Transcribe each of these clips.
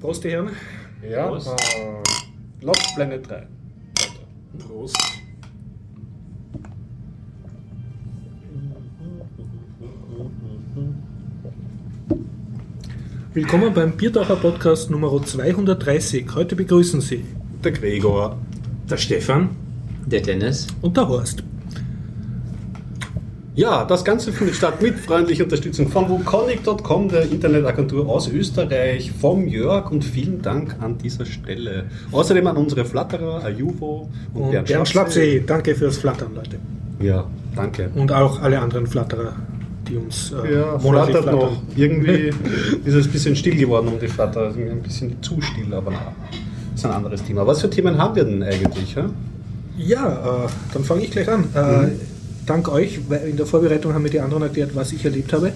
Prost, die Herren. Ja, Prost. äh, Lost Planet 3. Prost. Willkommen beim Biertaucher Podcast Nummer 230. Heute begrüßen Sie Der Gregor. der Stefan Der Dennis. und der Horst. Ja, das Ganze findet statt mit freundlicher Unterstützung von wukonic.com, der Internetagentur aus Österreich, vom Jörg und vielen Dank an dieser Stelle. Außerdem an unsere Flatterer, Ajuvo und, Und Bernd Schlapsee, danke fürs Flattern, Leute. Ja, danke. Und auch alle anderen Flatterer, die uns äh, Ja, monatlich flattert flattern. noch. Irgendwie ist es ein bisschen still geworden um die Flatter. Also ein bisschen zu still, aber na, ist ein anderes Thema. Was für Themen haben wir denn eigentlich? Ja? Ja, äh, dann fange ich gleich an. Äh, Dank euch, weil in der Vorbereitung haben mir die anderen erklärt, was ich erlebt habe. Äh,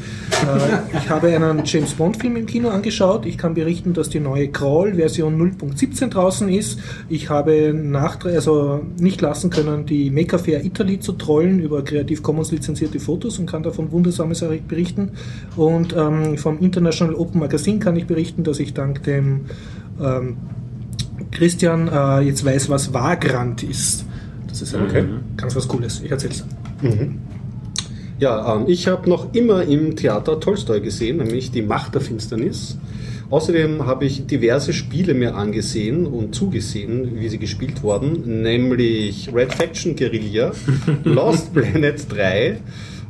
ich habe einen James Bond-Film im Kino angeschaut. Ich kann berichten, dass die neue Crawl-Version 0.17 draußen ist. Ich habe nach, also nicht lassen können, die Maker Fair Italy zu trollen über Creative Commons lizenzierte Fotos und kann davon Wundersames berichten. Und ähm, vom International Open Magazine kann ich berichten, dass ich dank dem ähm, Christian äh, jetzt weiß, was Vagrant ist. Das ist Okay. ganz was Cooles. Ich erzähl's dann. Ja, ähm, ich habe noch immer im Theater Tolstoi gesehen, nämlich Die Macht der Finsternis. Außerdem habe ich diverse Spiele mir angesehen und zugesehen, wie sie gespielt wurden, nämlich Red Faction Guerilla, Lost Planet 3,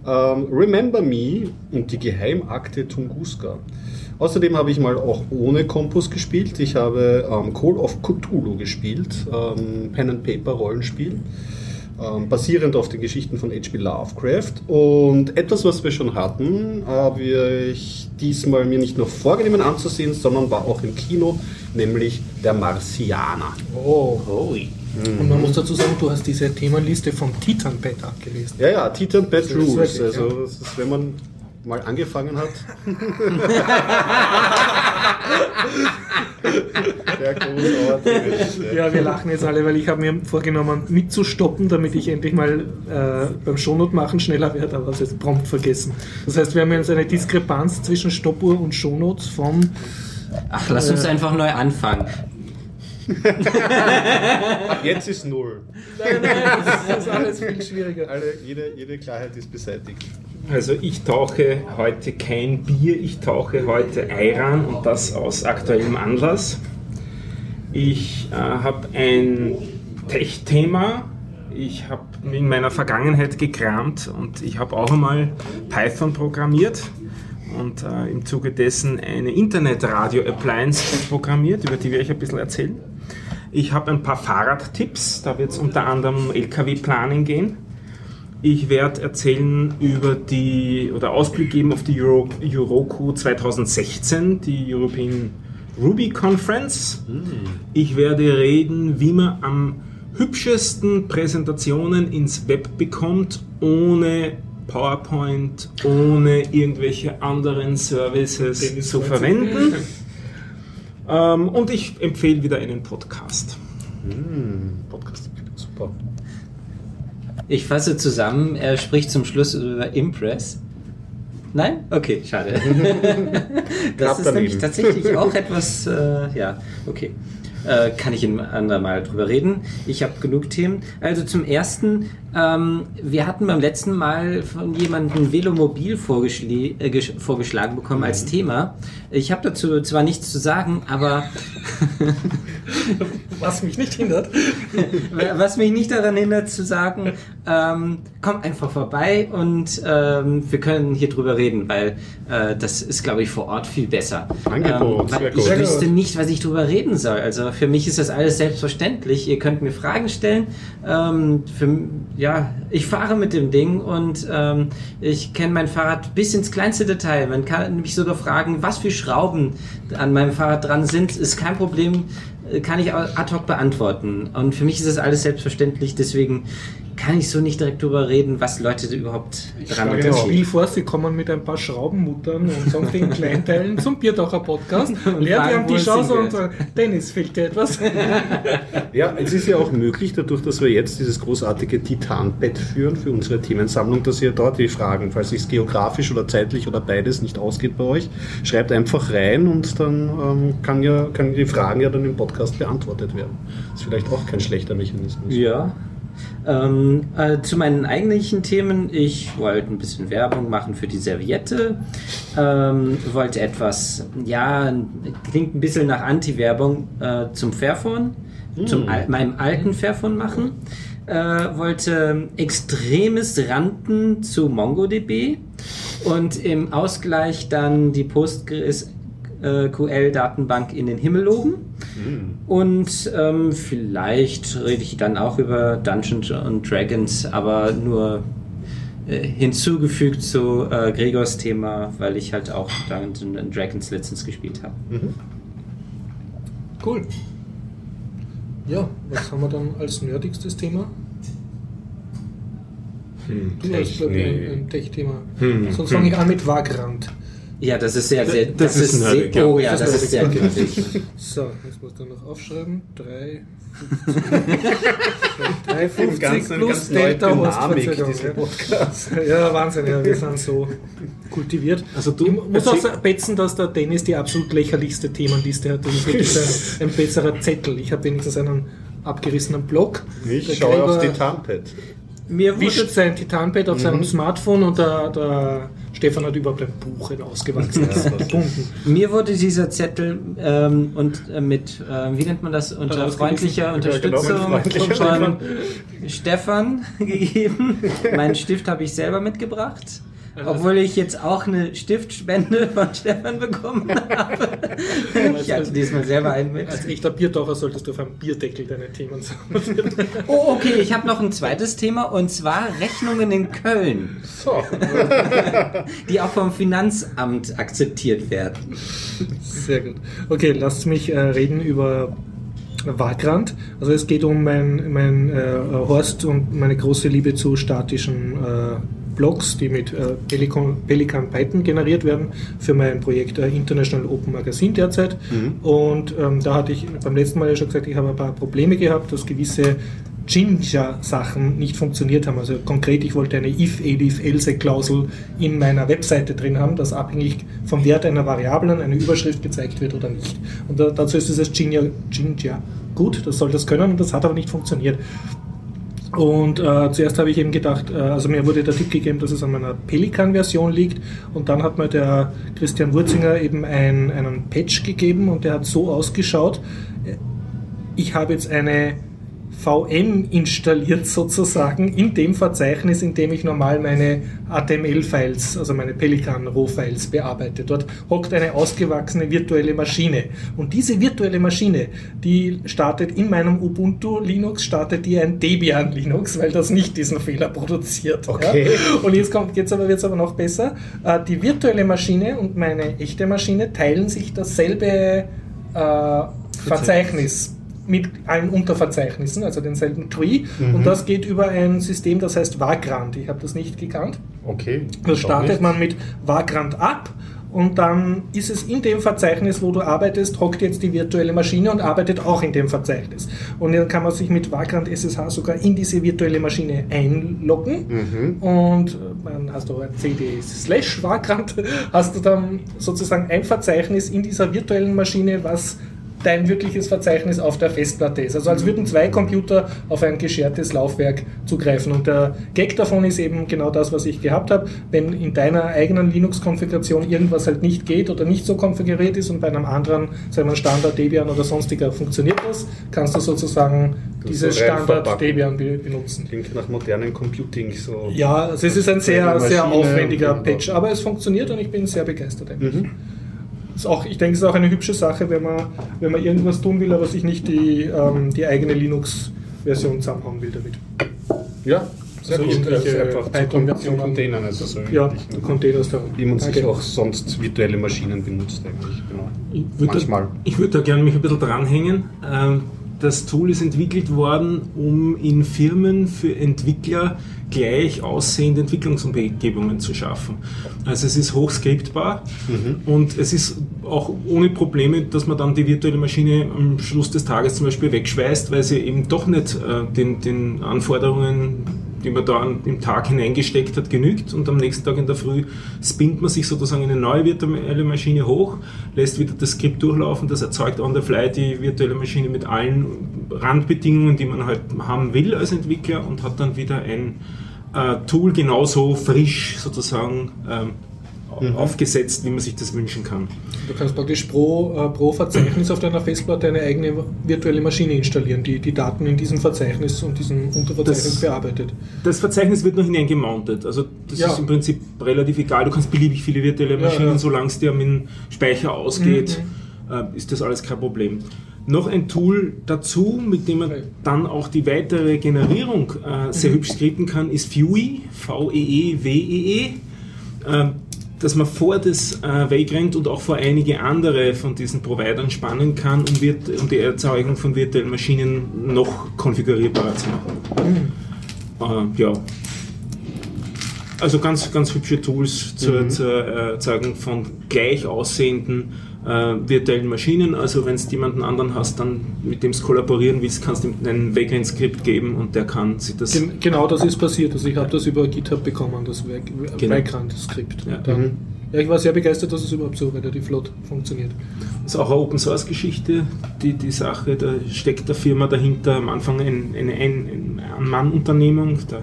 ähm, Remember Me und die Geheimakte Tunguska. Außerdem habe ich mal auch ohne Kompus gespielt. Ich habe ähm, Call of Cthulhu gespielt, ähm, Pen and Paper Rollenspiel ähm, basierend auf den Geschichten von H.P. Lovecraft. Und etwas, was wir schon hatten, habe ich diesmal mir nicht nur vorgenommen anzusehen, sondern war auch im Kino, nämlich Der Marsianer. Oh. Oi. Und man muss dazu sagen, du hast diese Themenliste vom Titanpad abgelesen. Ja, ja, Titan ist Rules. Also, ja. das ist, wenn man mal angefangen hat. Der. Ja, wir lachen jetzt alle, weil ich habe mir vorgenommen, mitzustoppen, damit ich endlich mal äh, beim Shownote machen schneller werde, aber das ist prompt vergessen. Das heißt, wir haben jetzt eine Diskrepanz zwischen Stoppuhr und Shownotes von Ach, lass uns einfach neu anfangen. Ab jetzt ist null. Nein, nein, das ist alles viel schwieriger. Alle, jede, jede Klarheit ist beseitigt. Also ich tauche heute kein Bier, ich tauche heute Ayran und das aus aktuellem Anlass. Ich äh, habe ein Tech-Thema. Ich habe in meiner Vergangenheit gekramt und ich habe auch einmal Python programmiert und äh, im Zuge dessen eine Internet-Radio-Appliance programmiert, über die werde ich ein bisschen erzählen. Ich habe ein paar Fahrradtipps, da wird es unter anderem um LKW-Planning gehen. Ich werde erzählen über die oder Ausblick geben auf die Euro, Euroco 2016, die European Ruby Conference. Ich werde reden, wie man am hübschesten Präsentationen ins Web bekommt, ohne PowerPoint, ohne irgendwelche anderen Services zu verwenden. Ähm, und ich empfehle wieder einen Podcast. Podcast, super. Ich fasse zusammen, er spricht zum Schluss über Impress. Nein? Okay, schade. das ist daneben. nämlich tatsächlich auch etwas, äh, ja, okay. Äh, kann ich ein andermal drüber reden. Ich habe genug Themen. Also zum ersten, ähm, wir hatten beim letzten Mal von jemandem Velomobil vorgeschl äh, gesch- vorgeschlagen bekommen als Thema. Ich habe dazu zwar nichts zu sagen, aber Was mich nicht hindert. Was mich nicht daran hindert zu sagen, ähm, komm einfach vorbei und ähm, wir können hier drüber reden, weil äh, das ist, glaube ich, vor Ort viel besser. Angebot, ähm, gut. ich Sehr wüsste gut. nicht, was ich drüber reden soll. Also für mich ist das alles selbstverständlich. Ihr könnt mir Fragen stellen. Ähm, für, ja, ich fahre mit dem Ding und ähm, ich kenne mein Fahrrad bis ins kleinste Detail. Man kann mich sogar fragen, was für Schrauben an meinem Fahrrad dran sind. Ist kein Problem, kann ich ad hoc beantworten. Und für mich ist das alles selbstverständlich. Deswegen, kann ich so nicht direkt drüber reden, was Leute überhaupt dran Schlage das Spiel vor, Sie kommen mit ein paar Schraubenmuttern und sonstigen Kleinteilen zum Biertaucher Podcast, leert fragen, am Tisch es aus und sagen, Dennis, fehlt dir etwas? Ja, es ist ja auch möglich, dadurch, dass wir jetzt dieses großartige Titanbett führen für unsere Themensammlung, dass ihr dort die Fragen, falls es geografisch oder zeitlich oder beides nicht ausgeht bei euch, schreibt einfach rein und dann ähm, kann ja, können die Fragen ja dann im Podcast beantwortet werden. ist vielleicht auch kein schlechter Mechanismus. Ja. Ähm, äh, zu meinen eigentlichen Themen. Ich wollte ein bisschen Werbung machen für die Serviette. Ähm, wollte etwas, ja, klingt ein bisschen nach Anti-Werbung äh, zum Fairphone, zum al meinem alten Fairphone machen. Äh, wollte extremes Ranten zu MongoDB und im Ausgleich dann die PostgreSQL-Datenbank in den Himmel loben. Und ähm, vielleicht rede ich dann auch über Dungeons und Dragons, aber nur äh, hinzugefügt zu äh, Gregors Thema, weil ich halt auch Dungeons and Dragons letztens gespielt habe. Cool. Ja, was haben wir dann als nerdigstes Thema? Du hast, glaube ich, ein, ein Tech-Thema. Hm, Sonst hm. fange ich an mit Wagrand. Ja, das ist sehr, sehr, Das ist nerdig, sehr, ja. oh ja, Das das ist ist sehr nerdig. So, jetzt muss ich dann noch aufschreiben. 3, Im 350 Ganzen plus ganz neue Delta Podcast. Ja, Wahnsinn, ja, wir sind so kultiviert. Also du ich muss auch betzen, dass der Dennis die absolut lächerlichste Themenliste hat. Das ist wirklich ein, ein besserer Zettel. Ich habe wenigstens einen abgerissenen Block. Ich schaue aufs Titanpad. Mir Wischt wurde, sein Titanpad auf Mhm. seinem Smartphone und der, der Stefan hat überhaupt ein Buch Ja, ist- gebunden. mir wurde dieser Zettel ähm, und äh, mit, äh, wie nennt man das, unter Herausgewiesen. freundlicher Ja, genau, Unterstützung von Stefan gegeben. Meinen Stift habe ich selber mitgebracht. Obwohl ich jetzt auch eine Stiftspende von Stefan bekommen habe. Ich hatte diesmal selber einen mit. Als echter Biertaucher solltest du auf einem Bierdeckel deine Themen sammeln. Oh, okay, ich habe noch ein zweites Thema und zwar Rechnungen in Köln, So, die auch vom Finanzamt akzeptiert werden. Sehr gut. Okay, lasst mich äh, reden über Vagrant. Also es geht um mein, mein äh, Horst und meine große Liebe zu statischen äh, Blogs, die mit äh, Pelican, Pelican Python generiert werden für mein Projekt äh, International Open Magazine derzeit. Und ähm, da hatte ich beim letzten Mal ja schon gesagt, ich habe ein paar Probleme gehabt, dass gewisse Jinja-Sachen nicht funktioniert haben. Also konkret, ich wollte eine if, elif, else Klausel in meiner Webseite drin haben, dass abhängig vom Wert einer Variablen eine Überschrift gezeigt wird oder nicht. Und da, dazu ist dieses Jinja, Jinja gut, das soll das können und das hat aber nicht funktioniert. Und äh, zuerst habe ich eben gedacht, äh, also mir wurde der Tipp gegeben, dass es an meiner Pelikan-Version liegt. Und dann hat mir der Christian Wurzinger eben ein, einen Patch gegeben und der hat so ausgeschaut. äh, Ich habe jetzt eine VM installiert sozusagen in dem Verzeichnis, in dem ich normal meine HTML-Files, also meine Pelikan-Roh-Files bearbeite. Dort hockt eine ausgewachsene virtuelle Maschine. Und diese virtuelle Maschine, die startet in meinem Ubuntu Linux, startet die ein Debian Linux, weil das nicht diesen Fehler produziert. Okay. Ja? Und jetzt kommt, jetzt aber, wird's aber noch besser. Äh, Die virtuelle Maschine und meine echte Maschine teilen sich dasselbe äh, Verzeichnis mit allen Unterverzeichnissen, also denselben Tree. Und das geht über ein System, das heißt Vagrant. Ich habe das nicht gekannt. okay. Das startet man mit Vagrant ab und dann ist es in dem Verzeichnis, wo du arbeitest, hockt jetzt die virtuelle Maschine und arbeitet auch in dem Verzeichnis. Und dann kann man sich mit Vagrant SSH sogar in diese virtuelle Maschine einloggen Mhm. und dann hast du CD slash Vagrant, hast du dann sozusagen ein Verzeichnis in dieser virtuellen Maschine, was dein wirkliches Verzeichnis auf der Festplatte ist. Also als würden zwei Computer auf ein geschertes Laufwerk zugreifen. Und der Gag davon ist eben genau das, was ich gehabt habe. Wenn in deiner eigenen Linux-Konfiguration irgendwas halt nicht geht oder nicht so konfiguriert ist und bei einem anderen, sagen wir Standard Debian oder sonstiger funktioniert das, kannst du sozusagen Das dieses Standard. Debian be benutzen. Klingt nach modernem Computing so. Ja, also es ist ein sehr, sehr aufwendiger Patch, aber es funktioniert und ich bin sehr begeistert. Mhm. Ist auch, ich denke, es ist auch eine hübsche Sache, wenn man, wenn man irgendwas tun will, aber sich nicht die, ähm, die eigene Linux-Version zusammenhauen will damit. Ja, sehr Also gut. irgendwelche Also einfach zu Python-Versionen. Containern, also so Ja, wirklich. Containers da. Wie man sich Okay. auch sonst virtuelle Maschinen benutzt eigentlich. Genau. Ich würde Manchmal. Da, ich würde da gerne mich ein bisschen dranhängen. Ähm, das Tool ist entwickelt worden, um in Firmen für Entwickler gleich aussehende Entwicklungsumgebungen zu schaffen. Also es ist hochskriptbar und es ist auch ohne Probleme, dass man dann die virtuelle Maschine am Schluss des Tages zum Beispiel wegschweißt, weil sie eben doch nicht äh, den, den Anforderungen die man da im Tag hineingesteckt hat, genügt und am nächsten Tag in der Früh spinnt man sich sozusagen eine neue virtuelle Maschine hoch, lässt wieder das Skript durchlaufen, das erzeugt on the fly die virtuelle Maschine mit allen Randbedingungen, die man halt haben will als Entwickler und hat dann wieder ein Tool genauso frisch sozusagen ähm, aufgesetzt, wie man sich das wünschen kann. Du kannst praktisch pro, äh, pro Verzeichnis auf deiner Festplatte eine eigene virtuelle Maschine installieren, die die Daten in diesem Verzeichnis und diesem Unterverzeichnis Das- bearbeitet. Das Verzeichnis wird noch hineingemountet. Also das Ja. ist im Prinzip relativ egal. Du kannst beliebig viele virtuelle Ja, Maschinen, ja. solange es dir mit dem Speicher ausgeht, äh, ist das alles kein Problem. Noch ein Tool dazu, mit dem man dann auch die weitere Generierung äh, sehr hübsch skripten kann, ist Vue, V-E-E-W-E-E. Ähm, dass man vor das äh, Vagrant und auch vor einige andere von diesen Providern spannen kann, um, virt um die Erzeugung von virtuellen Maschinen noch konfigurierbarer zu machen. Äh, ja. Also ganz, ganz hübsche Tools zur, zur äh, Erzeugung von gleich aussehenden äh, virtuellen Maschinen. Also wenn du jemanden anderen hast, dann mit dem du kollaborieren willst, kannst du ihm ein Vagrant-Skript geben und der kann sich das... Gen genau das ist passiert. Also ich habe das über GitHub bekommen, das Genau. Background-Skript. Ja. Ich war sehr begeistert, dass es überhaupt so relativ flott funktioniert. Das ist auch eine Open Source Geschichte, die, die Sache, da steckt der Firma dahinter am Anfang ein- eine ein, ein Mann-Unternehmung, der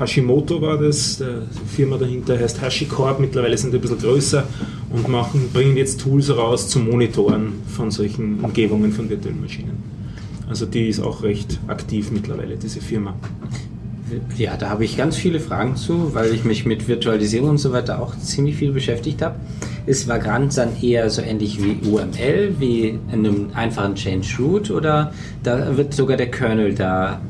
Hashimoto war das, die Firma dahinter heißt HashiCorp, mittlerweile sind die ein bisschen größer und machen, bringen jetzt Tools raus zum Monitoren von solchen Umgebungen von virtuellen Maschinen. Also die ist auch recht aktiv mittlerweile, diese Firma. Ja, da habe ich ganz viele Fragen zu, weil ich mich mit Virtualisierung und so weiter auch ziemlich viel beschäftigt habe. Ist Vagrant dann eher so ähnlich wie UML, wie in einem einfachen Change Root oder da wird sogar der Kernel da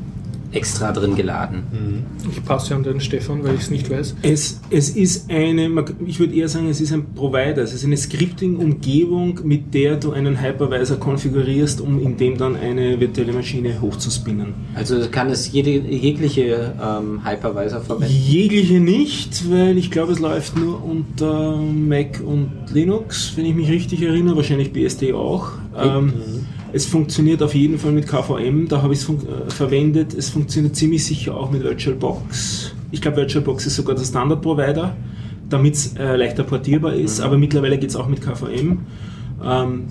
extra drin geladen? Ich passe an den Stefan, weil ich es nicht weiß. Es, es ist eine, ich würde eher sagen, es ist ein Provider, es ist eine Scripting-Umgebung, mit der du einen Hypervisor konfigurierst, um in dem dann eine virtuelle Maschine hochzuspinnen. Also kann es jede, jegliche ähm, Hypervisor verwenden? Jegliche nicht, weil ich glaube, es läuft nur unter Mac und Linux, wenn ich mich richtig erinnere, wahrscheinlich BSD auch. Ähm, es funktioniert auf jeden Fall mit KVM, da habe ich es äh, verwendet. Es funktioniert ziemlich sicher auch mit VirtualBox. Ich glaube, VirtualBox ist sogar der Standard-Provider, damit es äh, leichter portierbar ist, aber mittlerweile geht es auch mit KVM. Ähm,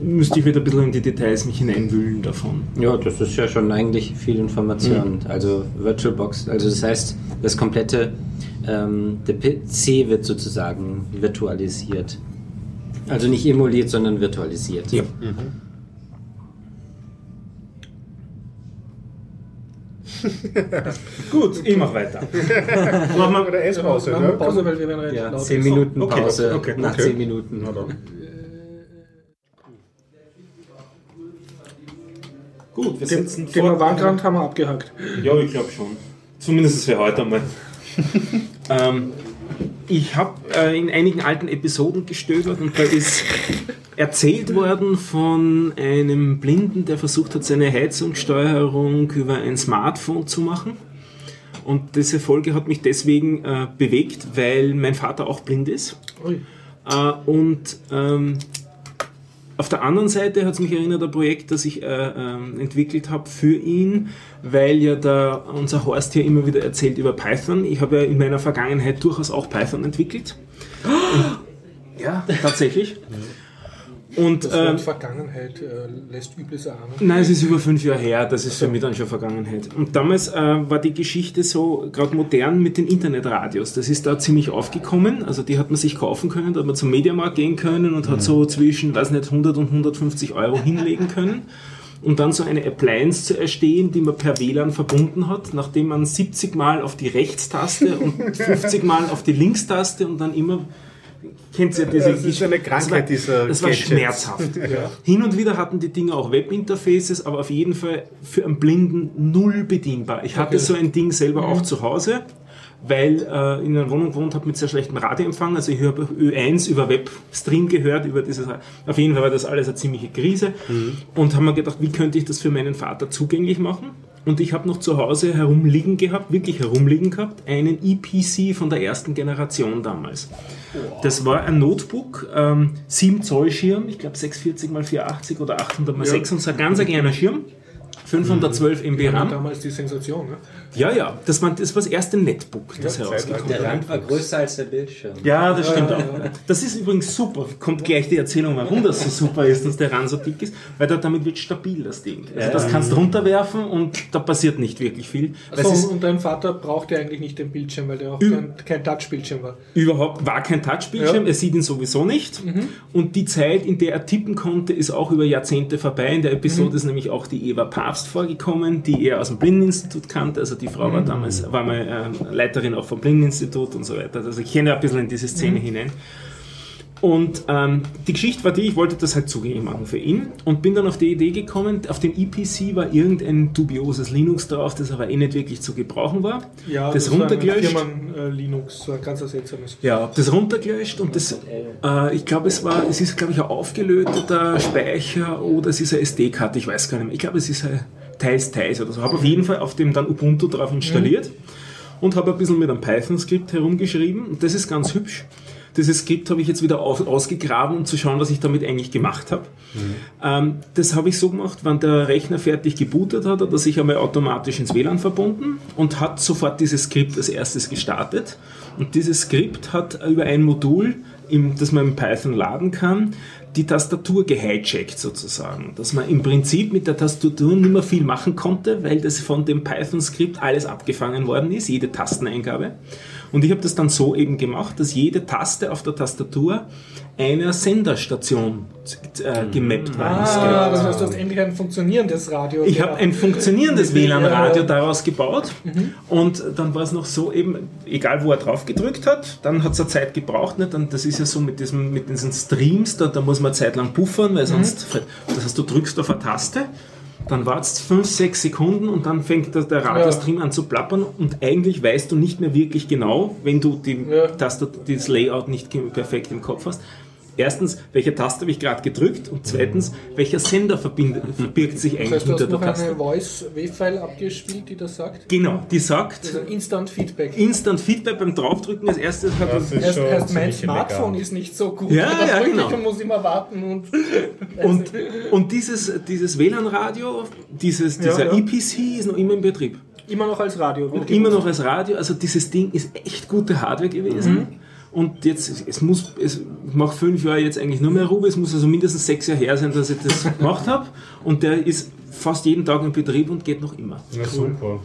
müsste ich wieder ein bisschen in die Details mich hineinwühlen davon. Ja, das ist ja schon eigentlich viel Information. Also VirtualBox, also das heißt, das komplette, ähm, der PC wird sozusagen virtualisiert. Also nicht emuliert, sondern virtualisiert. Ja. Gut, ich mache weiter. Machen wir Oder Esspause, Machen wir ne? Pause, weil wir werden relativ Ja, laut. 10 Minuten Okay, Pause okay, nach okay. 10 Minuten. Na dann. Gut, wir Den Thema fort. Vagrant haben wir abgehakt. Ja, ich glaube schon. Zumindest für heute einmal. ähm, ich habe äh, in einigen alten Episoden gestöbert und da ist erzählt worden von einem Blinden, der versucht hat, seine Heizungssteuerung über ein Smartphone zu machen. Und diese Folge hat mich deswegen äh, bewegt, weil mein Vater auch blind ist. Äh, und ähm, auf der anderen Seite hat es mich erinnert, ein Projekt, das ich äh, ähm, entwickelt habe für ihn, weil ja da unser Horst hier immer wieder erzählt über Python. Ich habe ja in meiner Vergangenheit durchaus auch Python entwickelt. Und, ja, tatsächlich. Und Das Wort Vergangenheit äh, lässt Übles erahnen. Nein, es ist über fünf Jahre her, das ist für mich dann schon Vergangenheit. Und damals äh, war die Geschichte so gerade modern mit den Internetradios. Das ist da ziemlich aufgekommen. Also die hat man sich kaufen können, da hat man zum Mediamarkt gehen können und hat so zwischen, weiß nicht, 100 und 150 Euro hinlegen können. Und dann so eine Appliance zu erstehen, die man per WLAN verbunden hat, nachdem man 70 Mal auf die Rechtstaste und 50 Mal auf die Linkstaste und dann immer kennt ihr diese Das ist eine Krankheit das dieser war, Das war schmerzhaft. Hin und wieder hatten die Dinge auch Webinterfaces, aber auf jeden Fall für einen Blinden null bedienbar. Ich hatte Okay. so ein Ding selber auch zu Hause. weil äh, in einer Wohnung gewohnt habe mit sehr schlechtem Radioempfang. Also ich habe Ö1 über Webstream gehört, über dieses, auf jeden Fall war das alles eine ziemliche Krise. Und haben mir gedacht, wie könnte ich das für meinen Vater zugänglich machen? Und ich habe noch zu Hause herumliegen gehabt, wirklich herumliegen gehabt, einen EPC von der ersten Generation damals. Das war ein Notebook, ähm, 7 Zoll Schirm, ich glaube 640 x 480 oder 800 x 6 und so ein ganz ein kleiner Schirm. 512 MB Ja, RAM. damals die Sensation. Ne? Ja, ja, das war das, war das erste Netbook, das herausgekommen Der Rand war größer als der Bildschirm. ja, das stimmt auch. Das ist übrigens super. Kommt gleich die Erzählung, warum das so super ist, dass der RAN so dick ist, weil da, damit wird stabil das Ding. Also das kannst du runterwerfen und da passiert nicht wirklich viel. Weil es So, ist und dein Vater brauchte eigentlich nicht den Bildschirm, weil der auch kein, kein Touchbildschirm war. überhaupt war kein Touchbildschirm, Ja. Mhm. er sieht ihn sowieso nicht. Und die Zeit, in der er tippen konnte, ist auch über Jahrzehnte vorbei. In der Episode Mhm. ist nämlich auch die Eva Papst vorgekommen, die er aus dem Blindeninstitut kannte. Also die Frau war damals war mal äh, Leiterin auch vom Blindeninstitut und so weiter. Also ich kenne ein bisschen in diese Szene Mhm. hinein. Und ähm, die Geschichte war die, ich wollte das halt zugänglich machen für ihn und bin dann auf die Idee gekommen, auf dem EPC war irgendein dubioses Linux drauf, das aber eh nicht wirklich zu gebrauchen war. das, runtergelöscht. Firmen äh, Linux, ein ganz seltsames. Ja, das runtergelöscht und das, äh, ich glaube, es war, es ist, glaube ich, ein aufgelöteter Speicher oder es ist eine SD-Karte, ich weiß gar nicht mehr. Ich glaube, es ist ein teils, teils oder so. Habe auf jeden Fall auf dem dann Ubuntu drauf installiert und habe ein bisschen mit einem Python-Skript herumgeschrieben und das ist ganz hübsch. Dieses Skript habe ich jetzt wieder auf, ausgegraben, um zu schauen, was ich damit eigentlich gemacht habe. Ähm, das habe ich so gemacht, wenn der Rechner fertig gebootet hat, hat er sich einmal automatisch ins WLAN verbunden und hat sofort dieses Skript als erstes gestartet. Und dieses Skript hat über ein Modul, im, das man in Python laden kann, die Tastatur gehijackt sozusagen. Dass man im Prinzip mit der Tastatur nicht mehr viel machen konnte, weil das von dem Python-Skript alles abgefangen worden ist, jede Tasteneingabe. Und ich habe das dann so eben gemacht, dass jede Taste auf der Tastatur einer Senderstation äh, gemappt war. Ah, das heißt, du hast endlich ein funktionierendes Radio. Ich habe ein funktionierendes WLAN-Radio daraus gebaut und dann war es noch so eben, egal wo er drauf gedrückt hat, dann hat es eine Zeit gebraucht. Nicht? Dann, das ist ja so mit, diesem, mit diesen Streams, da, da muss man eine Zeit lang puffern, weil sonst, das heißt, du drückst auf eine Taste, dann wartest 5, 6 Sekunden und dann fängt der, der Radiostream an zu plappern und eigentlich weißt du nicht mehr wirklich genau, wenn du die Ja. Taste, das Layout nicht perfekt im Kopf hast. Erstens, welche Taste habe ich gerade gedrückt und zweitens, welcher Sender verbindet, verbirgt sich Das eigentlich heißt, du hinter hast der noch Taste. eine Voice-W-File abgespielt, die das sagt? Genau, die sagt, Das ist ein Instant-Feedback. Instant Feedback beim Draufdrücken als erstes hat Das ist Erst, erst mein Smartphone elegant. ist nicht so gut. Ja, ja, genau. ich und muss immer warten und. und, und dieses, dieses WLAN-Radio, dieses, dieser ja. EPC ist noch immer in Betrieb. Immer noch als Radio. Immer noch als Radio, also dieses Ding ist echt gute Hardware gewesen. Mhm. Und jetzt, es muss, es ich mache fünf Jahre jetzt eigentlich nur mehr Ruhe, es muss also mindestens sechs Jahre her sein, dass ich das gemacht habe. Und der ist fast jeden Tag in Betrieb und geht noch immer. Na super.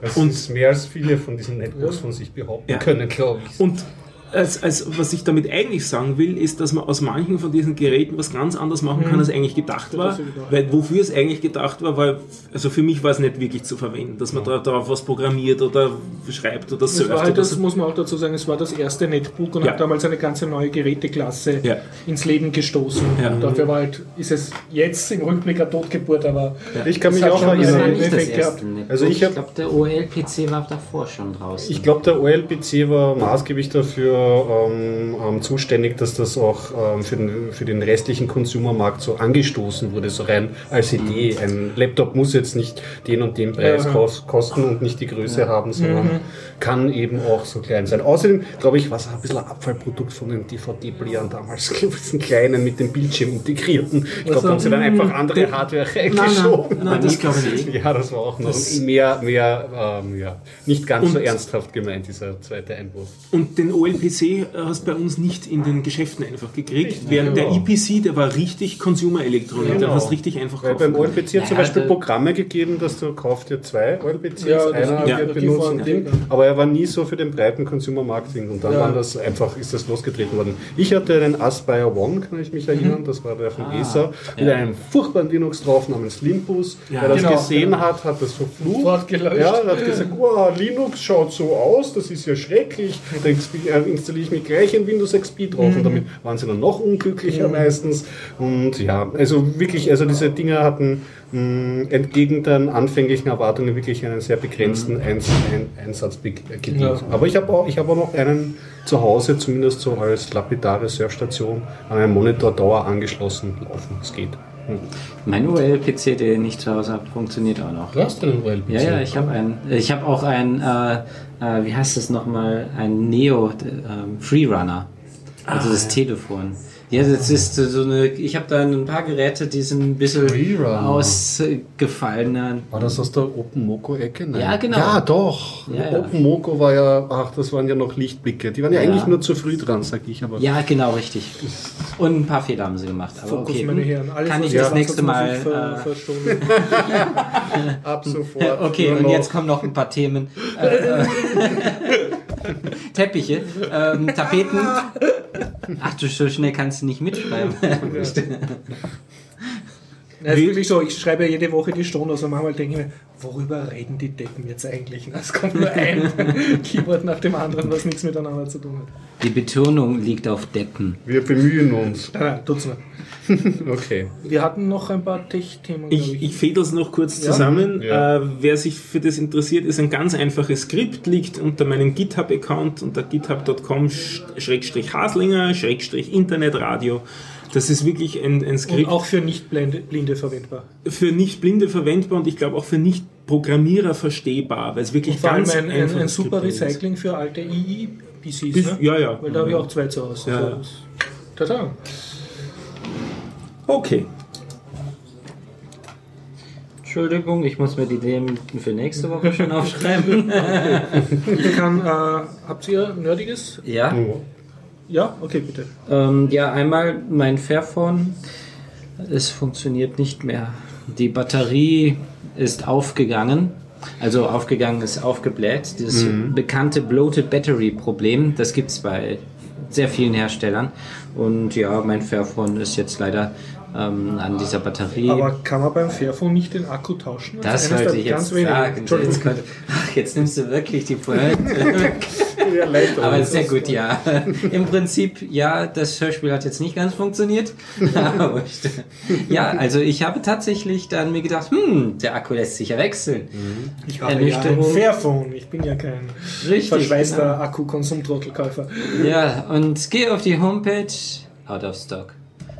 Das Und- ist mehr als viele von diesen Netbooks von sich behaupten Ja. können, glaube ich. Und als, als, was ich damit eigentlich sagen will, ist, dass man aus manchen von diesen Geräten was ganz anderes machen kann, als eigentlich gedacht war. Weil wofür es eigentlich gedacht war, weil, also für mich war es nicht wirklich zu verwenden, dass man da darauf was programmiert oder schreibt oder surft halt, das so. muss man auch dazu sagen, es war das erste Netbook und Ja. hat damals eine ganze neue Geräteklasse Ja. ins Leben gestoßen. Ja. Und dafür war halt, ist es jetzt im Rückblick eine Totgeburt, aber Ich kann Das mich auch war erinnern. Also ich ich glaube, der OLPC war davor schon draußen. Ich glaube, der OLPC war maßgeblich dafür ähm, ähm, zuständig, dass das auch ähm, für, den, für den restlichen Konsumermarkt so angestoßen wurde, so rein als Idee. Ein Laptop muss jetzt nicht den und den Preis Ja. kos kosten und nicht die Größe haben, sondern kann eben auch so klein sein. Außerdem, glaube ich, war es ein bisschen ein Abfallprodukt von den DVD-Playern damals, diesen kleinen mit dem Bildschirm integrierten. Ich glaube, da haben sie dann einfach andere Hardware reingeschoben. nein, nein, das glaube ich nicht. Ja, das war auch noch Das- mehr, mehr, ähm, ja, nicht ganz so ernsthaft gemeint, dieser zweite Einwurf. Und den OLPC äh, hast du bei uns nicht in den Geschäften einfach gekriegt, während genau. der EPC, der war richtig Consumer-Elektronik, den Genau. hast du richtig einfach Weil beim. OLPC hat zum Ja, Beispiel der- Programme gegeben, dass du kaufst dir zwei OLPCs, Ja, das einer ja, wird benutzt Ding, aber er war nie so für den breiten Consumer-Marketing und dann Ja. waren das einfach, ist das losgetreten worden. Ich hatte einen Aspire One, kann ich mich erinnern, das war der von ESA, mit einem furchtbaren Linux drauf namens Limpus. Ja, Wer das genau, gesehen genau. hat, hat das verflucht. Ja, er hat gesagt, wow, Linux schaut so aus, das ist ja schrecklich. Da installiere ich mir gleich ein Windows XP drauf und damit waren sie dann noch unglücklicher meistens. Und ja, also wirklich, also diese Dinger hatten mh, entgegen den anfänglichen Erwartungen wirklich einen sehr begrenzten Eins Ein Einsatz be- äh, gedient. Ja. Aber ich habe auch, ich habe auch noch einen zu Hause, zumindest so als lapidare Surfstation, an einen Monitor Dauer angeschlossen laufen. Es geht. Hm. Mein UL-PC, den ich zu Hause habe, funktioniert auch noch. Du hast einen UL-PC? Ja, ja, ich habe einen. Ich habe auch einen, äh, äh, wie heißt das nochmal, ein Neo ähm, Freerunner. Also das Telefon. Ja, das ist so eine. Ich habe da ein paar Geräte, die sind ein bisschen ausgefallen. War das aus der Open Moco Ecke? Nein. Ja, genau. Ja, doch. Ja, ja. Open Moco war ja, ach, das waren ja noch Lichtblicke. Die waren ja, Ja. eigentlich nur zu früh dran, sag ich. Aber Ja, genau, richtig. Und ein paar Fehler haben sie gemacht. Aber Fokus, okay, meine Herren. Alles, kann ich das nächste Mal. ver, Äh, ab sofort. Okay, und noch- jetzt kommen noch ein paar Themen. Äh, Teppiche, ähm, Tapeten. Ach du, so schnell kannst du nicht mitschreiben. Ja, es ist wirklich so, ich schreibe ja jede Woche die Stunde, also manchmal denke ich mir, worüber reden die Deppen jetzt eigentlich? Es kommt nur ein Keyword nach dem anderen, was nichts miteinander zu tun hat. Die Betonung liegt auf Deppen. Wir bemühen uns. Nein, nein, tut's nicht. Okay. Wir hatten noch ein paar Tech-Themen, Ich, ich. ich fädel es noch kurz Ja. zusammen. Ja. Äh, wer sich für das interessiert, ist ein ganz einfaches Skript, liegt unter meinem GitHub-Account unter github.com-haslinger, Internetradio. Das ist wirklich ein, ein Und Skript auch für Nicht-Blinde verwendbar. für Nicht-Blinde verwendbar und ich glaube auch für Nicht-Programmierer verstehbar, weil es wirklich Und vor allem ganz ein, ein, ein super Skript ist. Recycling für alte II-PCs. Bis- Ne? ja, ja. Weil da habe ich auch zwei zu Hause. Ja, So, Tada. Okay. Entschuldigung, ich muss mir die Themen für nächste Woche schon aufschreiben. Ich kann, äh, habt ihr Nerdiges? ja. Ja? Okay, bitte. Ähm, ja, einmal mein Fairphone. Es funktioniert nicht mehr. Die Batterie ist aufgegangen. Also aufgegangen ist aufgebläht. Dieses bekannte Bloated Battery Problem, das gibt es bei sehr vielen Herstellern. Und ja, mein Fairphone ist jetzt leider ähm, an dieser Batterie. Aber kann man beim Fairphone nicht den Akku tauschen? das eines wollte ich jetzt sagen. Jetzt, ach, jetzt nimmst du wirklich die Pointe. Ja. Aber sehr gut, ja. Im Prinzip, ja, das Hörspiel hat jetzt nicht ganz funktioniert. Ja, also ich habe tatsächlich dann mir gedacht, hm, der Akku lässt sich ja wechseln. Ich habe ja ein. Fairphone. Ich bin ja kein Richtig, verschweißter genau. Akku-Konsumtrottelkäufer. Ja, und gehe auf die Homepage, out of stock.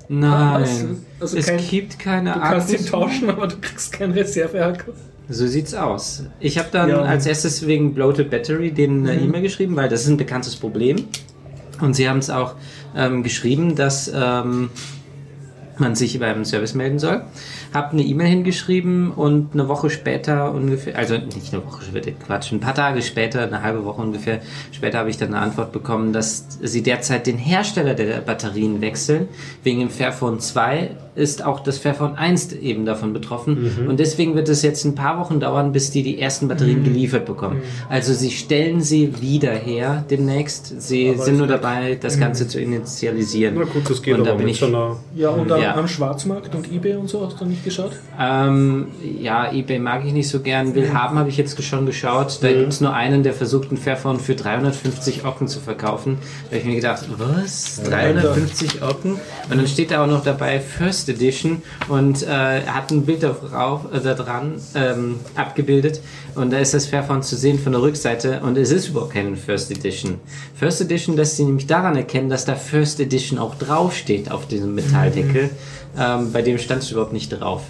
Nein, was? Also es kein- gibt keine Du kannst ihn Akkus. tauschen, aber du kriegst keinen Reserve-Akku. So sieht's aus. Ich habe dann Ja. als erstes wegen Bloated Battery den eine E-Mail geschrieben, weil das ist ein bekanntes Problem. Und sie haben es auch ähm, geschrieben, dass ähm, man sich beim Service melden soll. Hab eine E-Mail hingeschrieben und eine Woche später ungefähr, also nicht eine Woche später, Quatsch, ein paar Tage später, eine halbe Woche ungefähr später habe ich dann eine Antwort bekommen, dass sie derzeit den Hersteller der Batterien wechseln. Wegen dem Fairphone 2 ist auch das Fairphone 1 eben davon betroffen. Und deswegen wird es jetzt ein paar Wochen dauern, bis die die ersten Batterien geliefert bekommen. Also sie stellen sie wieder her demnächst. Sie sind nur dabei, das Ganze zu initialisieren. Na gut, das geht Und da aber bin mit ich so einer Ja, und am, Ja. am Schwarzmarkt und Ebay und so hast du nicht geschaut? Ähm, ja, eBay mag ich nicht so gern. Will haben habe ich jetzt schon geschaut. Da gibt es nur einen, der versucht, ein Fairphone für 350 Ocken zu verkaufen. Da habe ich mir gedacht, was? 350 Ocken? Und dann steht da auch noch dabei First Edition und äh, hat ein Bild darauf, äh, da dran ähm, abgebildet. Und da ist das Fairphone zu sehen von der Rückseite und es ist überhaupt keine First Edition. First Edition lässt sie nämlich daran erkennen, dass da First Edition auch draufsteht auf diesem Metalldeckel. Ähm, bei dem stand es überhaupt nicht drauf.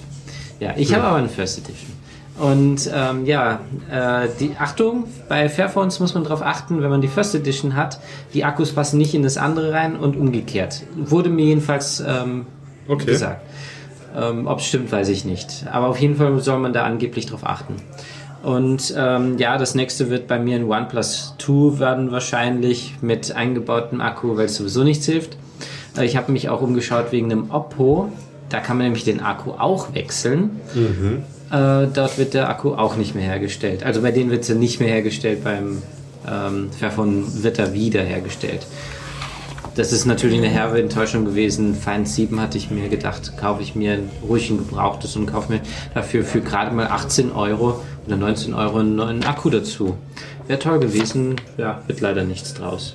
Ja, ich habe aber eine First Edition. Und ähm, ja, äh, die Achtung, bei Fairphones muss man darauf achten, wenn man die First Edition hat, die Akkus passen nicht in das andere rein und umgekehrt. Wurde mir jedenfalls ähm, Okay. gesagt. Ähm, Ob es stimmt, weiß ich nicht. Aber auf jeden Fall soll man da angeblich drauf achten. Und ähm, ja, das nächste wird bei mir ein OnePlus 2 werden wahrscheinlich mit eingebautem Akku, weil es sowieso nichts hilft. Äh, Ich habe mich auch umgeschaut wegen einem Oppo. Da kann man nämlich den Akku auch wechseln. Äh, dort wird der Akku auch nicht mehr hergestellt. Also bei denen wird er nicht mehr hergestellt, beim ähm, Fairphone wird er wieder hergestellt. Das ist natürlich eine herbe Enttäuschung gewesen. Find 7 hatte ich mir gedacht, kaufe ich mir ruhig ein gebrauchtes und kaufe mir dafür für gerade mal 18 Euro oder 19 Euro einen neuen Akku dazu. Wäre toll gewesen, ja, wird leider nichts draus.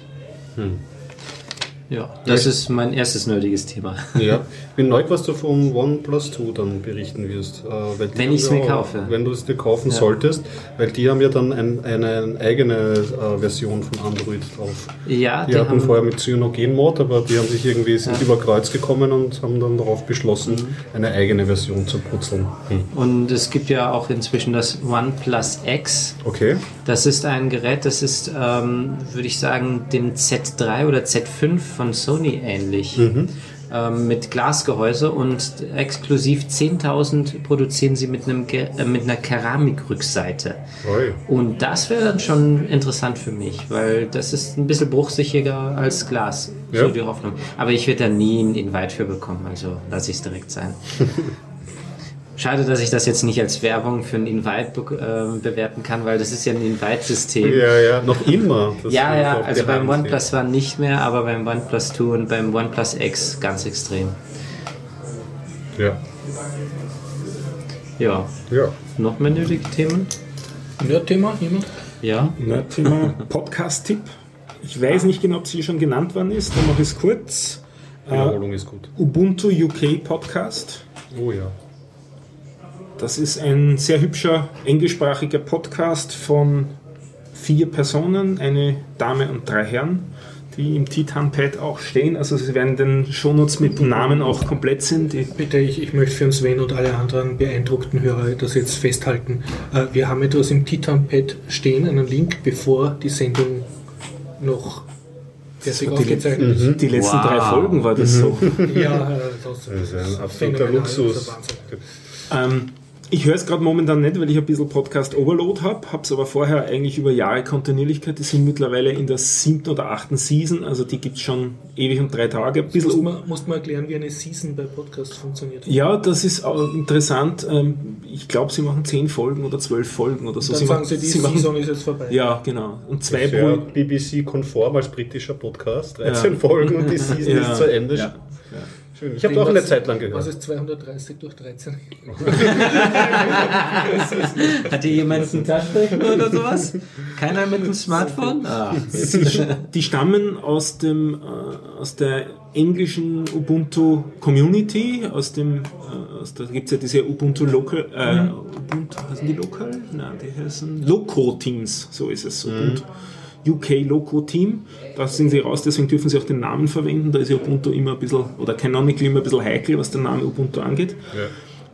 Ja, das ist mein erstes nerdiges Thema. Ja, ich bin neu, was du vom OnePlus 2 dann berichten wirst. Äh, Wenn ich's ja mir kaufe. Wenn du es dir kaufen Ja. solltest, weil die haben ja dann ein, eine eigene äh, Version von Android drauf. Ja, Die, die hatten haben, vorher mit Cyanogen-Mod, aber die haben sich irgendwie sind Ja. Mhm. über Kreuz gekommen und haben dann darauf beschlossen, eine eigene Version zu putzeln. Hm. und es gibt ja auch inzwischen das OnePlus X. Okay. Das ist ein Gerät, das ist, ähm, würde ich sagen, dem Z3 oder Z5 von Sony ähnlich. Ähm, mit Glasgehäuse und exklusiv 10.000 produzieren sie mit, einem, Ge- äh, mit einer Keramikrückseite. Oi. Und das wäre dann schon interessant für mich, weil das ist ein bisschen bruchsicherer als Glas. Ja. So die Hoffnung. Aber ich werde da nie einen Invite für bekommen, also lasse ich es direkt sein. Schade, dass ich das jetzt nicht als Werbung für einen Invite be äh, bewerten kann, weil das ist ja ein Invite-System. Ja, ja, noch immer. Das Ja, ja, also beim OnePlus war nicht mehr, aber beim OnePlus 2 und beim OnePlus X ganz extrem. Ja. Ja, ja. noch mehr nötige Themen? Nerd-Thema, jemand? Ja. Nerd-Thema Podcast-Tipp. Ich weiß nicht genau, ob sie schon genannt worden ist, dann mache ich es kurz. Äh, Wiederholung ist gut. Ubuntu UK Podcast. Oh ja. Das ist ein sehr hübscher englischsprachiger Podcast von vier Personen, eine Dame und drei Herren, die im Titan-Pad auch stehen. Also sie werden den Shownotes mit Namen auch komplett sind. Bitte, ich, ich möchte für den Sven und alle anderen beeindruckten Hörer das jetzt festhalten. Äh, wir haben etwas im Titan-Pad stehen, einen Link, bevor die Sendung noch fertig aufgezeichnet ist. Die letzten Wow. drei Folgen war das so. Ja, äh, das, Das ist ein absoluter Luxus. Wahnsinn. Ähm, ich höre es gerade momentan nicht, weil ich ein bisschen Podcast Overload habe, habe es aber vorher eigentlich über Jahre Kontinuierlichkeit. Die sind mittlerweile in der siebten oder achten Season, also die gibt es schon ewig und drei Tage. Ein bisschen Muss man, muss man erklären, wie eine Season bei Podcasts funktioniert. Ja, das ist auch interessant. Ähm, Ich glaube, sie machen zehn Folgen oder zwölf Folgen oder so. Dann sie sagen machen, sie, die sie machen, Saison ist jetzt vorbei. Ja, genau. Und zwei pro. BBC-konform als britischer Podcast. 13 Ja. Folgen und die Season Ja. ist zu Ende. Ja. Schön. Ich habe auch eine Zeit lang Was gehört. ist 230 durch 13? Hat hier jemand einen Taschenrechner oder sowas? Keiner mit einem Smartphone? Ah. Die stammen aus dem äh, aus der englischen Ubuntu Community, aus dem äh, aus, da gibt es ja diese Ubuntu Local äh, Ubuntu, heißen die Local? Nein, die heißen Loco Teams, so ist es. Ubuntu. UK Loco Team, da sind sie raus, deswegen dürfen sie auch den Namen verwenden. Da ist ja Ubuntu immer ein bisschen, oder Canonical immer ein bisschen heikel, was den Namen Ubuntu angeht.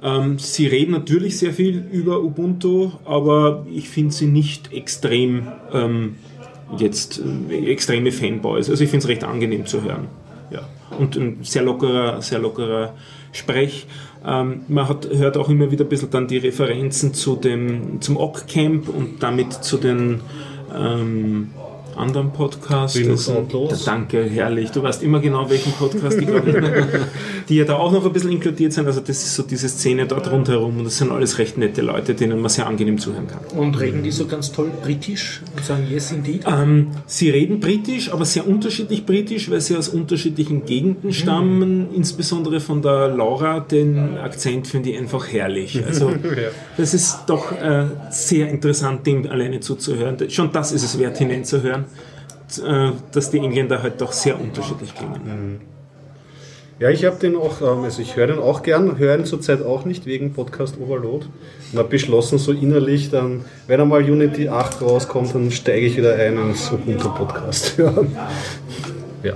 Ähm, sie reden natürlich sehr viel über Ubuntu, aber ich finde sie nicht extrem ähm, jetzt äh, extreme Fanboys. Also ich finde es recht angenehm zu hören. Ja. Und ein sehr lockerer, sehr lockerer Sprech. Ähm, man hat, hört auch immer wieder ein bisschen dann die Referenzen zu dem, zum Ock-Camp und damit zu den ähm, anderen Podcasts. Linux Das- Outlaws. Danke, herrlich. Du weißt immer genau, welchen Podcast ich gerade die ja da auch noch ein bisschen inkludiert sind. Also das ist so diese Szene dort rundherum und das sind alles recht nette Leute, denen man sehr angenehm zuhören kann. Und reden die so ganz toll britisch und sagen Yes, indeed? Ähm, sie reden britisch, aber sehr unterschiedlich britisch, weil sie aus unterschiedlichen Gegenden stammen. Insbesondere von der Laura, den Akzent finde ich einfach herrlich. Also das ist doch äh, sehr interessant, dem alleine zuzuhören. Schon das ist es wert, hineinzuhören, äh, dass die Engländer halt doch sehr unterschiedlich klingen. Ja, ich habe den auch, ähm, also ich höre den auch gern, höre ihn zurzeit auch nicht wegen Podcast Overload. Und habe beschlossen, so innerlich dann, wenn einmal Unity 8 rauskommt, dann steige ich wieder ein ins Ubuntu Podcast. Ja. ja.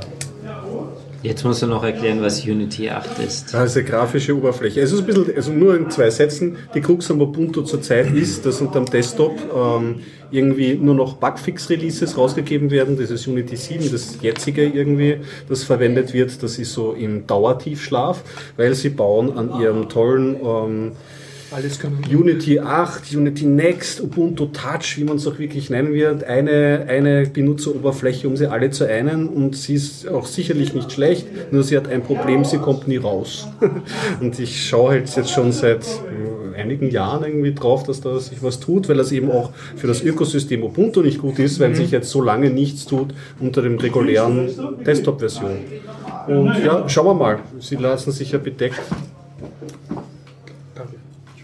Jetzt musst du noch erklären, was Unity 8 ist. Also grafische Oberfläche. Es ist ein bisschen, also nur in zwei Sätzen, die Krux am Ubuntu zurzeit ist, dass unter dem Desktop ähm, irgendwie nur noch Bugfix-Releases rausgegeben werden. Das ist Unity 7, das jetzige irgendwie, das verwendet wird. Das ist so im Dauertiefschlaf, weil sie bauen an ihrem tollen ähm, Alles können. Unity 8, Unity Next, Ubuntu Touch, wie man es auch wirklich nennen wird, eine, eine Benutzeroberfläche, um sie alle zu einen und sie ist auch sicherlich nicht schlecht, nur sie hat ein Problem, sie kommt nie raus. und ich schaue halt jetzt schon seit äh, einigen Jahren irgendwie drauf, dass da sich was tut, weil das eben auch für das Ökosystem Ubuntu nicht gut ist, weil sich jetzt so lange nichts tut unter dem regulären Desktop-Version. Und ja, schauen wir mal. Sie lassen sich ja bedeckt.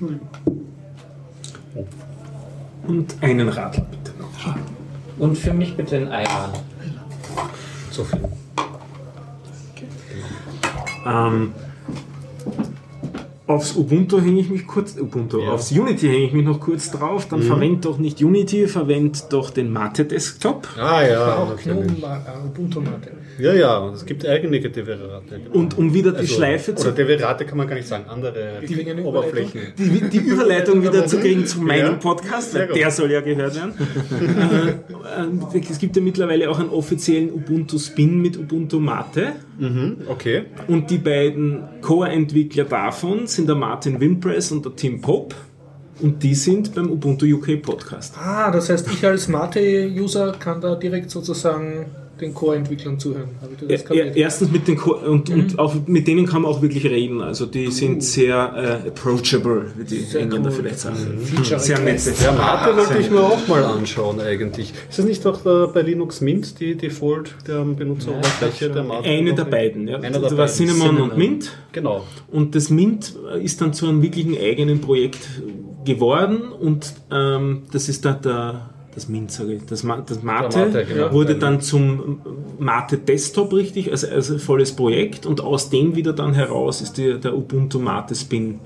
Danke. Und einen Radl bitte noch. Und für mich bitte ein Eiran. so viel. Ähm, aufs Ubuntu hänge ich mich kurz, Ubuntu, aufs Unity hänge ich mich noch kurz drauf. Dann verwend doch nicht Unity, verwend doch den Mate Desktop. Ah ja, Auch natürlich. GNOME, äh, Ubuntu-Mate. Ja, ja, es gibt eigene Deverate. Genau. Und um wieder die Also, Schleife zu Oder Deverate kann man gar nicht sagen, andere eine Oberflächen. die, die Überleitung wieder zu kriegen zu meinem Ja. Podcast, weil der soll ja gehört werden. äh, äh, es gibt ja mittlerweile auch einen offiziellen Ubuntu Spin mit Ubuntu Mate. Okay. Und die beiden Core-Entwickler davon sind der Martin Wimpress und der Tim Pope. Und die sind beim Ubuntu UK Podcast. Ah, das heißt, ich als Mate-User kann da direkt sozusagen den Core-Entwicklern zuhören. Habe ich das Er, kapiert? erstens mit den Core und, und auch mit denen kann man auch wirklich reden. Also die sind sehr äh, approachable, wie die Sehr Engländer cool. vielleicht sagen. Feature Sehr nette. Request. Ja, Mate wollte ich mir auch mal anschauen eigentlich. Ist das nicht doch äh, bei Linux Mint die Default der Benutzeroberfläche der Mate? Eine der beiden. Ja. Einer der da war beiden. Cinnamon, Cinnamon. und Mint. Genau. Und das Mint ist dann zu einem wirklichen eigenen Projekt geworden und ähm, das ist da der, das Mint, sage ich, das, Ma das Mate, Mate, genau. wurde dann zum Mate Desktop richtig, also, also volles Projekt und aus dem wieder dann heraus ist die, der Ubuntu Mate Spin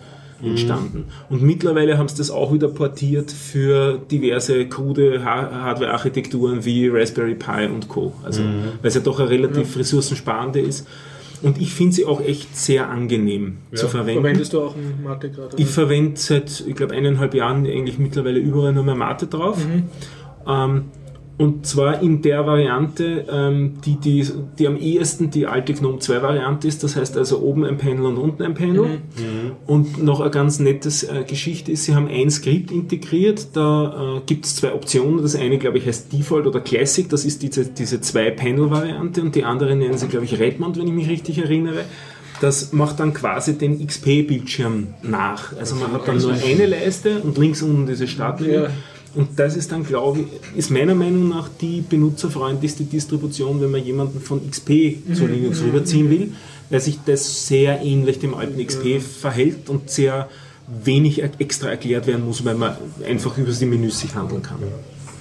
entstanden. Und mittlerweile haben sie das auch wieder portiert für diverse krude Ha- Hardware-Architekturen wie Raspberry Pi und Co. Also, weil es ja doch eine relativ ressourcensparende ist. Und ich finde sie auch echt sehr angenehm zu verwenden. Verwendest du auch Mate gerade? Ich verwende seit, ich glaube, eineinhalb Jahren eigentlich mittlerweile überall nur mehr Mate drauf. Ähm, und zwar in der Variante, ähm, die, die, die am ehesten die alte GNOME 2 Variante ist. Das heißt also oben ein Panel und unten ein Panel. Und noch eine ganz nette äh, Geschichte ist, sie haben ein Skript integriert. Da äh, gibt es zwei Optionen. Das eine, glaube ich, heißt Default oder Classic. Das ist diese, diese Zwei-Panel-Variante. Und die andere nennen sie, glaube ich, Redmond, wenn ich mich richtig erinnere. Das macht dann quasi den XP-Bildschirm nach. Also man hat dann nur eine Leiste und links unten diese Startmenü. Ja. Und das ist dann, glaube ich, ist meiner Meinung nach die benutzerfreundlichste Distribution, wenn man jemanden von XP zu Linux rüberziehen will, weil sich das sehr ähnlich dem alten XP verhält und sehr wenig extra erklärt werden muss, weil man einfach über die Menüs sich handeln kann.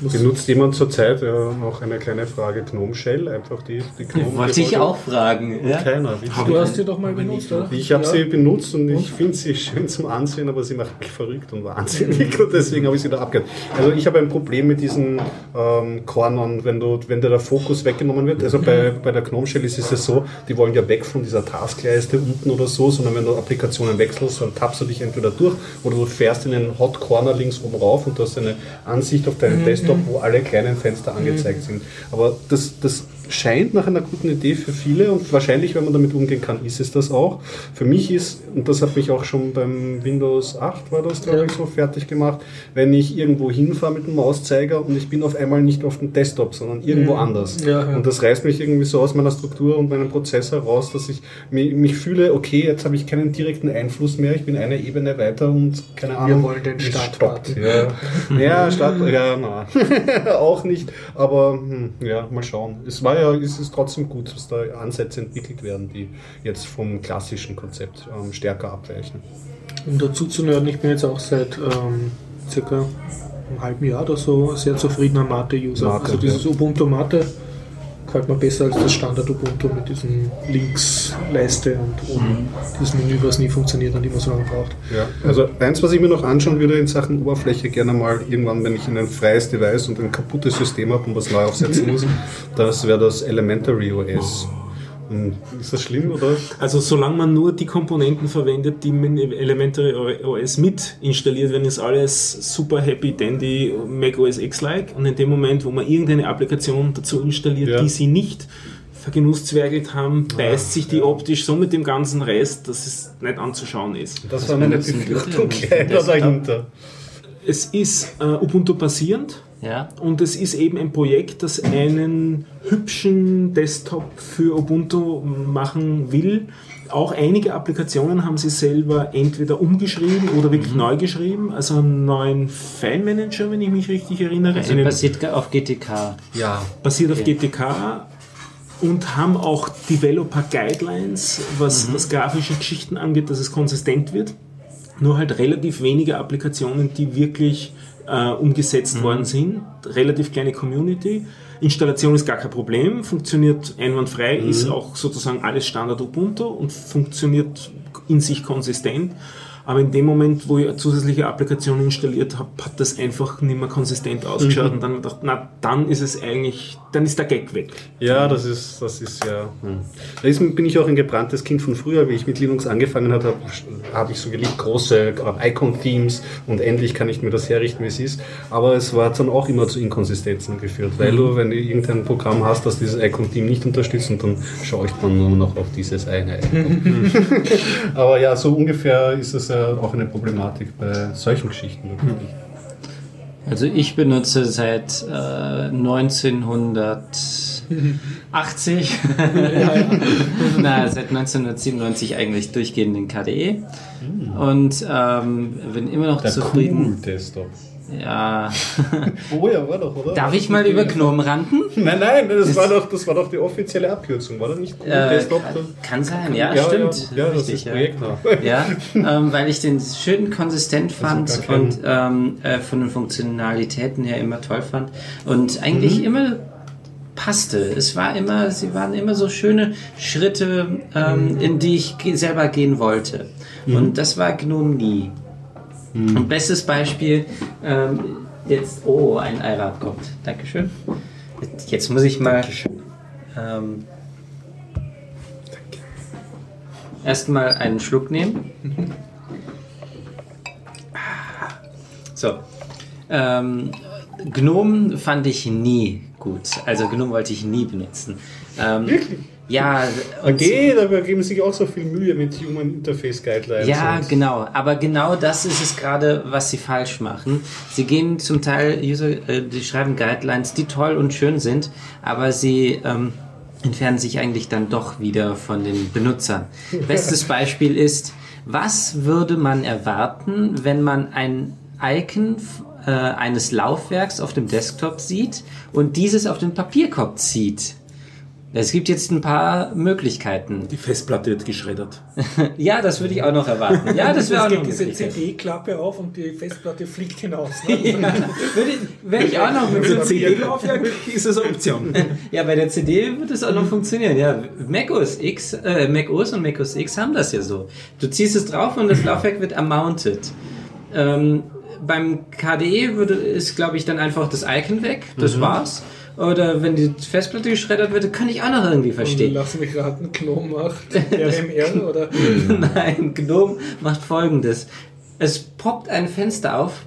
Benutzt jemand zurzeit äh, noch eine kleine Frage Gnome Shell? Einfach die, die Gnome. Wollte ich auch fragen. Ja? Keiner. Ich, Du hast sie doch mal benutzt, oder? ich habe Ja. sie benutzt und ich finde sie schön zum Ansehen, aber sie macht mich verrückt und wahnsinnig und deswegen habe ich sie da abgehört. Also ich habe ein Problem mit diesen ähm, Cornern, wenn, du, wenn dir der Fokus weggenommen wird. Also bei, bei der Gnome Shell ist es so, die wollen ja weg von dieser Taskleiste unten oder so, sondern wenn du Applikationen wechselst, dann tappst du dich entweder durch oder du fährst in den Hot Corner links oben rauf und du hast eine Ansicht auf deinen Desktop, wo alle kleinen Fenster angezeigt sind. Aber das, das scheint nach einer guten Idee für viele und wahrscheinlich, wenn man damit umgehen kann, ist es das auch. Für mich ist, und das hat mich auch schon beim Windows 8 war das, glaube ich, so fertig gemacht, wenn ich irgendwo hinfahre mit dem Mauszeiger und ich bin auf einmal nicht auf dem Desktop, sondern irgendwo anders. Ja, ja. Und das reißt mich irgendwie so aus meiner Struktur und meinem Prozessor raus, dass ich mich, fühle, okay, jetzt habe ich keinen direkten Einfluss mehr, ich bin eine Ebene weiter und keine Ahnung. wollen den Start stoppt. Ja, ja Start, ja, na. auch nicht, aber hm, ja, mal schauen. Es war es ist trotzdem gut, dass da Ansätze entwickelt werden, die jetzt vom klassischen Konzept ähm, stärker abweichen. Um dazu zu nörden, ich bin jetzt auch seit ähm, circa einem halben Jahr oder so sehr zufriedener Mate-User. Mate, also dieses. Ubuntu Mate gefällt mir besser als das Standard Ubuntu mit diesem Links-Leiste und oben dieses Menü, was nie funktioniert und immer so lange braucht. Ja, also eins, was ich mir noch anschauen würde in Sachen Oberfläche, gerne mal irgendwann, wenn ich ein freies Device und ein kaputtes System habe und was neu aufsetzen muss, das wäre das Elementary OS. Hm, Ist das schlimm oder? Also solange man nur die Komponenten verwendet, die mit Elementary OS mit installiert werden, ist alles super happy dandy Mac OS X-like und in dem Moment, wo man irgendeine Applikation dazu installiert, Ja. die sie nicht vergenusszwergelt haben, beißt sich die optisch so mit dem ganzen Rest, dass es nicht anzuschauen ist. Das war meine Befürchtung dahinter. Es ist äh, Ubuntu basierend Ja. und es ist eben ein Projekt, das einen hübschen Desktop für Ubuntu machen will. Auch einige Applikationen haben sie selber entweder umgeschrieben oder wirklich Mhm. neu geschrieben. Also einen neuen File Manager, wenn ich mich richtig erinnere. Also einen, basiert auf GTK. Ja. basiert auf Okay. GTK und haben auch Developer Guidelines, was, Mhm. was grafische Geschichten angeht, dass es konsistent wird. Nur halt relativ wenige Applikationen, die wirklich äh, umgesetzt worden sind. Relativ kleine Community. Installation ist gar kein Problem, funktioniert einwandfrei, ist auch sozusagen alles Standard Ubuntu und funktioniert in sich konsistent. Aber in dem Moment, wo ich eine zusätzliche Applikation installiert habe, hat das einfach nicht mehr konsistent ausgeschaut und dann gedacht, na, dann ist es eigentlich, dann ist der Gag weg. Ja, das ist, das ist ja. Hm. Da ist, bin ich auch ein gebranntes Kind von früher, wie ich mit Linux angefangen habe, habe hab ich so geliebt, große äh, Icon-Themes und endlich kann ich mir das herrichten, wie es ist. Aber es war dann auch immer zu Inkonsistenzen geführt, weil du, wenn du irgendein Programm hast, das dieses Icon-Team nicht unterstützt, und dann schaut man nur noch auf dieses eine Icon. Aber ja, so ungefähr ist es ja auch eine Problematik bei solchen Geschichten. Wirklich. Also ich benutze seit äh, 1980, na, seit 1997 eigentlich durchgehend den KDE und ähm, bin immer noch Der zufrieden. Cool-Desktop. Ja. Oh ja, war doch, oder? Darf ich mal über GNOME ranten? Nein, nein, das war doch, das war doch die offizielle Abkürzung, war das nicht cool? Äh, Desktop? kann sein, ja, Ja, stimmt. ja, ja, das Richtig, ist Projekt ja. Ja, ähm, weil ich den schön konsistent fand gar kein- und ähm, äh, von den Funktionalitäten her immer toll fand und eigentlich Mhm. immer passte. Es war immer, sie waren immer so schöne Schritte, ähm, Mhm. in die ich selber gehen wollte. Und das war GNOME nie. Mhm. Und bestes Beispiel, ähm, jetzt, oh, ein Eirad kommt. Dankeschön. Jetzt muss ich mal ähm, erstmal einen Schluck nehmen. So. Ähm, Gnome fand ich nie gut. Also Gnome wollte ich nie benutzen. Ähm, ja, Okay, da geben sich auch so viel Mühe mit Human Interface Guidelines. ja, genau. Aber genau das ist es gerade, was sie falsch machen. Sie gehen zum Teil, User, äh, die schreiben Guidelines, die toll und schön sind, aber sie ähm, entfernen sich eigentlich dann doch wieder von den Benutzern. Bestes Beispiel ist, was würde man erwarten, wenn man ein Icon äh, eines Laufwerks auf dem Desktop sieht und dieses auf den Papierkorb zieht? Es gibt jetzt ein paar Möglichkeiten. Die Festplatte wird geschreddert. Ja, das würde ich auch noch erwarten. Ja, das wäre auch noch diese. CD-Klappe auf und die Festplatte fliegt hinaus. Ja, würde, wäre ich auch noch mit so Für CD-Laufwerk ist das eine Option. Ja, bei der CD wird es auch noch funktionieren. Ja, Mac OS X, äh, Mac OS und Mac OS X haben das ja so. Du ziehst es drauf und das Laufwerk wird ermounted. Ähm, beim KDE würde, ist, glaube ich, dann einfach das Icon weg. Das war's. Oder wenn die Festplatte geschreddert wird, kann ich auch noch irgendwie verstehen. Lass mich raten, Gnome macht RMR oder Nein, GNOME macht folgendes. Es poppt ein Fenster auf,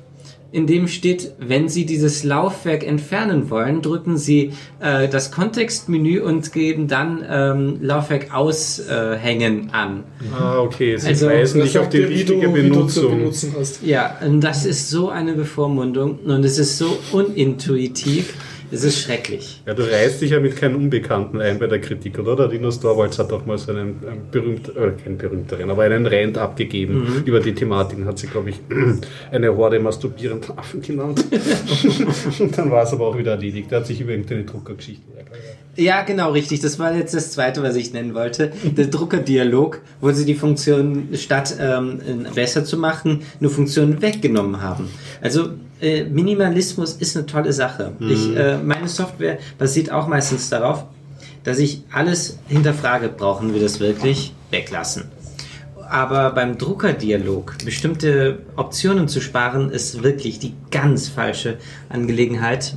in dem steht, wenn Sie dieses Laufwerk entfernen wollen, drücken Sie äh, das Kontextmenü und geben dann ähm, Laufwerk aushängen an. Ah, okay, sie Also, weisen Das dich auf die richtige Benutzung. benutzen hast. Ja, und das ist so eine Bevormundung und es ist so unintuitiv. Es ist schrecklich. Ja, du reißt dich ja mit keinem Unbekannten ein bei der Kritik, oder? Der Linus Torvalds hat auch mal so einen, einen berühmt, oder keinen berühmteren, aber einen Rant abgegeben über die Thematik. Hat sie, glaube ich, eine Horde masturbierender Affen genannt. Und dann war es aber auch wieder erledigt. Er hat sich über irgendeine Druckergeschichte Ja, genau, richtig. Das war jetzt das zweite, was ich nennen wollte. Der Druckerdialog, wo sie die Funktion, statt ähm, besser zu machen, nur Funktionen weggenommen haben. Also äh, Minimalismus ist eine tolle Sache. Ich, äh, meine Software basiert auch meistens darauf, dass ich alles hinterfrage, brauchen wir das wirklich? Weglassen. Aber beim Druckerdialog bestimmte Optionen zu sparen, ist wirklich die ganz falsche Angelegenheit,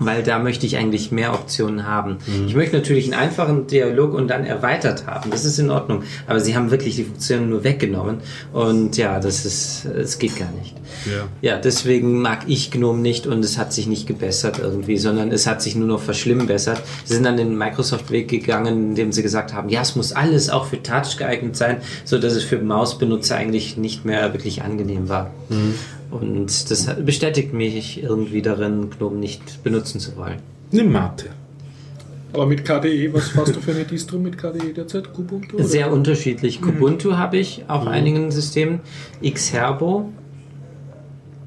weil da möchte ich eigentlich mehr Optionen haben. Ich möchte natürlich einen einfachen Dialog und dann erweitert haben. Das ist in Ordnung. Aber sie haben wirklich die Funktionen nur weggenommen. Und ja, das ist, es geht gar nicht. Ja. Ja, deswegen mag ich GNOME nicht und es hat sich nicht gebessert irgendwie, sondern es hat sich nur noch verschlimmbessert. Sie sind dann den Microsoft-Weg gegangen, indem sie gesagt haben, ja, es muss alles auch für Touch geeignet sein, so dass es für Mausbenutzer eigentlich nicht mehr wirklich angenehm war. Und das bestätigt mich irgendwie darin, GNOME nicht benutzen zu wollen. Nimm Mate. Aber mit KDE, was hast du für eine Distro mit KDE derzeit? Kubuntu? oder? Sehr unterschiedlich. Kubuntu habe ich auf einigen Systemen. Xherbo.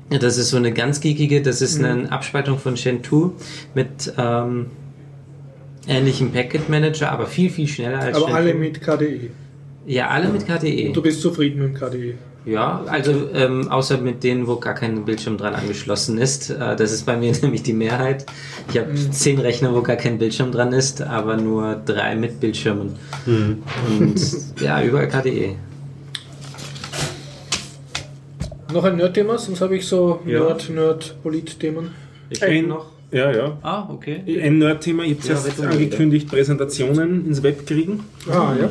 Das ist so eine ganz geekige, das ist eine Abspaltung von Gentoo mit ähm, ähnlichem Packet Manager, aber viel, viel schneller als Aber Gentoo. alle mit KDE. Ja, alle mit KDE. Du bist zufrieden mit dem KDE. Ja, also ähm, außer mit denen, wo gar kein Bildschirm dran angeschlossen ist. Äh, das ist bei mir nämlich die Mehrheit. Ich habe zehn Rechner, wo gar kein Bildschirm dran ist, aber nur drei mit Bildschirmen. Und ja, überall KDE. Noch ein Nerd-Thema, sonst habe ich so Ja. Nerd, Nerd, Polit-Themen. Ein, noch? ja, ja. Ah, okay. Ein Nerd-Thema, ich habe Ja, jetzt angekündigt, Präsentationen ins Web kriegen. Ah, ja.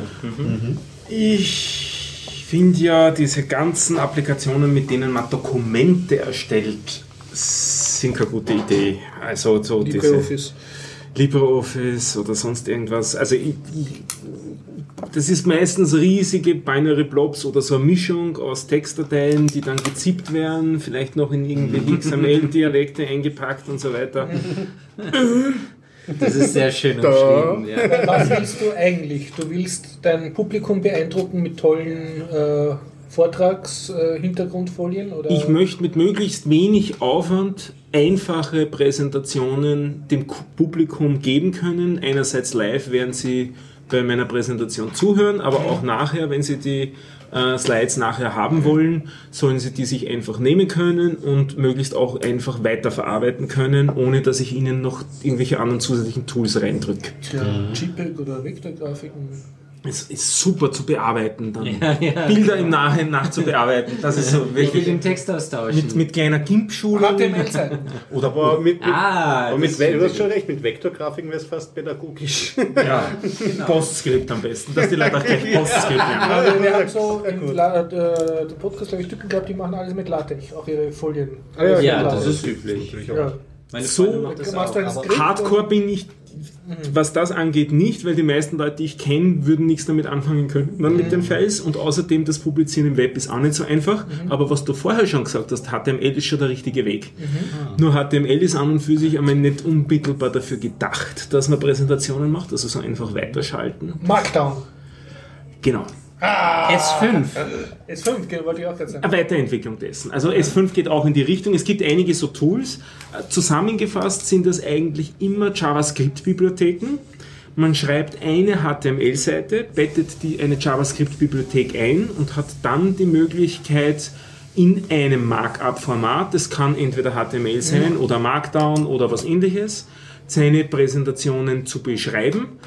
Ich finde ja diese ganzen Applikationen, mit denen man Dokumente erstellt, sind keine gute Idee. Also so LibreOffice. LibreOffice oder sonst irgendwas. Also ich, ich, das ist meistens riesige Binary Blobs oder so eine Mischung aus Textdateien, die dann gezippt werden, vielleicht noch in irgendwelche XML-Dialekte eingepackt und so weiter. Das ist sehr schön umschrieben. Ja. Was willst du eigentlich? Du willst dein Publikum beeindrucken mit tollen äh, Vortrags-Hintergrundfolien? oder? Ich möchte mit möglichst wenig Aufwand einfache Präsentationen dem Ku- Publikum geben können. Einerseits live, während sie bei meiner Präsentation zuhören, aber auch nachher, wenn sie die äh, Slides nachher haben wollen, sollen sie die sich einfach nehmen können und möglichst auch einfach weiterverarbeiten können, ohne dass ich ihnen noch irgendwelche anderen zusätzlichen Tools reindrücke. Ja, JPEG oder Vektorgrafiken. Es ist super zu bearbeiten, dann Ja, ja, Bilder im Nachhinein nachzubearbeiten. Das ist so Ich will wirklich den Text austauschen. mit, mit kleiner. HTML-Seiten. Oder aber mit, mit, ah, aber mit, du hast schon recht, mit Vektorgrafiken wäre es fast pädagogisch. Ja, Postscript am besten, dass die Leute auch gleich Postscript lernen. Also wir haben so im La äh, der Podcast, glaube ich, Typen gehabt, die machen alles mit LaTeX, auch ihre Folien. Ah, ja, ja, genau. das ist üblich. Ja. Meine So? Hardcore bin ich, was das angeht, nicht, weil die meisten Leute, die ich kenne, würden nichts damit anfangen können dann mit den Files und außerdem das Publizieren im Web ist auch nicht so einfach. Aber was du vorher schon gesagt hast, HTML ist schon der richtige Weg. Nur HTML ist an und für sich einmal nicht unmittelbar dafür gedacht, dass man Präsentationen macht, also so einfach weiterschalten. Markdown. Genau. S5. S5, genau, wollte ich auch gerade sagen. Eine Weiterentwicklung dessen. Also S5 geht auch in die Richtung. Es gibt einige so Tools. Äh, Zusammengefasst sind das eigentlich immer JavaScript-Bibliotheken. Man schreibt eine HTML-Seite, bettet die, eine JavaScript-Bibliothek ein und hat dann die Möglichkeit, in einem Markup-Format, das kann entweder HTML sein oder Markdown oder was ähnliches, seine Präsentationen zu beschreiben.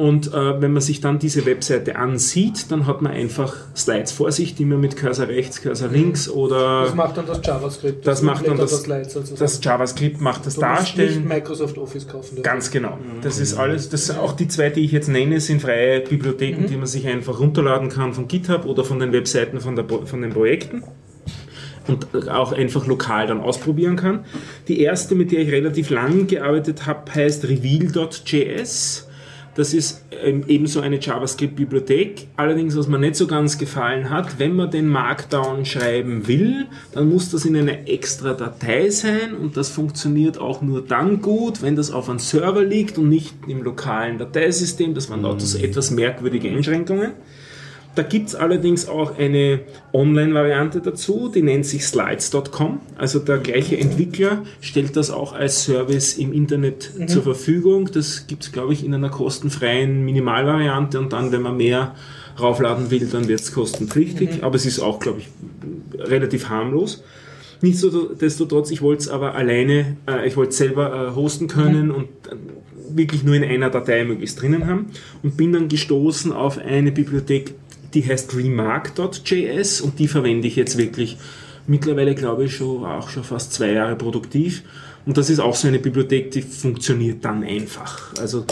Und äh, wenn man sich dann diese Webseite ansieht, dann hat man einfach Slides vor sich, die man mit Cursor rechts, Cursor links oder Das macht dann das JavaScript. das macht dann das, sozusagen. das JavaScript macht das du musst nicht Darstellen. Microsoft Office kaufen. dafür. Ganz genau. Das ist alles. Das sind auch die zwei, die ich jetzt nenne, sind freie Bibliotheken, die man sich einfach runterladen kann von GitHub oder von den Webseiten von, der, von den Projekten und auch einfach lokal dann ausprobieren kann. Die erste, mit der ich relativ lang gearbeitet habe, heißt Reveal.js. Das ist ähm, ebenso eine JavaScript-Bibliothek. Allerdings, was mir nicht so ganz gefallen hat, wenn man den Markdown schreiben will, dann muss das in einer extra Datei sein und das funktioniert auch nur dann gut, wenn das auf einem Server liegt und nicht im lokalen Dateisystem. Das waren lauter so etwas merkwürdige Einschränkungen. Da gibt es allerdings auch eine Online-Variante dazu, die nennt sich slides.com. Also der gleiche Entwickler stellt das auch als Service im Internet zur Verfügung. Das gibt es, glaube ich, in einer kostenfreien Minimalvariante und dann, wenn man mehr raufladen will, dann wird es kostenpflichtig. Aber es ist auch, glaube ich, relativ harmlos. Nichtsdestotrotz, ich wollte es aber alleine, äh, ich wollte es selber äh, hosten können und äh, wirklich nur in einer Datei möglichst drinnen haben und bin dann gestoßen auf eine Bibliothek, die heißt remark.js und die verwende ich jetzt wirklich mittlerweile, glaube ich, schon auch schon fast zwei Jahre produktiv. Und das ist auch so eine Bibliothek, die funktioniert dann einfach. Also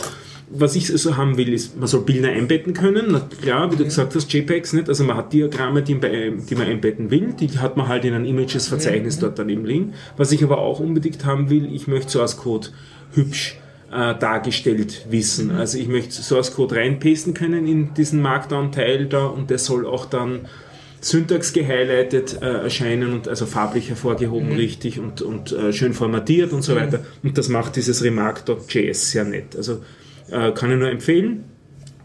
was ich so haben will, ist, man soll Bilder einbetten können. Na klar, wie du gesagt hast, JPEGs nicht. Also man hat Diagramme, die, man einbetten will. Die hat man halt in ein Images-Verzeichnis dort daneben liegen. Was ich aber auch unbedingt haben will, ich möchte Source Code hübsch äh, dargestellt wissen. Also ich möchte Source Code reinpasten können in diesen Markdown-Teil da und der soll auch dann Syntax gehighlightet äh, erscheinen und also farblich hervorgehoben richtig und, und äh, schön formatiert und so weiter. Und das macht dieses Remark.js sehr nett. Also äh, kann ich nur empfehlen.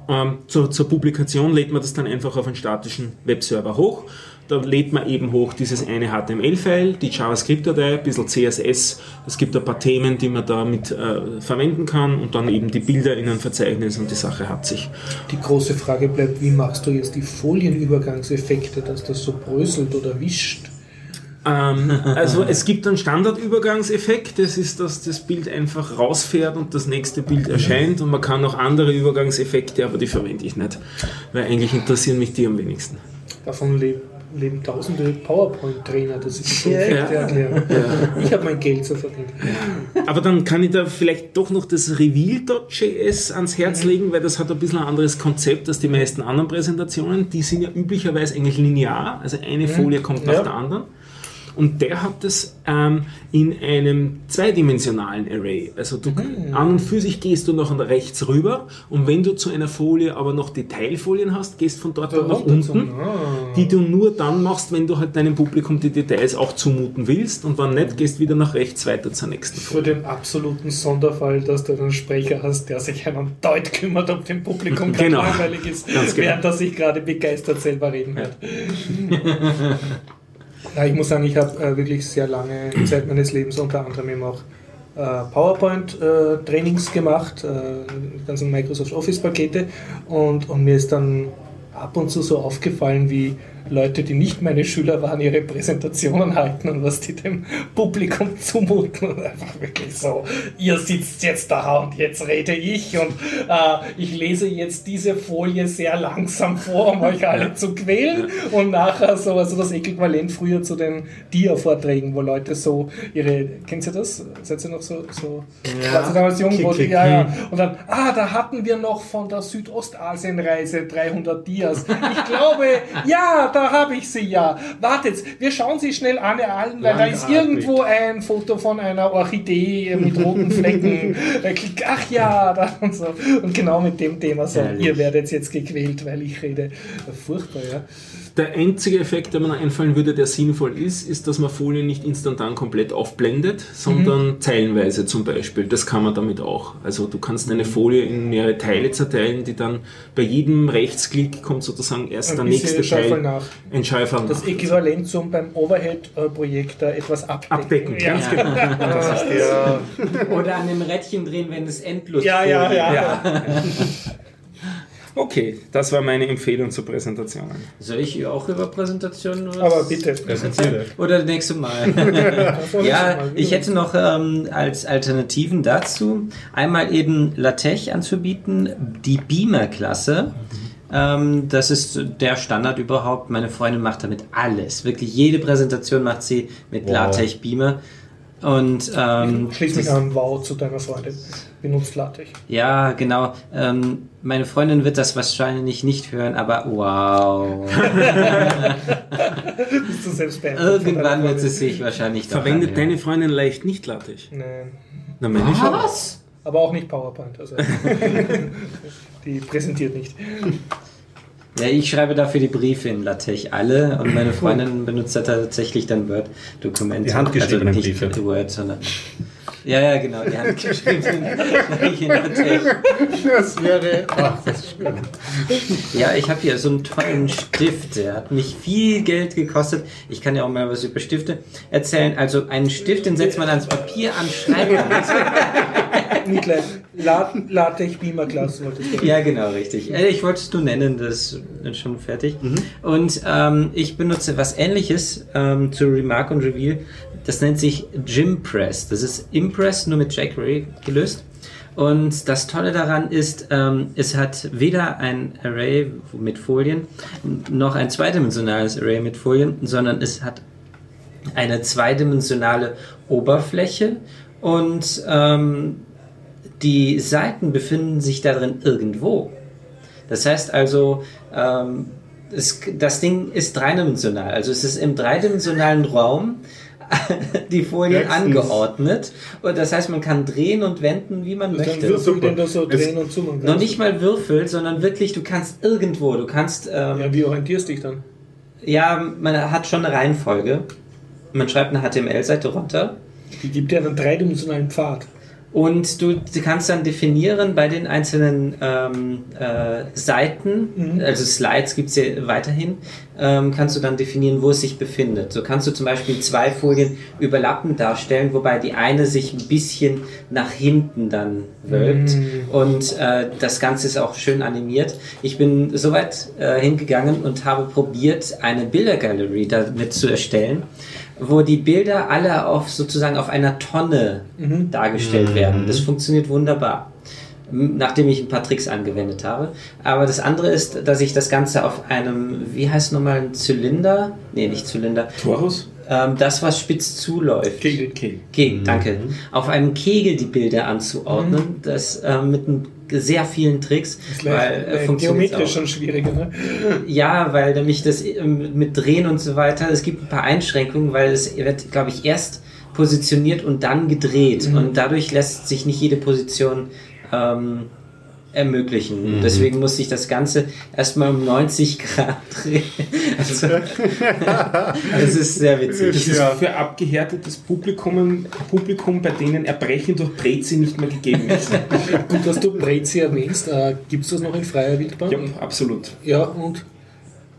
Ähm, zur, zur Publikation lädt man das dann einfach auf einen statischen Webserver hoch. Da lädt man eben hoch dieses eine HTML-File, die JavaScript-Datei, ein bisschen CSS. Es gibt ein paar Themen, die man damit äh, verwenden kann und dann eben die Bilder in ein Verzeichnis und die Sache hat sich. Die große Frage bleibt, wie machst du jetzt die Folienübergangseffekte, dass das so bröselt oder wischt? Ähm, also es gibt einen Standardübergangseffekt, das ist, dass das Bild einfach rausfährt und das nächste Bild erscheint und man kann noch andere Übergangseffekte, aber die verwende ich nicht, weil eigentlich interessieren mich die am wenigsten. Davon leben, leben tausende PowerPoint-Trainer, das ist so Ja, ja. erklären. Ich habe mein Geld so verdient. Aber dann kann ich da vielleicht doch noch das Reveal.js ans Herz legen, weil das hat ein bisschen ein anderes Konzept als die meisten anderen Präsentationen. Die sind ja üblicherweise eigentlich linear, also eine Folie kommt nach Ja. der anderen. Und der hat das ähm, in einem zweidimensionalen Array. Also du, an und für sich gehst du nach rechts rüber und wenn du zu einer Folie aber noch Detailfolien hast, gehst von dort dann nach zum- unten, die du nur dann machst, wenn du halt deinem Publikum die Details auch zumuten willst und wenn nicht, gehst wieder nach rechts weiter zur nächsten Für Folie. den absoluten Sonderfall, dass du einen Sprecher hast, der sich einen Deut kümmert, ob dem Publikum gerade Genau. langweilig ist, Ganz genau. während er sich gerade begeistert selber reden hört. Ja, ich muss sagen, ich habe äh, wirklich sehr lange Zeit meines Lebens unter anderem eben auch äh, PowerPoint-Trainings gemacht, äh, die ganzen Microsoft Office-Pakete und, und mir ist dann ab und zu so aufgefallen, wie Leute, die nicht meine Schüler waren, ihre Präsentationen halten und was die dem Publikum zumuten und einfach wirklich so, ihr sitzt jetzt da und jetzt rede ich und äh, ich lese jetzt diese Folie sehr langsam vor, um euch alle zu quälen und nachher so, also das Äquivalent früher zu den Dia-Vorträgen, wo Leute so ihre, kennt ihr das? Seid ihr noch so, so Ja. ihr damals jung? Klick, klick, ja, ja. Und dann, ah, da hatten wir noch von der Südostasienreise 300 Dias. Ich glaube, ja, da habe ich sie ja. Wartet, wir schauen sie schnell an, allen, weil da ist irgendwo ein Foto von einer Orchidee mit roten Flecken. Ach ja, da und so. Und genau mit dem Thema so, Herrlich. ihr werdet jetzt gequält, weil ich rede. Furchtbar, ja. Der einzige Effekt, der mir noch einfallen würde, der sinnvoll ist, ist, dass man Folien nicht instantan komplett aufblendet, sondern zeilenweise zum Beispiel. Das kann man damit auch. Also du kannst eine Folie in mehrere Teile zerteilen, die dann bei jedem Rechtsklick kommt sozusagen erst Ein der nächste Teil. nach. Ein Shuffle Das nach. Äquivalent zum beim Overhead-Projektor etwas abdecken. Abdecken, ja. ganz genau. Das ist der, Oder an dem Rädchen drehen, wenn es endlos Ja, ja, ja. Ja. Okay, das war meine Empfehlung zur Präsentation. Soll ich auch über Präsentationen was Aber bitte. präsentiere. Oder das nächste Mal. ja, ich hätte noch ähm, als Alternativen dazu einmal eben LaTeX anzubieten, die Beamer-Klasse. Ähm, das ist der Standard überhaupt. Meine Freundin macht damit alles. Wirklich jede Präsentation macht sie mit Wow. LaTeX Beamer. Und ähm, Schließ mich an, wow, zu deiner Freundin. Benutzt LaTeX. ja, genau. Ähm, meine Freundin wird das wahrscheinlich nicht hören, aber wow. Bist du selbst Irgendwann wird sie sich wahrscheinlich Verwendet anhören. deine Freundin leicht nicht LaTeX? Nein. Na, meine. Was? Aber auch nicht PowerPoint. Also die präsentiert nicht. Ja, ich schreibe dafür die Briefe in LaTeX alle und meine Freundin benutzt da tatsächlich dann Word-Dokumente. Die handgeschriebenen also nicht Briefe. Word, sondern. Ja, ja, genau, die handgeschriebenen in LaTeX. Das wäre. Ach, das ist schön. Ja, ich habe hier so einen tollen Stift, der hat mich viel Geld gekostet. Ich kann ja auch mal was über Stifte erzählen. Also einen Stift, den setzt man ans Papier an, schreibt damit. Niklas, La LaTeX Beamer Class. Ja, genau, richtig. Äh, Ich wollte es nur nennen, das ist schon fertig. Und ähm, ich benutze was ähnliches ähm, zu Remark und Reveal. Das nennt sich Gimpress. Das ist Impress, nur mit jQuery gelöst. Und das Tolle daran ist, ähm, es hat weder ein Array mit Folien noch ein zweidimensionales Array mit Folien, sondern es hat eine zweidimensionale Oberfläche und ähm, die Seiten befinden sich darin irgendwo. Das heißt also, ähm, es, das Ding ist dreidimensional. Also es ist im dreidimensionalen Raum die Folien Höchstens. angeordnet. Und das heißt, man kann drehen und wenden, wie man Dann möchte. Würfel, den du so Es- drehen und kannst. Noch nicht mal Würfel, sondern wirklich, du kannst irgendwo, du kannst, ähm, Ja, wie orientierst du dich dann? ja, man hat schon eine Reihenfolge. Man schreibt eine HTML-Seite runter Die gibt dir einen dreidimensionalen Pfad. Und du, du kannst dann definieren bei den einzelnen ähm, äh, Seiten, Mhm. also Slides gibt es ja weiterhin, ähm, kannst du dann definieren, wo es sich befindet. So kannst du zum Beispiel zwei Folien überlappend darstellen, wobei die eine sich ein bisschen nach hinten dann wölbt. Und äh, das Ganze ist auch schön animiert. Ich bin soweit äh, hingegangen und habe probiert, eine Bildergalerie damit zu erstellen wo die Bilder alle auf sozusagen auf einer Tonne dargestellt werden. Das funktioniert wunderbar. Nachdem ich ein paar Tricks angewendet habe. Aber das andere ist, dass ich das Ganze auf einem, wie heißt nochmal, ein Zylinder? Nee, nicht Zylinder. Torus? Ähm, das, was spitz zuläuft. Kegel. Okay. Kegel, danke. Auf einem Kegel die Bilder anzuordnen, das ähm, mit ein, sehr vielen Tricks, weil äh, äh, funktioniert geometrisch auch. schon schwieriger, ne? Ja, weil nämlich das ähm, mit Drehen und so weiter, es gibt ein paar Einschränkungen, weil es wird, glaube ich, erst positioniert und dann gedreht. Und dadurch lässt sich nicht jede Position ähm, ermöglichen. Deswegen musste ich das Ganze erstmal um 90 Grad drehen. Also, das ist sehr witzig. Das ist für abgehärtetes Publikum, Publikum, bei denen Erbrechen durch Brezi nicht mehr gegeben ist. Gut, dass du Brezi erwähnst. Äh, Gibt es das noch in freier Wildbahn? ja, absolut. Ja, und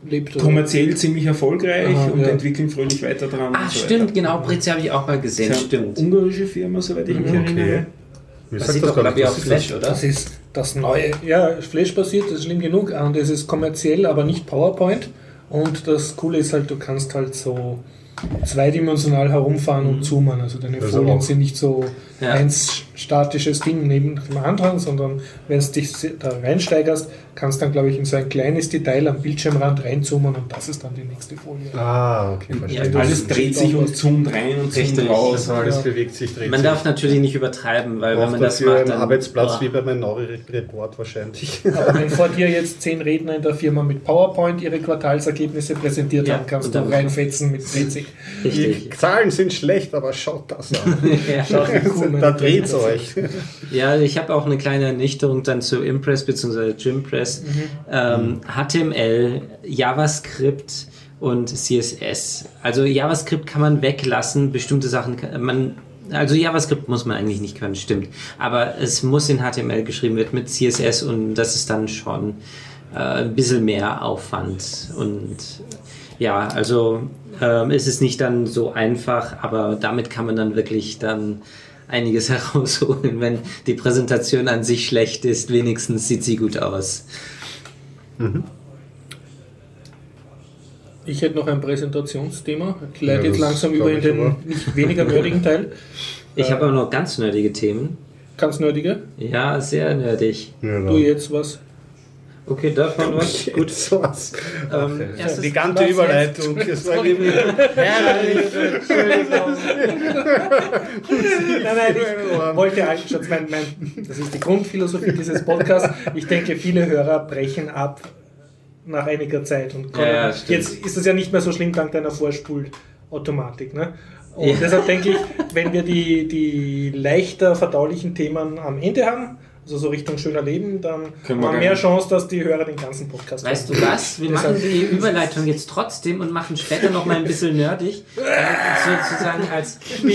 lebt oder? Kommerziell ziemlich erfolgreich Aha, und ja. entwickeln fröhlich weiter dran. Ah, und so stimmt, weiter. genau. Brezi habe ich auch mal gesehen. Das ist eine Stimmt. ungarische Firma, soweit ich mich erinnere. Wie Das sieht doch, glaube ich, auf ist Flash, oder? Das ist das Neue. Ja, Flash basiert, das ist schlimm genug. Und es ist kommerziell, aber nicht PowerPoint. Und das Coole ist halt, du kannst halt so zweidimensional herumfahren und zoomen. Also deine Also Folien sind nicht so Ja. ein statisches Ding neben dem anderen, sondern wenn du dich da reinsteigerst, kannst dann, glaube ich, in so ein kleines Detail am Bildschirmrand reinzoomen und das ist dann die nächste Folie. Ah, okay, verstehe. Ja, Alles dreht sich und zoomt rein und zoomt raus. Also alles Ja. bewegt sich, dreht Man sich. darf natürlich nicht übertreiben, weil wenn Braucht man das macht, einen dann Arbeitsplatz Boah. wie bei Minority Report wahrscheinlich. Aber wenn vor dir jetzt zehn Redner in der Firma mit PowerPoint ihre Quartalsergebnisse präsentiert Ja, haben, kannst du reinfetzen mit 60. Richtig. Die Zahlen sind schlecht, aber schaut das an. Ja. Schaut cool da dreht's Präsentation euch. Ja, ich habe auch eine kleine Ernüchterung dann zu Impress bzw. Gympress. Ähm, HTML, JavaScript und CSS. Also JavaScript kann man weglassen, bestimmte Sachen kann man. Also JavaScript muss man eigentlich nicht können, stimmt. Aber es muss in HTML geschrieben werden mit CSS und das ist dann schon äh, ein bisschen mehr Aufwand. Und ja, also ähm, es ist nicht dann so einfach, aber damit kann man dann wirklich dann einiges herausholen. Wenn die Präsentation an sich schlecht ist, wenigstens sieht sie gut aus. Ich hätte noch ein Präsentationsthema. Ich leite Ja, jetzt langsam über in den aber. nicht weniger nerdigen Teil. Ich Äh, habe aber noch ganz nerdige Themen. Ganz nerdiger. Ja, sehr nerdig. Ja, Du jetzt was? Okay, davon was? Gut, was. Ähm, Die ganze Überleitung. Das war eben Nein, nein, ich wollte eigentlich, Schatz, mein, mein, das ist die Grundphilosophie dieses Podcasts. Ich denke, viele Hörer brechen ab nach einiger Zeit. Und kommen- Ja, ja, jetzt ist es ja nicht mehr so schlimm dank deiner Vorspulautomatik. Ne? Und Ja. deshalb denke ich, wenn wir die, die leichter verdaulichen Themen am Ende haben, also so Richtung schöner Leben, dann Können wir haben wir mehr Chance, dass die Hörer den ganzen Podcast Weißt hören. du was? Wir machen die Überleitung jetzt trotzdem und machen später noch mal ein bisschen nerdig. Äh, sozusagen als ähm,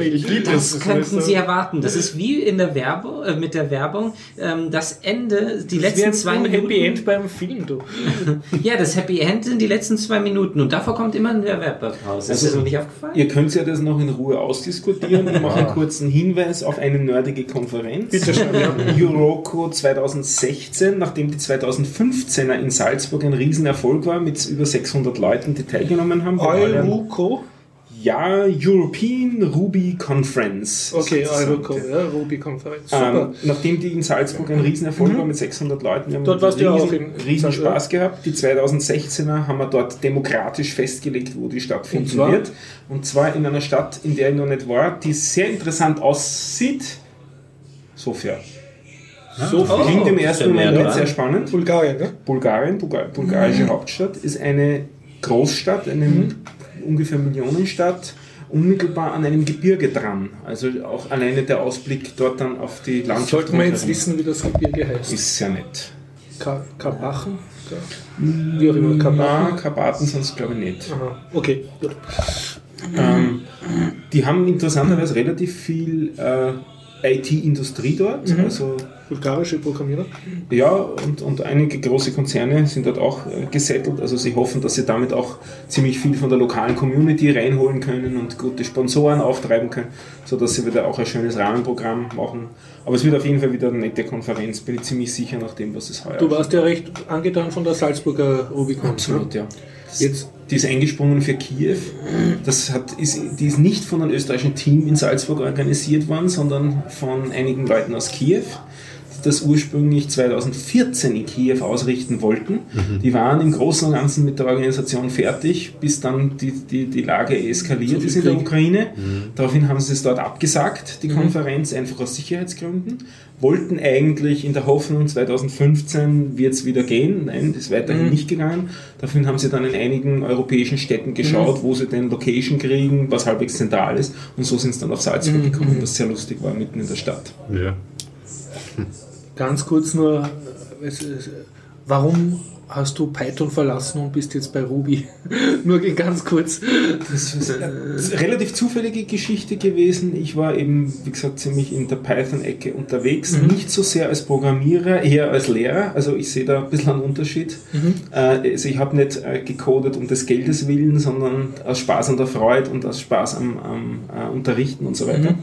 liebe Das das. könnten Sie erwarten. Das ist wie in der Werbung, äh, mit der Werbung. Ähm, das Ende, die letzten Wir zwei haben ein Minuten. Happy End beim Film, du. Ja, das Happy End sind die letzten zwei Minuten und davor kommt immer ein Werbepause. Ist Also, das noch nicht aufgefallen? Ihr könnt ja das noch in Ruhe ausdiskutieren. Ich mache einen kurzen Hinweis auf eine nerdige Konferenz. Bitte schön, ja. Euroko 2016, nachdem die 2015er in Salzburg ein Riesenerfolg war mit über 600 Leuten, die teilgenommen haben. Euruco. Ja, European Ruby Conference. Okay, sozusagen. Euruco, ja, Ruby-Konferenz. Super. Ähm, nachdem die in Salzburg ein Riesenerfolg war mit 600 Leuten, wir haben Mhm. Dort du ja auch riesen, in riesen. Spaß gehabt. Die 2016er haben wir dort demokratisch festgelegt, wo die stattfinden Und wird. Und zwar in einer Stadt, in der ich noch nicht war, die sehr interessant aussieht. Sofia. So Oh. Klingt im ersten sehr Moment nicht sehr spannend. Bulgarien, ne? Bulgarien, Bulgar bulgarische Hauptstadt, ist eine Großstadt, eine ungefähr Millionenstadt, unmittelbar an einem Gebirge dran. Also auch alleine der Ausblick dort dann auf die Landschaft. Sollten wir jetzt wissen, wie das Gebirge heißt? Ist sehr nett. Ka wie auch immer, Na, Karbachen? Karpaten sind es glaube ich nicht. Aha, okay, gut. Ähm, die haben interessanterweise relativ viel äh, IT-Industrie dort, also bulgarische Programmierer. Ja, und, und einige große Konzerne sind dort auch äh, gesettelt. Also sie hoffen, dass sie damit auch ziemlich viel von der lokalen Community reinholen können und gute Sponsoren auftreiben können, sodass sie wieder auch ein schönes Rahmenprogramm machen. Aber es wird auf jeden Fall wieder eine nette Konferenz, bin ich ziemlich sicher nach dem, was es heuer Du warst ja recht angetan von der Salzburger Rubicon. Absolut, ja. Jetzt Die ist eingesprungen für Kiew. Das hat, ist, die ist nicht von einem österreichischen Team in Salzburg organisiert worden, sondern von einigen Leuten aus Kiew, das ursprünglich 2014 in Kiew ausrichten wollten. Die waren im Großen und Ganzen mit der Organisation fertig, bis dann die, die, die Lage eskaliert ist in der Ukraine. Daraufhin haben sie es dort abgesagt, die Konferenz, einfach aus Sicherheitsgründen. Wollten eigentlich in der Hoffnung, 2015 wird es wieder gehen. Nein, ist weiterhin nicht gegangen. Daraufhin haben sie dann in einigen europäischen Städten geschaut, wo sie den Location kriegen, was halbwegs zentral ist. Und so sind sie dann auf Salzburg gekommen, was sehr lustig war, mitten in der Stadt. Ja. Ganz kurz nur, warum hast du Python verlassen und bist jetzt bei Ruby? nur ganz kurz. Das ist eine relativ zufällige Geschichte gewesen. Ich war eben, wie gesagt, ziemlich in der Python-Ecke unterwegs. Nicht so sehr als Programmierer, eher als Lehrer. Also ich sehe da ein bisschen einen Unterschied. Äh, Also ich habe nicht äh, gecodet um des Geldes willen, sondern aus Spaß an der Freude und aus Spaß am, am äh, Unterrichten und so weiter.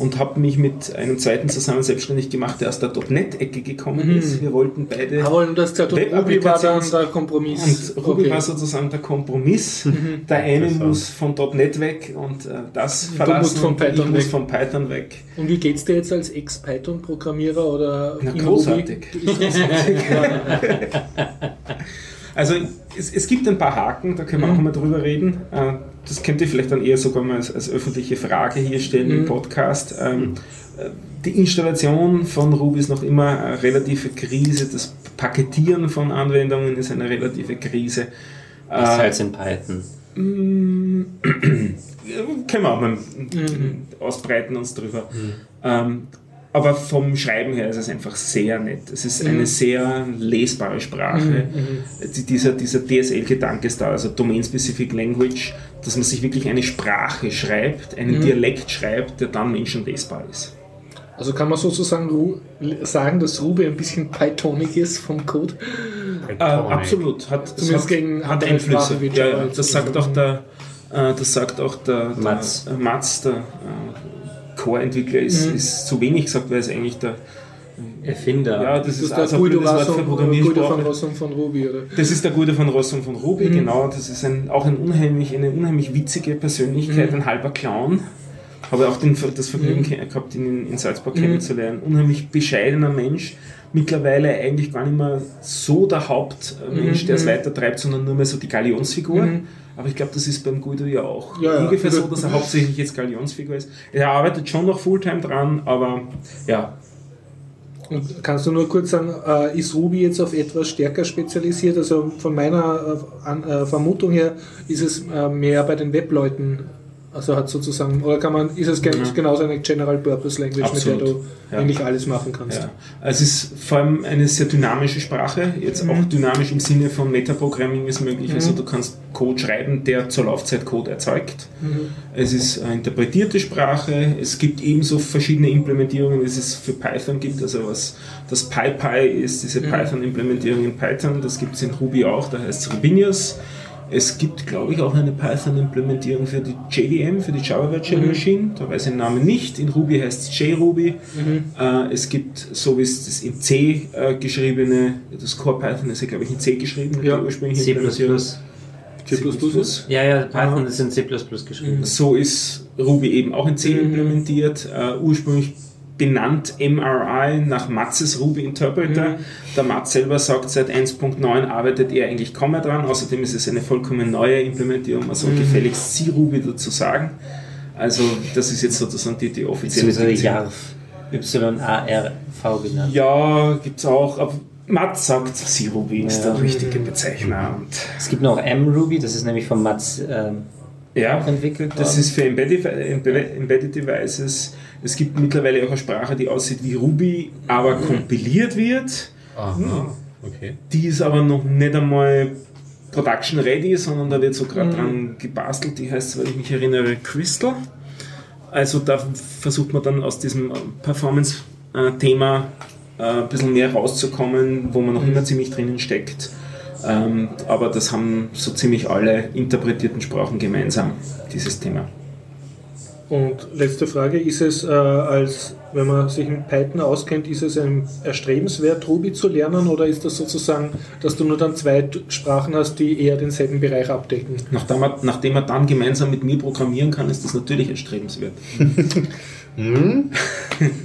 Und habe mich mit einem zweiten zusammen selbstständig gemacht, der aus der .NET-Ecke gekommen ist. Wir wollten beide... Aber du hast gesagt, und Ruby war dann der Kompromiss. Und Ruby Okay. war sozusagen der Kompromiss. Der eine muss von .NET weg und äh, das Du verlassen musst von und ich Python muss weg. von Python weg. Und wie geht's dir jetzt als Ex-Python-Programmierer oder Na, großartig. Also es, es gibt ein paar Haken, da können wir auch mal drüber reden. Äh, Das könnt ihr vielleicht dann eher sogar mal als, als öffentliche Frage hier stellen im Podcast. Ähm, äh, Die Installation von Ruby ist noch immer eine relative Krise. Das Paketieren von Anwendungen ist eine relative Krise. Das Äh, heißt in Python. können wir auch mal ausbreiten uns drüber. Ähm, aber vom Schreiben her ist es einfach sehr nett. Es ist eine sehr lesbare Sprache. Die- Dieser, dieser DSL-Gedanke ist da, also Domain-Specific Language, dass man sich wirklich eine Sprache schreibt, einen Dialekt schreibt, der dann menschenlesbar ist. Also kann man sozusagen Ru sagen, dass Ruby ein bisschen Pythonic ist vom Code? Äh, absolut. Hat, es Zumindest hat, gegen hat andere Einflüsse. Ja, ja, das sagt auch der, äh, das sagt auch der, der Mats. äh, Mats, der äh, Core-Entwickler, ist, ist zu wenig gesagt, weil es eigentlich der Erfinder. Ja, das Das ist der also Wort für Guido von. Rossum von Ruby, oder? Das ist der Gute von Rossum von Ruby, genau. Das ist ein, auch ein unheimlich, eine unheimlich witzige Persönlichkeit, ein halber Clown. Habe auch den, das Vergnügen ke- gehabt, ihn in, in Salzburg kennenzulernen. Unheimlich bescheidener Mensch. Mittlerweile eigentlich gar nicht mehr so der Hauptmensch, der es weitertreibt, sondern nur mehr so die Galionsfigur. Aber ich glaube, das ist beim Guido ja auch Ja, ja. ungefähr so, dass er hauptsächlich jetzt Galionsfigur ist. Er arbeitet schon noch Fulltime dran, aber ja, Und kannst du nur kurz sagen, äh, ist Ruby jetzt auf etwas stärker spezialisiert? Also von meiner äh, äh, Vermutung her ist es mehr bei den Webleuten, also hat sozusagen, oder kann man, ist es gen genauso eine General Purpose Language, mit der Absolut. du Ja. eigentlich alles machen kannst? Ja. Also es ist vor allem eine sehr dynamische Sprache, jetzt auch dynamisch im Sinne von Metaprogramming ist möglich. Also du kannst Code schreiben, der zur Laufzeit Code erzeugt. Es ist eine interpretierte Sprache, es gibt ebenso verschiedene Implementierungen, wie es es für Python gibt, also was das PyPy ist, diese Python-Implementierung in Python, das gibt es in Ruby auch, da heißt es Rubinius. Es gibt, glaube ich, auch eine Python-Implementierung für die JVM, für die Java Virtual Machine. Da weiß ich den Namen nicht. In Ruby heißt es JRuby. Äh, es gibt, so wie es das in C äh, geschriebene, das Core Python ist ja, glaube ich, in C geschrieben, Ja. die ursprüngliche C++. Implementierung. C++ ist? Ja, ja, Python ist in C++ geschrieben. So ist Ruby eben auch in C implementiert. Äh, ursprünglich benannt MRI nach Matzes Ruby Interpreter. Der Matz selber sagt, seit 1.9 arbeitet er eigentlich kaum mehr dran. Außerdem ist es eine vollkommen neue Implementierung. Man soll gefälligst C-Ruby dazu sagen. Also das ist jetzt sozusagen die, die offizielle. YARV. Y-A-R-V genannt. Ja, gibt's auch. Aber Matz sagt, C-Ruby ist der richtige Bezeichner. Und Es gibt noch M-Ruby, das ist nämlich von Mats ähm, ja, entwickelt Das worden. ist für Embedded, Embe- Embedded Devices. Es gibt mittlerweile auch eine Sprache, die aussieht wie Ruby, aber kompiliert wird. Aha, okay. Die ist aber noch nicht einmal production ready, sondern da wird so gerade dran gebastelt. Die heißt, weil ich mich erinnere, Crystal. Also da versucht man dann aus diesem Performance-Thema äh, ein bisschen mehr rauszukommen, wo man noch immer ziemlich drinnen steckt. Ähm, aber das haben so ziemlich alle interpretierten Sprachen gemeinsam, dieses Thema. Und letzte Frage, ist es äh, als, wenn man sich mit Python auskennt, ist es ein erstrebenswert, Ruby zu lernen oder ist das sozusagen, dass du nur dann zwei Sprachen hast, die eher denselben Bereich abdecken? Nachdem man, nachdem man dann gemeinsam mit mir programmieren kann, ist das natürlich erstrebenswert.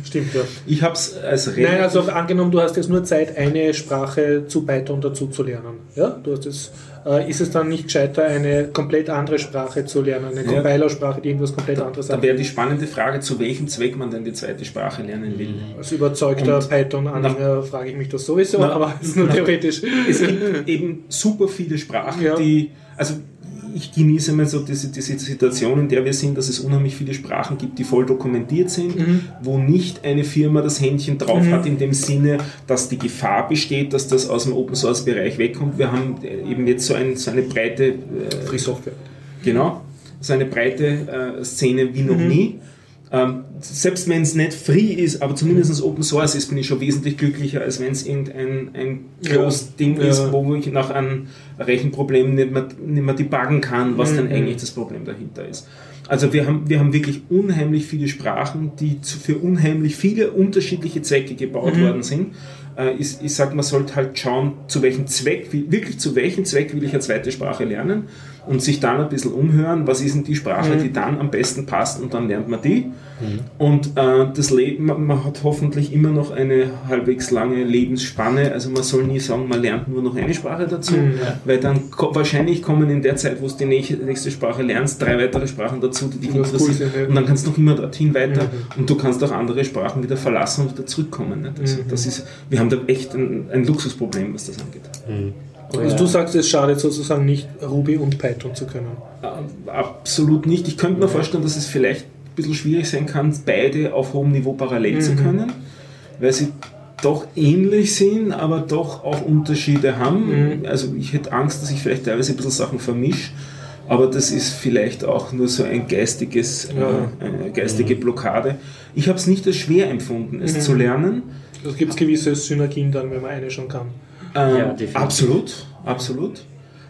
Stimmt, ja. Ich habe es als Nein, relativ- also angenommen, du hast jetzt nur Zeit, eine Sprache zu Python dazu zu lernen. Ja, du hast es, äh, ist es dann nicht gescheiter, eine komplett andere Sprache zu lernen, eine Ja. Compilersprache, die irgendwas komplett anderes Da wäre die spannende Frage, zu welchem Zweck man denn die zweite Sprache lernen will. Als überzeugter Python-Anhänger frage ich mich das sowieso, Na- aber es ist nur theoretisch. Es gibt eben super viele Sprachen, Ja. die, also ich genieße immer so diese, diese Situation, in der wir sind, dass es unheimlich viele Sprachen gibt, die voll dokumentiert sind, wo nicht eine Firma das Händchen drauf hat, in dem Sinne, dass die Gefahr besteht, dass das aus dem Open Source Bereich wegkommt. Wir haben äh, eben jetzt so, ein, so eine breite äh, Free Software. Genau, so eine breite äh, Szene wie noch nie. Ähm, selbst wenn es nicht free ist, aber zumindest Open Source ist, bin ich schon wesentlich glücklicher, als wenn es irgendein ein closed Ding Ja. ist, wo ich nach einem Rechenproblem nicht mehr, nicht mehr debuggen kann, was Mhm. dann eigentlich das Problem dahinter ist. Also wir haben, wir haben wirklich unheimlich viele Sprachen, die zu, für unheimlich viele unterschiedliche Zwecke gebaut Mhm. worden sind. Äh, ich, ich sage, man sollte halt schauen, zu welchem Zweck, wirklich zu welchem Zweck will ich eine zweite Sprache lernen und sich dann ein bisschen umhören, was ist denn die Sprache, Mhm. die dann am besten passt und dann lernt man die. Und äh, das Leben, man, hat hoffentlich immer noch eine halbwegs lange Lebensspanne, also man soll nie sagen, man lernt nur noch eine Sprache dazu, Mhm. weil dann ko wahrscheinlich kommen in der Zeit, wo du die nächste, nächste Sprache lernst, drei weitere Sprachen dazu, die dich cool interessieren. ja. Und dann kannst du noch immer dorthin weiter und du kannst auch andere Sprachen wieder verlassen und wieder zurückkommen. Also das ist, wir haben da echt ein, ein Luxusproblem, was das angeht. Also du sagst, es schadet sozusagen nicht, Ruby und Python zu können. Absolut nicht. Ich könnte mir vorstellen, dass es vielleicht ein bisschen schwierig sein kann, beide auf hohem Niveau parallel zu können, weil sie doch ähnlich sind, aber doch auch Unterschiede haben. Also ich hätte Angst, dass ich vielleicht teilweise ein bisschen Sachen vermische, aber das ist vielleicht auch nur so ein geistiges, Ja. äh, eine geistige Blockade. Ich habe es nicht als schwer empfunden, es zu lernen. Also gibt es gewisse Synergien dann, wenn man eine schon kann. Ähm, Ja, definitiv. absolut, absolut.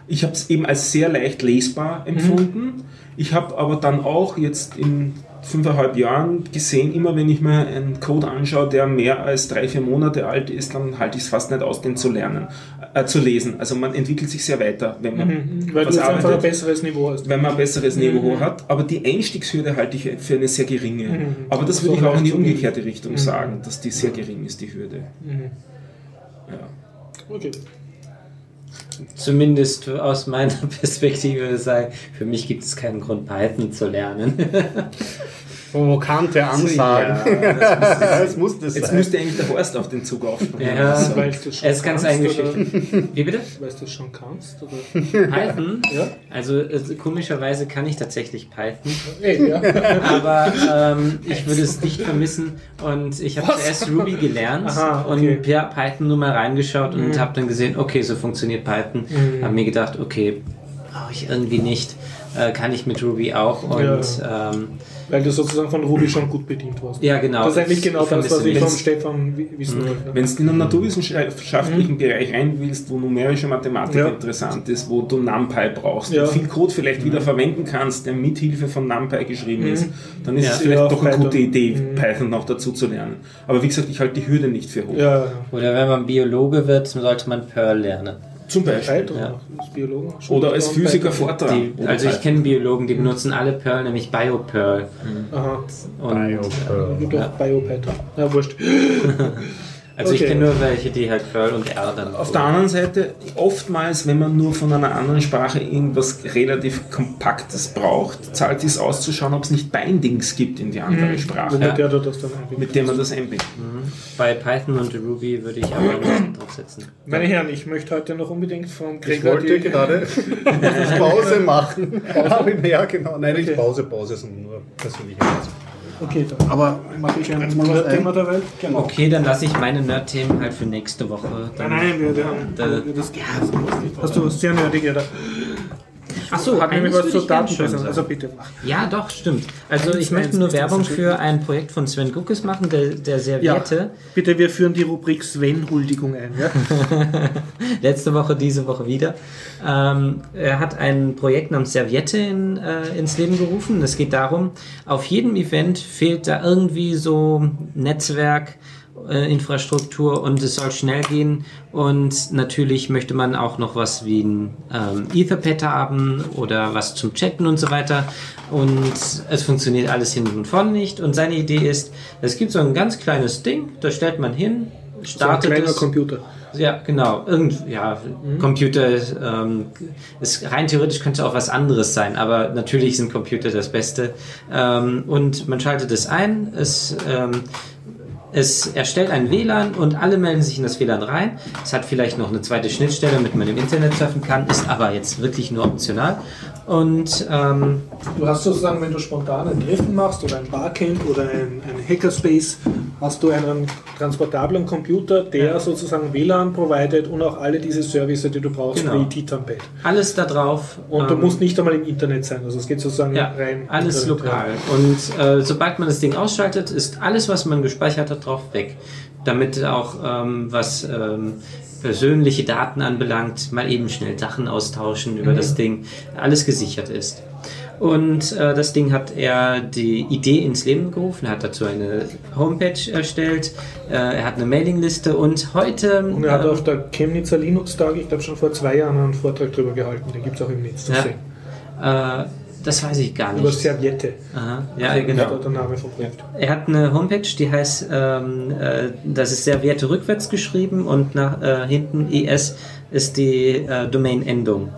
Ich habe es eben als sehr leicht lesbar empfunden. Ich habe aber dann auch jetzt in fünfeinhalb Jahren gesehen, immer wenn ich mir einen Code anschaue, der mehr als drei, vier Monate alt ist, dann halte ich es fast nicht aus, den zu lernen, äh, zu lesen. Also man entwickelt sich sehr weiter, wenn man Mhm. Weil was jetzt einfach ein arbeitet besseres Niveau hast. wenn man ein besseres Niveau hat. Aber die Einstiegshürde halte ich für eine sehr geringe. Mhm. Aber das So würde ich auch in die umgekehrte Richtung sagen, dass die sehr gering ist, die Hürde. Ja. Okay. Zumindest aus meiner Perspektive sagen, für mich gibt es keinen Grund, Python zu lernen. Provokante Ansagen. Ja, Es muss das Jetzt sein. müsste eigentlich der Horst auf den Zug aufspringen. Ja. So. Weil du schon es ist ganz kannst, eingeschüchtert. Wie bitte? Weil du das schon kannst? Oder? Python? Ja? Also äh, komischerweise kann ich tatsächlich Python, Ey, ja. aber ähm, ich würde es nicht vermissen und ich habe zuerst Ruby gelernt Aha, okay. und per Python nur mal reingeschaut und habe dann gesehen, okay, so funktioniert Python. Mhm. Habe mir gedacht, okay, brauche ich irgendwie nicht, äh, kann ich mit Ruby auch und Ja. ähm, Weil du sozusagen von Ruby schon gut bedient warst. ja genau. Das ist eigentlich genau Ich das, was ich vom. Stefan wi- wissen wollte. Wenn du in einen naturwissenschaftlichen Bereich rein willst, wo numerische Mathematik Ja. interessant ist, wo du NumPy brauchst Ja. und viel Code vielleicht wieder verwenden kannst, der mit Hilfe von NumPy geschrieben ist, dann ist Ja. es vielleicht Ja, doch eine Python. gute Idee, Python noch dazu zu lernen. Aber wie gesagt, ich halte die Hürde nicht für hoch. Oder wenn man Biologe wird, sollte man Perl lernen. Zum Beispiel. Ja. als Oder als. Physiker Fortran. Die, also ich kenne Biologen, die benutzen alle Perl, nämlich BioPerl. Aha. Und, Es gibt auch BioPython. Ja, wurscht. also ich Okay. kenne nur welche, die halt Perl und R dann. Auf der anderen Seite, oftmals, wenn man nur von einer anderen Sprache irgendwas relativ Kompaktes braucht, zahlt es auszuschauen, ob es nicht Bindings gibt in die andere Sprache, Womit der du das dann einbindet. mit dem man das einbindet. Bei Python und Ruby würde ich aber nicht draufsetzen. Meine Herren, ich möchte heute noch unbedingt vom Ich Gregor wollte die- gerade Pause machen. Ich- ja, genau. Nein, nicht Pause, Pause, sondern nur persönliche Pause. Okay, dann Aber mache ich ein Kannst du mal was Thema der Welt. genau. Okay, dann lasse ich meine Nerd-Themen halt für nächste Woche. Nein, Dann nein, wir, wir haben Da- das, Hast du sehr nerdig, oder? Ach so, hat nämlich eines was würde zur ich gern schon Datenpräsentation. sagen. Also bitte mach. Ja, doch, stimmt. Also Eins, ich möchte eins nur Werbung so für ein Projekt von Sven Guckes machen, der, der Ja, Serviette. bitte, wir führen die Rubrik Sven-Huldigung ein. Ja? Letzte Woche, diese Woche wieder. Ähm, er hat ein Projekt namens Serviette in, äh, ins Leben gerufen. Es geht darum, auf jedem Event fehlt da irgendwie so Netzwerk, äh, Infrastruktur und es soll schnell gehen. Und natürlich möchte man auch noch was wie ein ähm, Etherpad haben oder was zum Chatten und so weiter. Und es funktioniert alles hinten und vorne nicht. Und seine Idee ist, es gibt so ein ganz kleines Ding, da stellt man hin, So ein startet kleiner es. Computer. Ja, genau. Irgend, ja, Computer ähm, ist rein theoretisch könnte auch was anderes sein, aber natürlich sind Computer das Beste. Ähm, und man schaltet es ein, es, ähm, es erstellt ein WLAN und alle melden sich in das WLAN rein. Es hat vielleicht noch eine zweite Schnittstelle, damit man im Internet surfen kann, ist aber jetzt wirklich nur optional. Und ähm, Du hast sozusagen, wenn du spontan ein Treffen machst oder ein Barcamp oder ein, ein Hackerspace, hast du einen transportablen Computer, der sozusagen WLAN providet und auch alle diese Services, die du brauchst Genau. wie Titampad. alles da drauf. Und du ähm, musst nicht einmal im Internet sein, also es geht sozusagen Ja, rein. alles Internet, lokal. Und äh, sobald man das Ding ausschaltet, ist alles, was man gespeichert hat, drauf weg. Damit auch ähm, was ähm, persönliche Daten anbelangt, mal eben schnell Sachen austauschen über das Ding, alles gesichert ist. Und äh, das Ding hat er die Idee ins Leben gerufen, er hat dazu eine Homepage erstellt, äh, er hat eine Mailingliste und heute Und er hat ähm, auf der Chemnitzer Linux-Tag, ich glaube schon vor zwei Jahren, einen Vortrag darüber gehalten. Den gibt es auch im Netz zu ja, sehen. äh, das weiß ich gar Über nicht. Serviette. Aha, ja, ist genau. der Name vom Projekt. Er hat eine Homepage, die heißt, ähm, äh, das ist Serviette rückwärts geschrieben und nach äh, hinten ES ist die äh, Domain-Endung.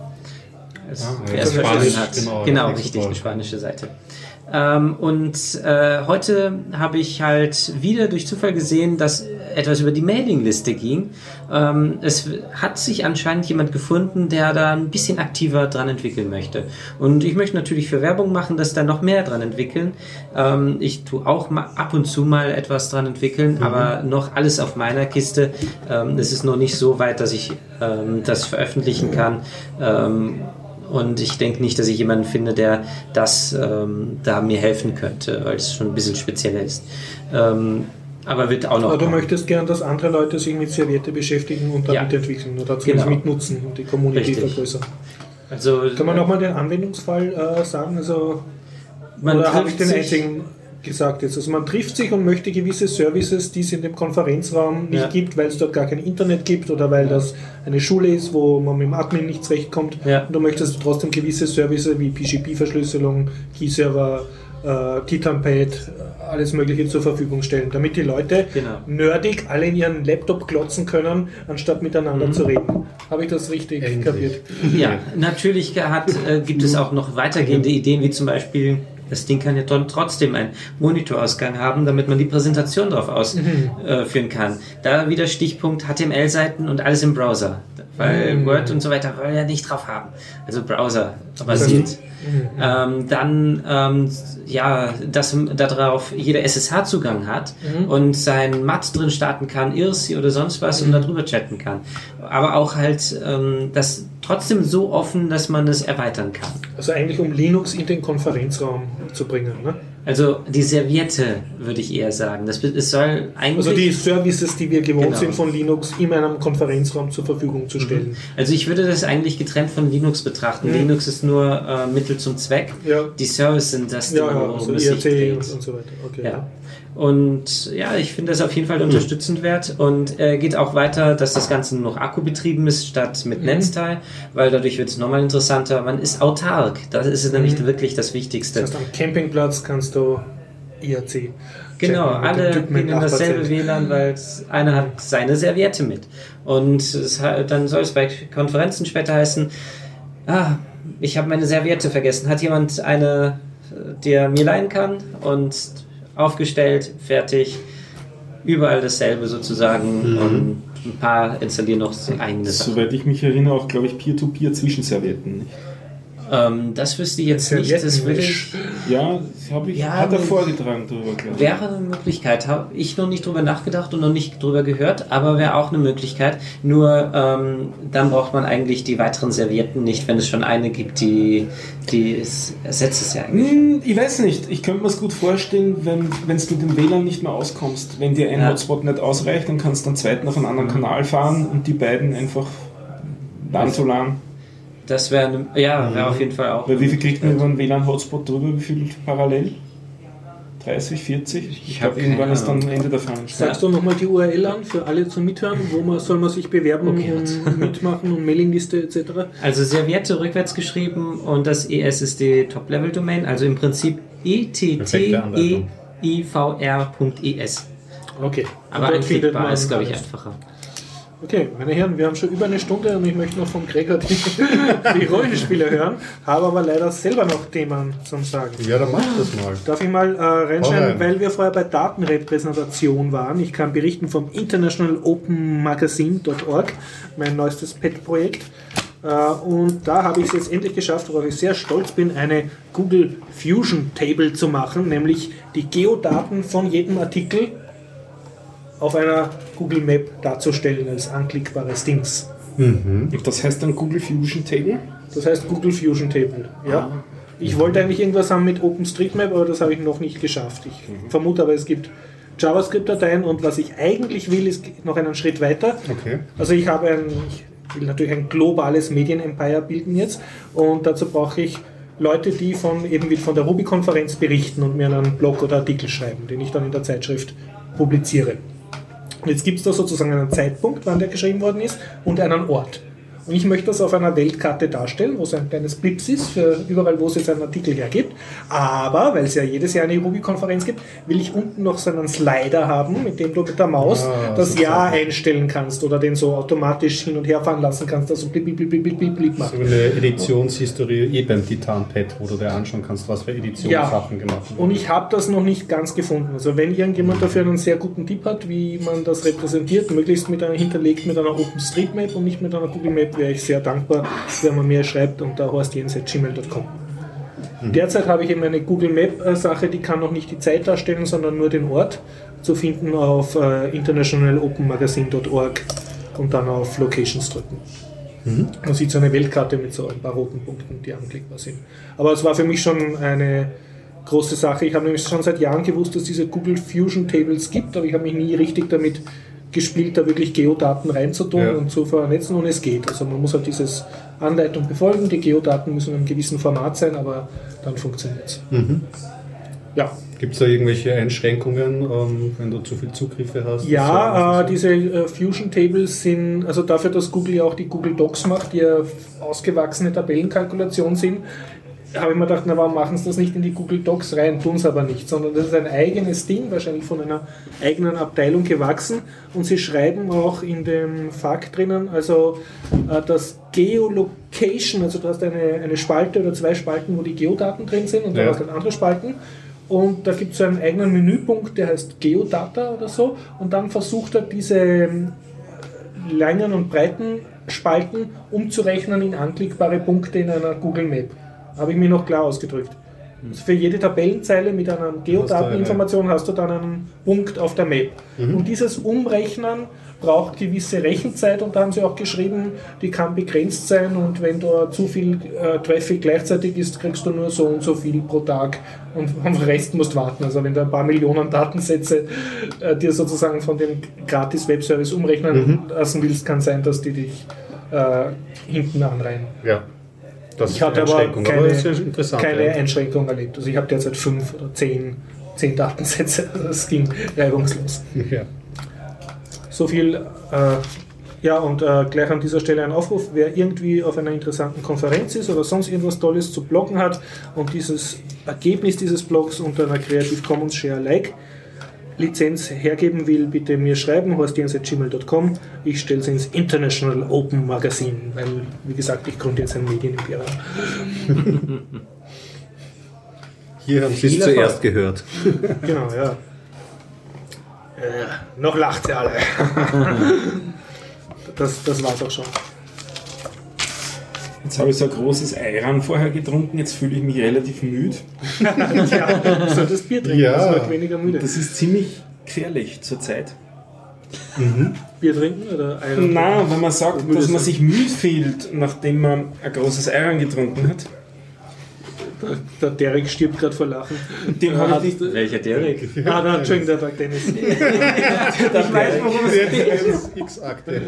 Es verstanden hat. genau, Genau, ja, richtig, eine spanische Seite. Ähm, und äh, heute habe ich halt wieder durch Zufall gesehen, dass etwas über die Mailingliste ging. Ähm, es hat sich anscheinend jemand gefunden, der da ein bisschen aktiver dran entwickeln möchte. Und ich möchte natürlich für Werbung machen, dass da noch mehr dran entwickeln. Ähm, ich tue auch mal ab und zu mal etwas dran entwickeln, aber noch alles auf meiner Kiste. Ähm, es ist noch nicht so weit, dass ich ähm, das veröffentlichen kann. Und ich denke nicht, dass ich jemanden finde, der das ähm, da mir helfen könnte, weil es schon ein bisschen spezieller ist. Ähm, aber wird auch noch. Aber du kommen. möchtest gern, dass andere Leute sich mit Serviette beschäftigen und Ja. damit entwickeln oder zumindest Genau. mitnutzen und die Community Richtig. vergrößern. also, Kann man nochmal den Anwendungsfall äh, sagen? Also, man oder habe ich den einzigen gesagt jetzt? Also man trifft sich und möchte gewisse Services, die es in dem Konferenzraum nicht Ja. gibt, weil es dort gar kein Internet gibt oder weil das eine Schule ist, wo man mit dem Admin nicht zurechtkommt. Ja. Und du möchtest trotzdem gewisse Services wie PGP-Verschlüsselung, Key-Server, äh, Titampad, alles Mögliche zur Verfügung stellen, damit die Leute Genau. nerdig alle in ihren Laptop klotzen können, anstatt miteinander Mhm. zu reden. Habe ich das richtig Endlich. kapiert? Ja, natürlich hat, äh, gibt es auch noch weitergehende Ideen, wie zum Beispiel, das Ding kann ja dann trotzdem einen Monitorausgang haben, damit man die Präsentation darauf ausführen kann. Da wieder Stichpunkt HTML-Seiten und alles im Browser. Weil Word und so weiter wollen wir ja nicht drauf haben. Also Browser basiert. Ähm, dann, ähm, ja, dass darauf jeder SSH-Zugang hat und sein MAT drin starten kann, IRC oder sonst was und darüber chatten kann. Aber auch halt ähm, das trotzdem so offen, dass man es erweitern kann. Also eigentlich um Linux in den Konferenzraum zu bringen. Ne? Also die Serviette, würde ich eher sagen. Das, es soll eigentlich. Also die Services, die wir gewohnt Genau. sind von Linux, in einem Konferenzraum zur Verfügung zu stellen. Also ich würde das eigentlich getrennt von Linux betrachten. Mhm. Linux ist nur äh, Mittel zum Zweck. Ja. Die Services sind das, Ja, ja, also IRC und so weiter. Okay. Ja. Und ja, ich finde das auf jeden Mhm. Fall unterstützend wert und äh, geht auch weiter, dass das Ganze nur noch akkubetrieben ist statt Mhm. mit Netzteil, weil dadurch wird es nochmal interessanter. Man ist autark. Das ist nämlich wirklich das Wichtigste. Mhm. Das heißt, am Campingplatz kannst du IRC. Genau, alle gehen in dasselbe. WLAN, weil einer hat seine Serviette mit. Und es, dann soll es bei Konferenzen später heißen, ah, ich habe meine Serviette vergessen. Hat jemand eine, äh, die er mir leihen kann? Und aufgestellt, fertig, überall dasselbe sozusagen. Und ein paar installieren noch so eigene Sachen. Soweit ich mich erinnere, auch, glaube ich, Peer-to-Peer Zwischenservietten. Nicht? Ähm, das wüsste ich jetzt nicht. Das würde ich, Ja, habe ich, Ja, hat er vorgetragen drüber, glaube ich. wäre eine Möglichkeit. Habe ich noch nicht drüber nachgedacht und noch nicht drüber gehört, aber wäre auch eine Möglichkeit. Nur ähm, dann braucht man eigentlich die weiteren Servierten nicht, wenn es schon eine gibt, die, die es ersetzt es ja eigentlich. Hm, Ich weiß nicht. Ich könnte mir es gut vorstellen, wenn du mit dem WLAN nicht mehr auskommst. Wenn dir ein Ja. Hotspot nicht ausreicht, dann kannst du einen zweiten auf einen anderen Kanal fahren und die beiden einfach LAN zu LAN. Das wäre eine, ja, wäre auf jeden Fall auch. Weil wie viel kriegt man über einen WLAN-Hotspot drüber? Wie viel parallel? 30, 40? Ich, hab glaube, irgendwann ist dann. Ende der Fahnenstange. Sagst du nochmal die URL an für alle zum Mithören? Wo man, soll man sich bewerben Okay, und mitmachen und Mailingliste etc.? Also Serviette rückwärts geschrieben und das ES ist die Top-Level-Domain, also im Prinzip E etttivr.es. Okay. Aber man ist, glaube ich, einfacher. Okay, meine Herren, wir haben schon über eine Stunde und ich möchte noch vom Gregor die, die Rollenspiele hören, habe aber leider selber noch Themen zum Sagen. Ja, dann mach das mal. Darf ich mal äh, reinschreiben, rein. weil wir vorher bei Datenrepräsentation waren. Ich kann berichten vom International Open Magazine.org, mein neuestes Pet-Projekt. Äh, und da habe ich es jetzt endlich geschafft, worauf ich sehr stolz bin, eine Google Fusion Table zu machen, nämlich die Geodaten von jedem Artikel auf einer Google Map darzustellen als anklickbares Dings. Und das heißt dann Google Fusion Table? Das heißt Google Fusion Table. Ja. Ich wollte eigentlich irgendwas haben mit OpenStreetMap, aber das habe ich noch nicht geschafft. Ich vermute aber, es gibt JavaScript-Dateien und was ich eigentlich will, ist noch einen Schritt weiter. Okay. Also ich habe ein, ich will natürlich ein globales Medienempire bilden jetzt und dazu brauche ich Leute, die von eben wie von der Ruby-Konferenz berichten und mir einen Blog oder Artikel schreiben, den ich dann in der Zeitschrift publiziere. Jetzt gibt es da sozusagen einen Zeitpunkt, wann der geschrieben worden ist und einen Ort. Und ich möchte das auf einer Weltkarte darstellen, wo es ein kleines Blips ist, für überall, wo es jetzt einen Artikel hergibt. Aber, weil es ja jedes Jahr eine Ruby-Konferenz gibt, will ich unten noch so einen Slider haben, mit dem du mit der Maus Ah, das so Jahr einstellen kannst oder den so automatisch hin und her fahren lassen kannst, dass so blip, blip, blip, blip, blip, blip macht. So eine Editionshistorie eh beim Titan-Pad, wo du dir anschauen kannst, was für Editionssachen gemacht Und ich habe das noch nicht ganz gefunden. Also wenn irgendjemand dafür einen sehr guten Tipp hat, wie man das repräsentiert, möglichst mit einer hinterlegt mit einer OpenStreetMap und nicht mit einer Google Map, wäre ich sehr dankbar, wenn man mir schreibt unter horstjens.gmail.com. Derzeit habe ich eben eine Google Map äh, Sache, die kann noch nicht die Zeit darstellen, sondern nur den Ort zu finden auf äh, internationalopenmagazine.org und dann auf Locations drücken. Man sieht so eine Weltkarte mit so ein paar roten Punkten, die anklickbar sind. Aber es war für mich schon eine große Sache. Ich habe nämlich schon seit Jahren gewusst, dass es diese Google Fusion Tables gibt, aber ich habe mich nie richtig damit gespielt, da wirklich Geodaten reinzutun Ja. und zu vernetzen und es geht. Also man muss halt dieses Anleitung befolgen, die Geodaten müssen in einem gewissen Format sein, aber dann funktioniert es. Ja, Gibt es da irgendwelche Einschränkungen, ähm, wenn du zu viel Zugriffe hast? Ja, äh, Das diese äh, Fusion Tables sind, also dafür, dass Google ja auch die Google Docs macht, die ja ausgewachsene Tabellenkalkulation sind, habe ich mir gedacht, na warum machen sie das nicht in die Google Docs rein, tun es aber nicht, sondern das ist ein eigenes Ding, wahrscheinlich von einer eigenen Abteilung gewachsen und sie schreiben auch in dem FAQ drinnen, also äh, das Geolocation, also du hast eine, eine Spalte oder zwei Spalten, wo die Geodaten drin sind und dann Ja. hast du halt andere Spalten und da gibt es so einen eigenen Menüpunkt, der heißt Geodata oder so. Und dann versucht er diese ähm, langen und breiten Spalten umzurechnen in anklickbare Punkte in einer Google Map. Habe ich mir noch klar ausgedrückt. Also für jede Tabellenzeile mit einer Geodateninformation hast du dann einen Punkt auf der Map. Und dieses Umrechnen braucht gewisse Rechenzeit und da haben sie auch geschrieben, die kann begrenzt sein und wenn da zu viel äh, Traffic gleichzeitig ist, kriegst du nur so und so viel pro Tag und am Rest musst warten. Also wenn du ein paar Millionen Datensätze äh, dir sozusagen von dem gratis Webservice umrechnen lassen willst, kann sein, dass die dich äh, hinten anreihen. Ja. Das Ich hatte aber keine, aber keine ja. Einschränkung erlebt. Also ich habe derzeit fünf oder zehn, zehn Datensätze. Also Das ging reibungslos. Ja. So viel. Äh, ja, und äh, gleich an dieser Stelle ein Aufruf, wer irgendwie auf einer interessanten Konferenz ist oder sonst irgendwas Tolles zu bloggen hat und dieses Ergebnis dieses Blogs unter einer Creative Commons Share Alike Lizenz hergeben will, bitte mir schreiben, horstjens.gmail.com. Ich stelle es ins International Open Magazine, weil, wie gesagt, ich gründe jetzt ein Medienimperium. Hier haben Sie es zuerst gehört. Genau, ja. Äh, noch lacht ihr alle. das, das war's auch schon. Jetzt habe ich so ein großes Eiran vorher getrunken, jetzt fühle ich mich relativ müde. ja, du solltest Bier trinken, Ja. das macht weniger müde. Das ist ziemlich gefährlich zurzeit. Bier trinken oder Eier? Na, wenn man sagt, dass man sich müde fühlt, nachdem man ein großes Eiran getrunken hat, Der Derek stirbt gerade vor Lachen. dem habe ich nicht. Welcher Derek? Ah, da, Entschuldigung, der Tag Dennis. Ich weiß, worum es geht. X-Akte.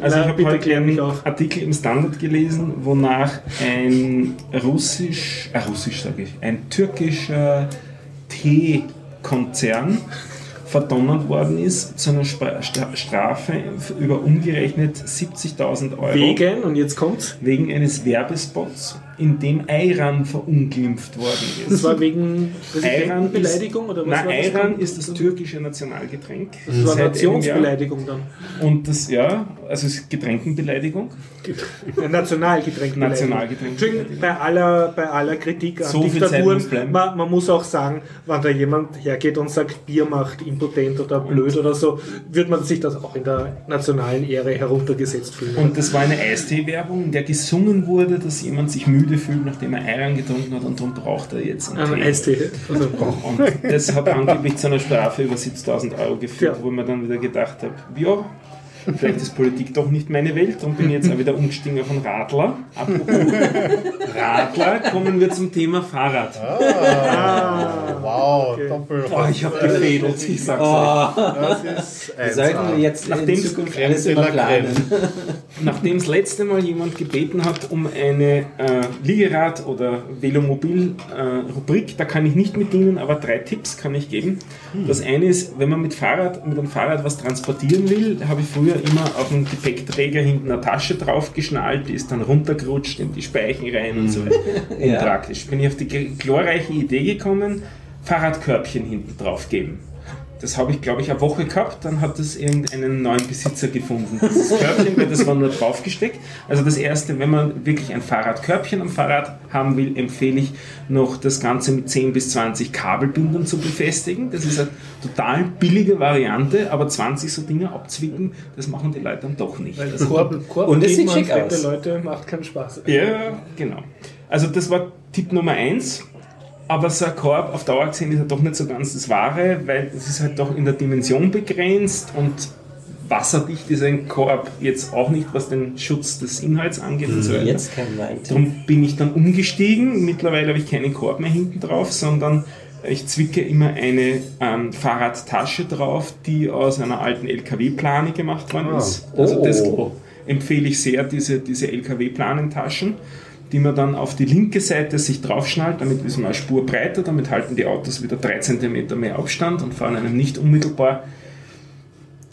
Also Na, ich habe bitte heute einen. Artikel im Standard gelesen, wonach ein russisch, äh, russisch sage ich, ein türkischer Teekonzern verdonnert worden ist zu einer Strafe über umgerechnet 70.000 Euro Wegen, und jetzt kommt's. wegen eines Werbespots, in dem Ayran verunglimpft worden Das ist. war wegen Präsidentenbeleidigung oder was nein, war das? Ayran ist das türkische Nationalgetränk. Das war. Nationsbeleidigung dann. Und das, ja, also es ist Getränkenbeleidigung. Nationalgetränk. Entschuldigung, bei aller, bei aller Kritik an So Diktaturen, man, man muss auch sagen, wenn da jemand hergeht und sagt, Bier macht impotent oder blöd oder so, wird man sich das auch in der nationalen Ehre heruntergesetzt fühlen. Und das war eine Eistee-Werbung, in der gesungen wurde, dass jemand sich müde fühlt, nachdem er Eiran getrunken hat und darum braucht er jetzt einen Ein Tee. Eistee. Also, Und das hat angeblich zu einer Strafe über 70.000 Euro geführt, Ja. wo mir dann wieder gedacht habe, ja, vielleicht ist Politik doch nicht meine Welt und bin jetzt auch wieder umgestiegen auf einen Radler. Apropos Radler, kommen wir zum Thema Fahrrad. Wow, doppel. Boah, ich habe gefädelt, ich sag's euch. Das ist Wir sollten 1A. jetzt in Nachdem Zukunft Creme alles de immer la planen. Nachdem das letzte Mal jemand gebeten hat um eine äh, Liegerad- oder Velomobil-Rubrik, da kann ich nicht mit dienen, aber drei Tipps kann ich geben. Das eine ist, wenn man mit, Fahrrad, mit einem Fahrrad was transportieren will, habe ich früher immer auf dem Gepäckträger hinten eine Tasche drauf geschnallt, die ist dann runtergerutscht in die Speichen rein und so weiter. Unpraktisch. Bin ich auf die glorreiche Idee gekommen, Fahrradkörbchen hinten drauf geben. Das habe ich, glaube ich, eine Woche gehabt, dann hat es irgendeinen neuen Besitzer gefunden. Dieses Körbchen, weil das war nur draufgesteckt. Also das erste, wenn man wirklich ein Fahrradkörbchen am Fahrrad haben will, empfehle ich noch das Ganze mit 10 bis 20 Kabelbindern zu befestigen. Das ist eine total billige Variante, aber 20 so Dinge abzwicken, das machen die Leute dann doch nicht. weil Also, Korb, Korb Und es sieht schick fette aus. Leute macht keinen Spaß. ja, genau. Also das war Tipp Nummer eins. Aber so ein Korb auf Dauer gesehen ist ja doch nicht so ganz das Wahre, weil es ist halt doch in der Dimension begrenzt und wasserdicht ist ein Korb jetzt auch nicht, was den Schutz des Inhalts angeht und so weiter. Jetzt kein Wein. Darum bin ich dann umgestiegen. Mittlerweile habe ich keinen Korb mehr hinten drauf, sondern ich zwicke immer eine ähm, Fahrradtasche drauf, die aus einer alten LKW-Plane gemacht worden Ah. ist. Also Oh. das empfehle ich sehr, diese, diese LKW-Planentaschen, die man dann auf die linke Seite sich draufschnallt, damit ist man eine Spur breiter, damit halten die Autos wieder 3 cm mehr Abstand und fahren einem nicht unmittelbar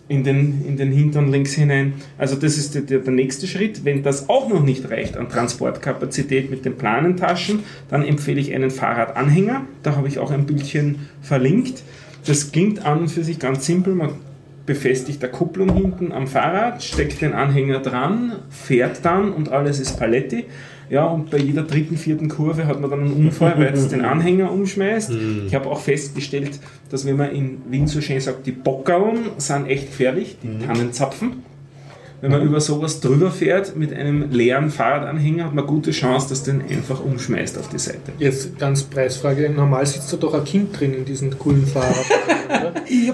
in den, in den Hintern links hinein. Also das ist der, der, nächste Schritt. Wenn das auch noch nicht reicht an Transportkapazität mit den Planentaschen, dann empfehle ich einen Fahrradanhänger. Da habe ich auch ein Bildchen verlinkt. Das klingt an und für sich ganz simpel. Man befestigt der Kupplung hinten am Fahrrad, steckt den Anhänger dran, fährt dann und alles ist Paletti. Ja, und bei jeder dritten, vierten Kurve hat man dann einen Unfall, weil es den Anhänger umschmeißt. Ich habe auch festgestellt, dass wenn man in Wien so schön sagt, die Bockauen sind echt gefährlich, die Tannenzapfen. Wenn man über sowas drüber fährt mit einem leeren Fahrradanhänger, hat man gute Chance, dass den einfach umschmeißt auf die Seite. Jetzt ganz Preisfrage. Normal sitzt da doch ein Kind drin in diesen coolen Fahrrad. oder?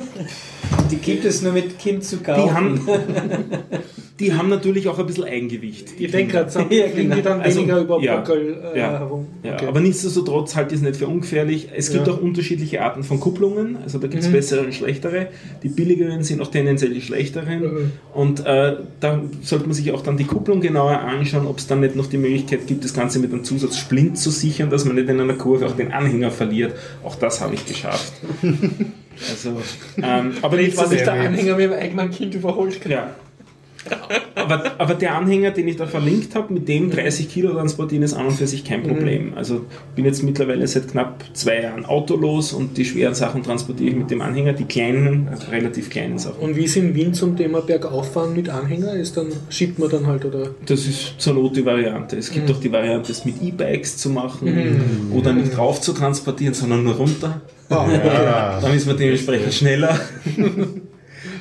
Die gibt es nur mit Kind zu kaufen. Die haben, die haben natürlich auch ein bisschen Eigengewicht. Ich denke gerade, sind- Ja, fliegen die dann Also, weniger über ja, Bockel äh, ja, herum. Ja, Okay. aber nichtsdestotrotz halte ich es nicht für ungefährlich. Es gibt auch unterschiedliche Arten von Kupplungen. Also da gibt es Mhm. bessere und schlechtere. Die billigeren sind auch tendenziell die schlechteren. Mhm. Und äh, da sollte man sich auch dann die Kupplung genauer anschauen, ob es dann nicht noch die Möglichkeit gibt, das Ganze mit einem Zusatzsplint zu sichern, dass man nicht in einer Kurve auch den Anhänger verliert. Auch das habe ich geschafft. Also, ähm, aber Nicht, was ich der. Anhänger mit dem eigenen Kind überholt kann. ja. Aber, aber der Anhänger, den ich da verlinkt habe, mit dem 30 Kilo transportieren, ist an und für sich kein Problem. Also bin jetzt mittlerweile seit knapp zwei Jahren autolos und die schweren Sachen transportiere ich mit dem Anhänger, die kleinen, also relativ kleinen Sachen. Und wie ist in Wien zum Thema Bergauffahren mit Anhänger? Ist dann, schiebt man dann halt oder? Das ist zur Not die Variante. Es gibt auch die Variante, es mit E-Bikes zu machen oder nicht rauf zu transportieren, sondern nur runter. Ja. Dann ist man dementsprechend schneller.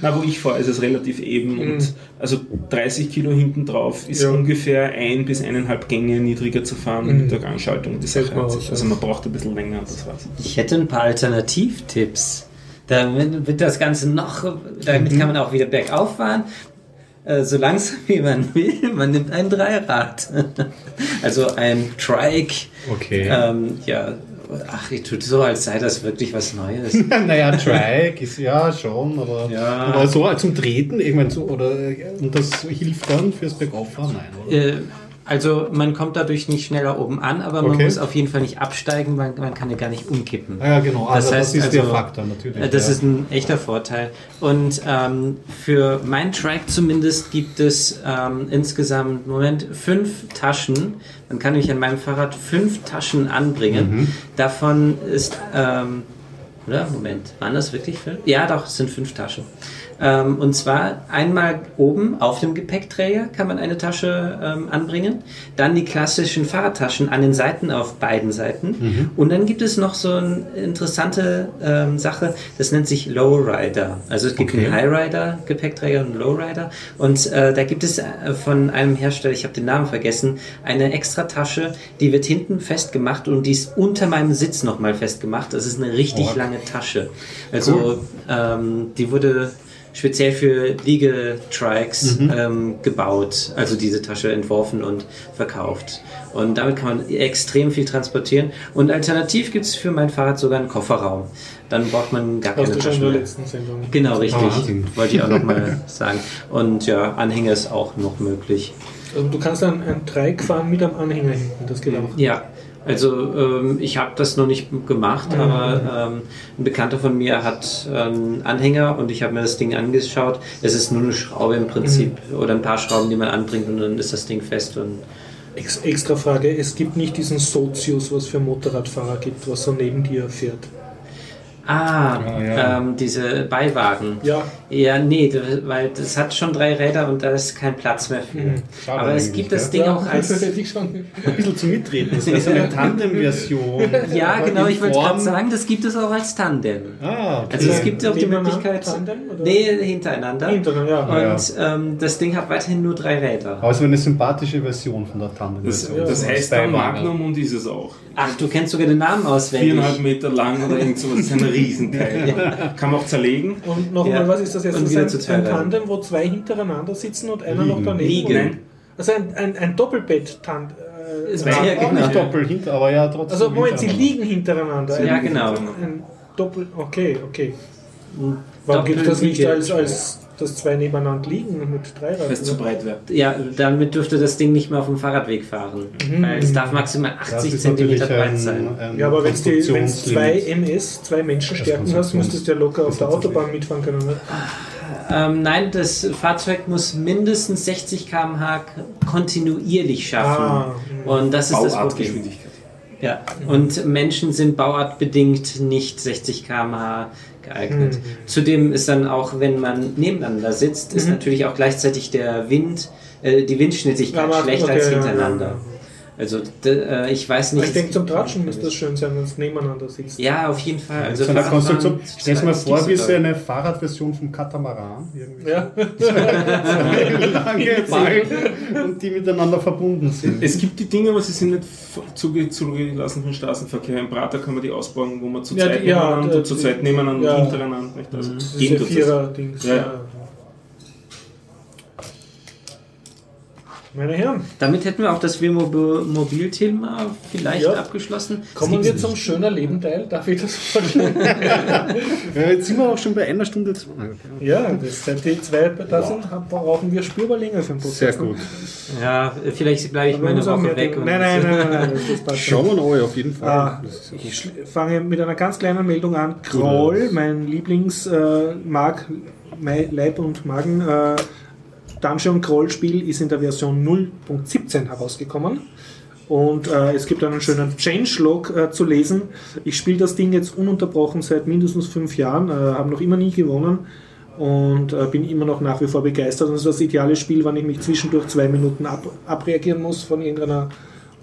Na, wo ich fahre, ist es relativ eben und also 30 Kilo hinten drauf ist Ja. ungefähr ein bis eineinhalb Gänge niedriger zu fahren mit der Gangschaltung. Das heißt, mir aus, also man braucht ein bisschen länger, das war's. Ich hätte ein paar Alternativtipps. Damit wird das Ganze noch, damit kann man auch wieder bergauf fahren. Äh, so langsam wie man will. Man nimmt ein Dreirad. also ein Trike. Okay. Ähm, ja, ach, ich tue so, als sei das wirklich was Neues. naja, Trike ist ja schon, aber, Ja. aber so zum Treten, irgendwann so, oder und das hilft dann fürs Bergauffahren? Nein, oder? Äh, also man kommt dadurch nicht schneller oben an, aber man Okay. muss auf jeden Fall nicht absteigen, man, man kann ja gar nicht umkippen. Ja, genau, also das, heißt ist der also, Faktor natürlich. Äh, Das ja. ist ein echter Vorteil. Und ähm, für meinen Track zumindest gibt es ähm, insgesamt, Moment, fünf Taschen. Man kann nämlich an meinem Fahrrad fünf Taschen anbringen. Mhm. Davon ist, ähm, oder? Moment, waren das wirklich fünf? Ja, doch, es sind fünf Taschen. Ähm, und zwar einmal oben auf dem Gepäckträger kann man eine Tasche ähm, anbringen. Dann die klassischen Fahrradtaschen an den Seiten auf beiden Seiten. Mhm. Und dann gibt es noch so eine interessante ähm, Sache, das nennt sich Lowrider. Also es gibt Okay. einen Highrider Gepäckträger und einen Lowrider. Und äh, da gibt es äh, von einem Hersteller, ich habe den Namen vergessen, eine extra Tasche, die wird hinten festgemacht und die ist unter meinem Sitz nochmal festgemacht. Das ist eine richtig Oh. lange Tasche. Also ähm, die wurde speziell für Liege-Trikes ähm, gebaut, also diese Tasche entworfen und verkauft. Und damit kann man extrem viel transportieren. Und alternativ gibt es für mein Fahrrad sogar einen Kofferraum. Dann braucht man gar keine Tasche mehr. Genau, richtig. Wahnsinn. Wollte ich auch nochmal sagen. Und ja, Anhänger ist auch noch möglich. Also du kannst ein, ein Dreieck fahren mit einem Anhänger hinten, das geht auch. Ja, also ähm, ich habe das noch nicht gemacht, aber ähm, ein Bekannter von mir hat einen Anhänger und ich habe mir das Ding angeschaut. Es ist nur eine Schraube im Prinzip oder ein paar Schrauben, die man anbringt und dann ist das Ding fest und Ex extra Frage, es gibt nicht diesen Sozius, was für Motorradfahrer gibt, was so neben dir fährt. Ah, Ah, ja. ähm, diese Beiwagen. Ja, Ja, nee, das- weil das hat schon drei Räder und da ist kein Platz mehr für. Mhm. Aber es gibt das? Ding auch als. das ich schon. ein bisschen zum Mitreden. Das so eine Tandem-Version. Ja, aber genau, ich wollte gerade sagen, das gibt es auch als Tandem. Ah, okay. Also es gibt auch die Möglichkeit. Tandem, oder? Nee, hintereinander. Hintereinander, ja. Und ähm, das Ding hat weiterhin nur drei Räder. aber es war eine sympathische Version von der Das, Tandem-Version. Ja, das So heißt dann. Magnum und ist es auch. Ach, du kennst sogar den Namen auswendig. Viereinhalb Meter lang oder irgend sowas. Das ist ein Riesenteil. Kann man auch zerlegen. Und nochmal, Ja. was ist das jetzt? Und Das ist zu ein. Tandem, wo zwei hintereinander sitzen und einer noch daneben? Liegen. Oder? Also ein, ein, ein Doppelbett-Tand. Äh, Ist Rad- ja, genau. nicht doppelt hinter, aber ja trotzdem. Also Moment, sie liegen hintereinander. Ja, genau. Ein Doppel, okay, okay. Warum gibt das nicht als, als dass zwei nebeneinander liegen und mit Dreirad? Weil es zu oder? breit wäre. Ja, damit dürfte das Ding nicht mehr auf dem Fahrradweg fahren. Weil es darf maximal Das 80 ist cm breit ein, sein. ein Ja, aber wenn du zwei. MS, zwei Menschenstärken hast, müsstest du ja locker auf der Autobahn mitfahren können. Ne? Ähm, nein, das Fahrzeug muss mindestens 60 km/h kontinuierlich schaffen. Ah, Und das ist das Problem. Ja, und Menschen sind bauartbedingt nicht 60 km/h geeignet. Zudem ist dann auch, wenn man nebeneinander sitzt, ist natürlich auch gleichzeitig der Wind, äh, die Windschnittigkeit Ja, schlechter okay, als ja, hintereinander. ja. Also d- äh, ich weiß nicht. Ich denke, zum Tratschen müsste das schön sein, wenn es nebeneinander sitzt. Ja, auf jeden Fall. Also So eine Fahrradfahren- Konstruktion. Stell dir mal vor, wie so eine Fahrradversion vom Katamaran. Irgendwie. Ja. Lange Balken und die miteinander verbunden sind. Es gibt die Dinge, aber sie sind nicht zugelassen für den Straßenverkehr. Im Prater kann man die ausbauen, wo man zu Ja, zweit ja, nebeneinander, zu zweit nebeneinander ja. und hintereinander. Nicht? Also, Das ist gehen der tut das. Vierer-Dings. Ja, Ja. ja. Meine Herren, Damit hätten wir auch das Wohnmobil-Thema vielleicht Ja. abgeschlossen. kommen wir zum schöner Leben Teil. Darf ich das vorstellen? Ja, jetzt sind wir auch schon bei einer Stunde zwei. ja, das, seit die zwei da sind, brauchen wir spürbar länger für den Podcast. Sehr gut. Ja, vielleicht bleibe ich Aber mal eine muss auch Woche weg. Nein, nein, nein, nein, nein. Schauen wir noch, auf jeden Fall. Ah, ich fange mit einer ganz kleinen Meldung an. Kroll, mein Lieblings äh, Leib- und Magen äh, Dungeon Crawl Spiel ist in der Version 0.17 herausgekommen. Und äh, es gibt einen schönen Changelog äh, zu lesen. Ich spiele das Ding jetzt ununterbrochen seit mindestens fünf Jahren, äh, habe noch immer nie gewonnen und äh, bin immer noch nach wie vor begeistert. Und das ist das ideale Spiel, wann ich mich zwischendurch zwei Minuten ab, abreagieren muss von irgendeiner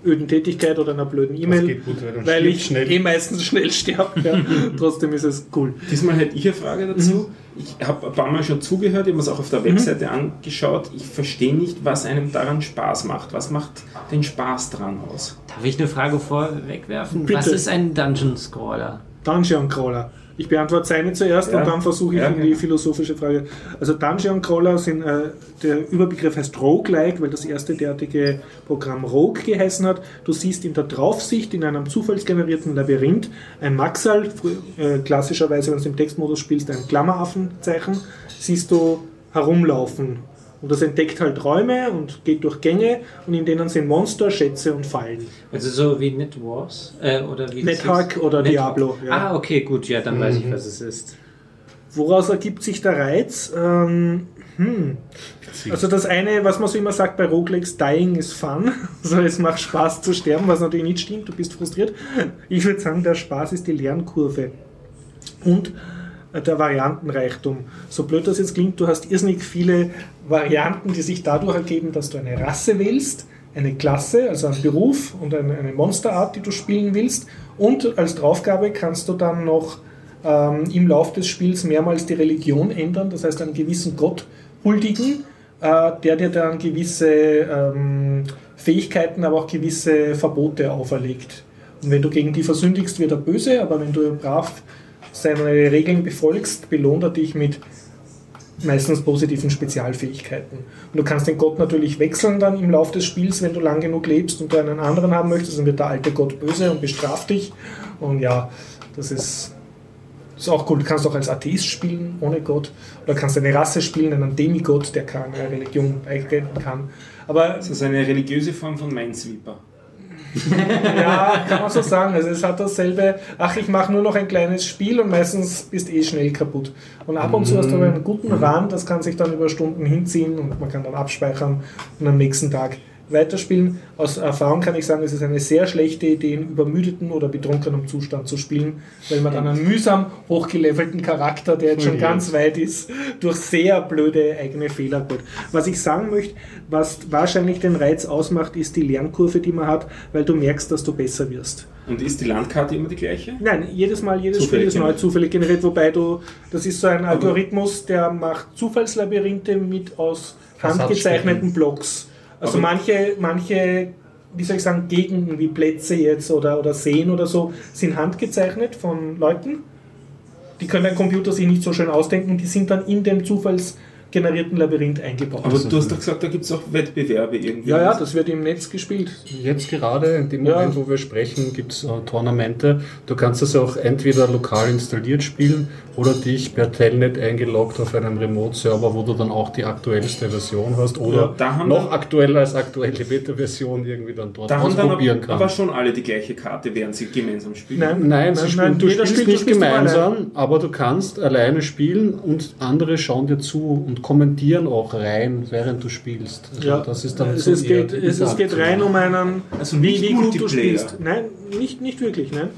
öden Tätigkeit oder einer blöden E-Mail, geht gut, weil ich schnell. eh meistens schnell sterbe. Ja. Trotzdem ist es cool. Diesmal hätte ich eine Frage dazu. Mhm. Ich habe ein paar Mal schon zugehört, ich habe mir es auch auf der Webseite angeschaut. Ich verstehe nicht, was einem daran Spaß macht. Was macht den Spaß dran aus? Darf ich eine Frage vorwegwerfen? Bitte. Was ist ein Dungeon Scroller? Dungeon Crawler. Ich beantworte seine zuerst Ja. und dann versuche ich Ja, in die genau. philosophische Frage. Also Dungeon Crawler sind, äh, der Überbegriff heißt Roguelike, weil das erste derartige Programm Rogue geheißen hat. Du siehst in der Draufsicht in einem zufallsgenerierten Labyrinth ein Maxal, äh, klassischerweise, wenn du es im Textmodus spielst, ein Klammeraffenzeichen, siehst du herumlaufen. Und das entdeckt halt Räume und geht durch Gänge und in denen sind Monster, Schätze und Fallen. Also so wie Net Wars? Äh, oder wie NetHack oder Net- Diablo, ja. Ah, okay, gut, ja, dann weiß ich, was es ist. Woraus ergibt sich der Reiz? Ähm, hm. Also das eine, was man so immer sagt bei Roguelikes, Dying is fun. Also es macht Spaß zu sterben, was natürlich nicht stimmt, du bist frustriert. Ich würde sagen, der Spaß ist die Lernkurve. Und der Variantenreichtum. So blöd das jetzt klingt, du hast irrsinnig viele Varianten, die sich dadurch ergeben, dass du eine Rasse wählst, eine Klasse, also einen Beruf und eine, Monsterart, die du spielen willst. Und als Draufgabe kannst du dann noch ähm, im Lauf des Spiels mehrmals die Religion ändern, das heißt einen gewissen Gott huldigen, äh, der dir dann gewisse ähm, Fähigkeiten, aber auch gewisse Verbote auferlegt. Und wenn du gegen die versündigst, wird er böse, aber wenn du brav seine Regeln befolgst, belohnt er dich mit meistens positiven Spezialfähigkeiten. Und du kannst den Gott natürlich wechseln dann im Laufe des Spiels, wenn du lang genug lebst und du einen anderen haben möchtest, dann wird der alte Gott böse und bestraft dich. Und ja, das ist, ist auch cool. Du kannst auch als Atheist spielen, ohne Gott. Oder kannst eine Rasse spielen, einen Demigott, der keine Religion beitreten kann. Aber Das ist eine religiöse Form von Minesweeper. Ja, kann man so sagen. Also es hat dasselbe, ach, ich mache nur noch ein kleines Spiel und meistens bist eh schnell kaputt. Und ab und zu hast du aber einen guten Run, das kann sich dann über Stunden hinziehen und man kann dann abspeichern und am nächsten Tag weiterspielen. Aus Erfahrung kann ich sagen, es ist eine sehr schlechte Idee, in übermüdeten oder betrunkenem Zustand zu spielen, weil man dann einen mühsam hochgelevelten Charakter, der jetzt schon ganz weit ist, durch sehr blöde eigene Fehler geht. Was ich sagen möchte, was wahrscheinlich den Reiz ausmacht, ist die Lernkurve, die man hat, weil du merkst, dass du besser wirst. Und ist die Landkarte immer die gleiche? Nein, jedes Mal, jedes Zufällig Spiel ist neu zufällig generiert, wobei du, das ist so ein Algorithmus, der macht Zufallslabyrinthe mit aus handgezeichneten Blocks. Also Aber- manche, manche, wie soll ich sagen, Gegenden wie Plätze jetzt oder, oder Seen oder so, sind handgezeichnet von Leuten. Die können ein Computer sich nicht so schön ausdenken, die sind dann in dem zufallsgenerierten Labyrinth eingebaut. Aber du hast doch gesagt, da gibt es auch Wettbewerbe irgendwie. ja, ja, das wird im Netz gespielt. Jetzt gerade, in dem Ja. Moment, wo wir sprechen, gibt es äh, Tournamente. Du kannst das auch entweder lokal installiert spielen oder dich per Telnet eingeloggt auf einem Remote-Server, wo du dann auch die aktuellste Version hast oder Ja, da haben noch dann- aktueller als aktuelle Beta-Version irgendwie dann dort Da haben dann ausprobieren aber, kannst. aber schon alle die gleiche Karte, während sie gemeinsam spielen. Nein, Nein, sie spielen, du jeder spielst spielt- du nicht spielst immer gemeinsam, aber du kannst alleine spielen und andere schauen dir zu und kommentieren auch rein, während du spielst. Also Ja, das ist dann es, so es, geht, es, es geht rein um einen, Also wie, nicht wie gut du spielst. Nein, nicht, nicht wirklich. Nein.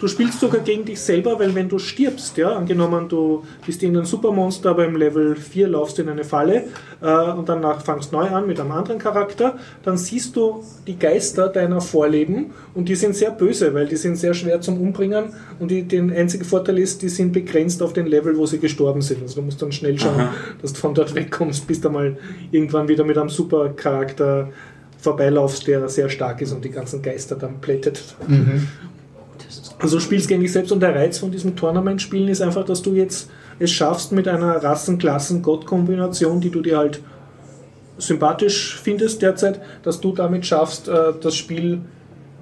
Du spielst sogar gegen dich selber, weil wenn du stirbst, ja, angenommen du bist irgendein Supermonster, aber im Level 4 laufst du in eine Falle äh, und danach fangst neu an mit einem anderen Charakter, dann siehst du die Geister deiner Vorleben und die sind sehr böse, weil die sind sehr schwer zum Umbringen und die, den einzigen Vorteil ist, die sind begrenzt auf den Level, wo sie gestorben sind. Also du musst dann schnell schauen, Aha. dass du von dort wegkommst, bis du mal irgendwann wieder mit einem Supercharakter vorbeilaufst, der sehr stark ist und die ganzen Geister dann plättet. Also du spielst gegen dich selbst und der Reiz von diesem Tournament-Spielen ist einfach, dass du jetzt es schaffst mit einer Rassen-Klassen-Gott-Kombination, die du dir halt sympathisch findest derzeit, dass du damit schaffst, äh, das Spiel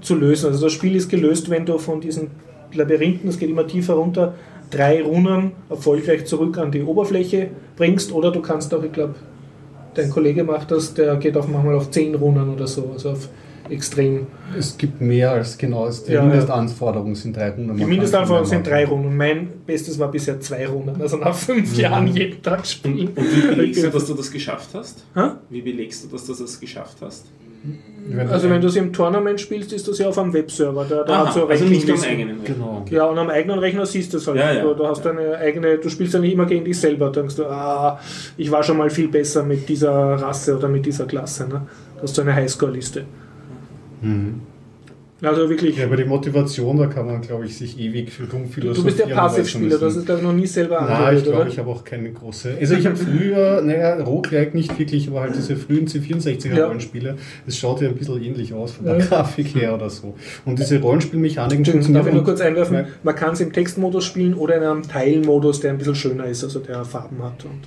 zu lösen. Also das Spiel ist gelöst, wenn du von diesen Labyrinthen, es geht immer tiefer runter, drei Runen erfolgreich zurück an die Oberfläche bringst oder du kannst auch, ich glaube, dein Kollege macht das, der geht auch manchmal auf zehn Runen oder so, also auf extrem Es gibt mehr als genau, als die Ja, Mindestanforderungen sind drei Runden. Die Mindestanforderungen sind drei Runden. Mein Bestes war bisher zwei Runden. Also nach fünf Jahren jeden Tag spielen. Und wie belegst du, dass du das geschafft hast? Hä? Wie belegst du, dass du das geschafft hast? Also wenn du es im Tournament spielst, ist das ja auf einem Webserver. Da, da Aha, hat so also nicht am eigenen. Rechner. Genau. Ja, und am eigenen Rechner siehst du es halt. Ja, ja. Du, du hast deine eigene, du spielst ja nicht immer gegen dich selber. Da denkst du, ah, ich war schon mal viel besser mit dieser Rasse oder mit dieser Klasse. Ne? Du hast so eine Highscore-Liste. Also wirklich, Ja, aber die Motivation, da kann man, glaube ich, sich ewig für drum du, philosophieren. du bist der Passivspieler, müssen. es glaube ich noch nie selber Nein, ich glaube, ich habe auch keine große. Also ich habe früher, naja, Roguelike nicht wirklich, aber halt diese frühen C64er Ja. Rollenspiele, das schaut ja ein bisschen ähnlich aus von der Ja. Grafik her oder so. Und diese Rollenspielmechaniken Entschuldigung, darf ich nur kurz einwerfen, Ja. man kann es im Textmodus spielen oder in einem Teilmodus, der ein bisschen schöner ist, also der Farben hat und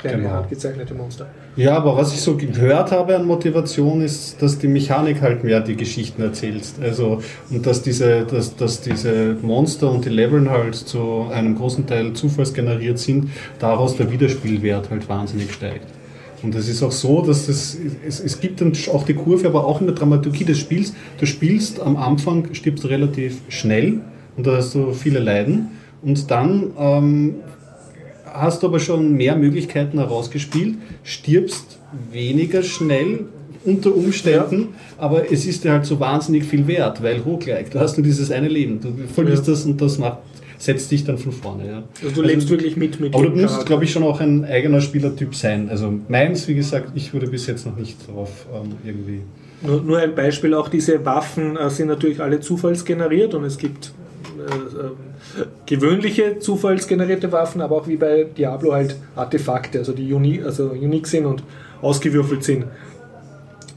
kleine Genau. handgezeichnete Monster. Ja, aber was ich so gehört habe an Motivation ist, dass die Mechanik halt mehr die Geschichten erzählt. Also, und dass diese, dass, dass diese Monster und die Leveln halt zu einem großen Teil zufallsgeneriert sind, daraus der Wiederspielwert halt wahnsinnig steigt. Und es ist auch so, dass das, es, es gibt dann auch die Kurve, aber auch in der Dramaturgie des Spiels. Du spielst am Anfang, stirbst relativ schnell und da hast du viele Leiden. Und dann ähm, hast du aber schon mehr Möglichkeiten herausgespielt, stirbst weniger schnell unter Umständen, aber es ist dir halt so wahnsinnig viel wert, weil hochgleich. Du hast nur dieses eine Leben. Du verlierst Ja. das und das macht, setzt dich dann von vorne. Ja. Also du lebst wirklich mit mit Aber du musst, glaube ich, schon auch ein eigener Spielertyp sein. Also meins, wie gesagt, ich wurde bis jetzt noch nicht darauf ähm, irgendwie. Nur, nur ein Beispiel, auch diese Waffen äh, sind natürlich alle zufallsgeneriert und es gibt äh, äh, gewöhnliche zufallsgenerierte Waffen, aber auch wie bei Diablo halt Artefakte, also die uni also unique sind und ausgewürfelt sind.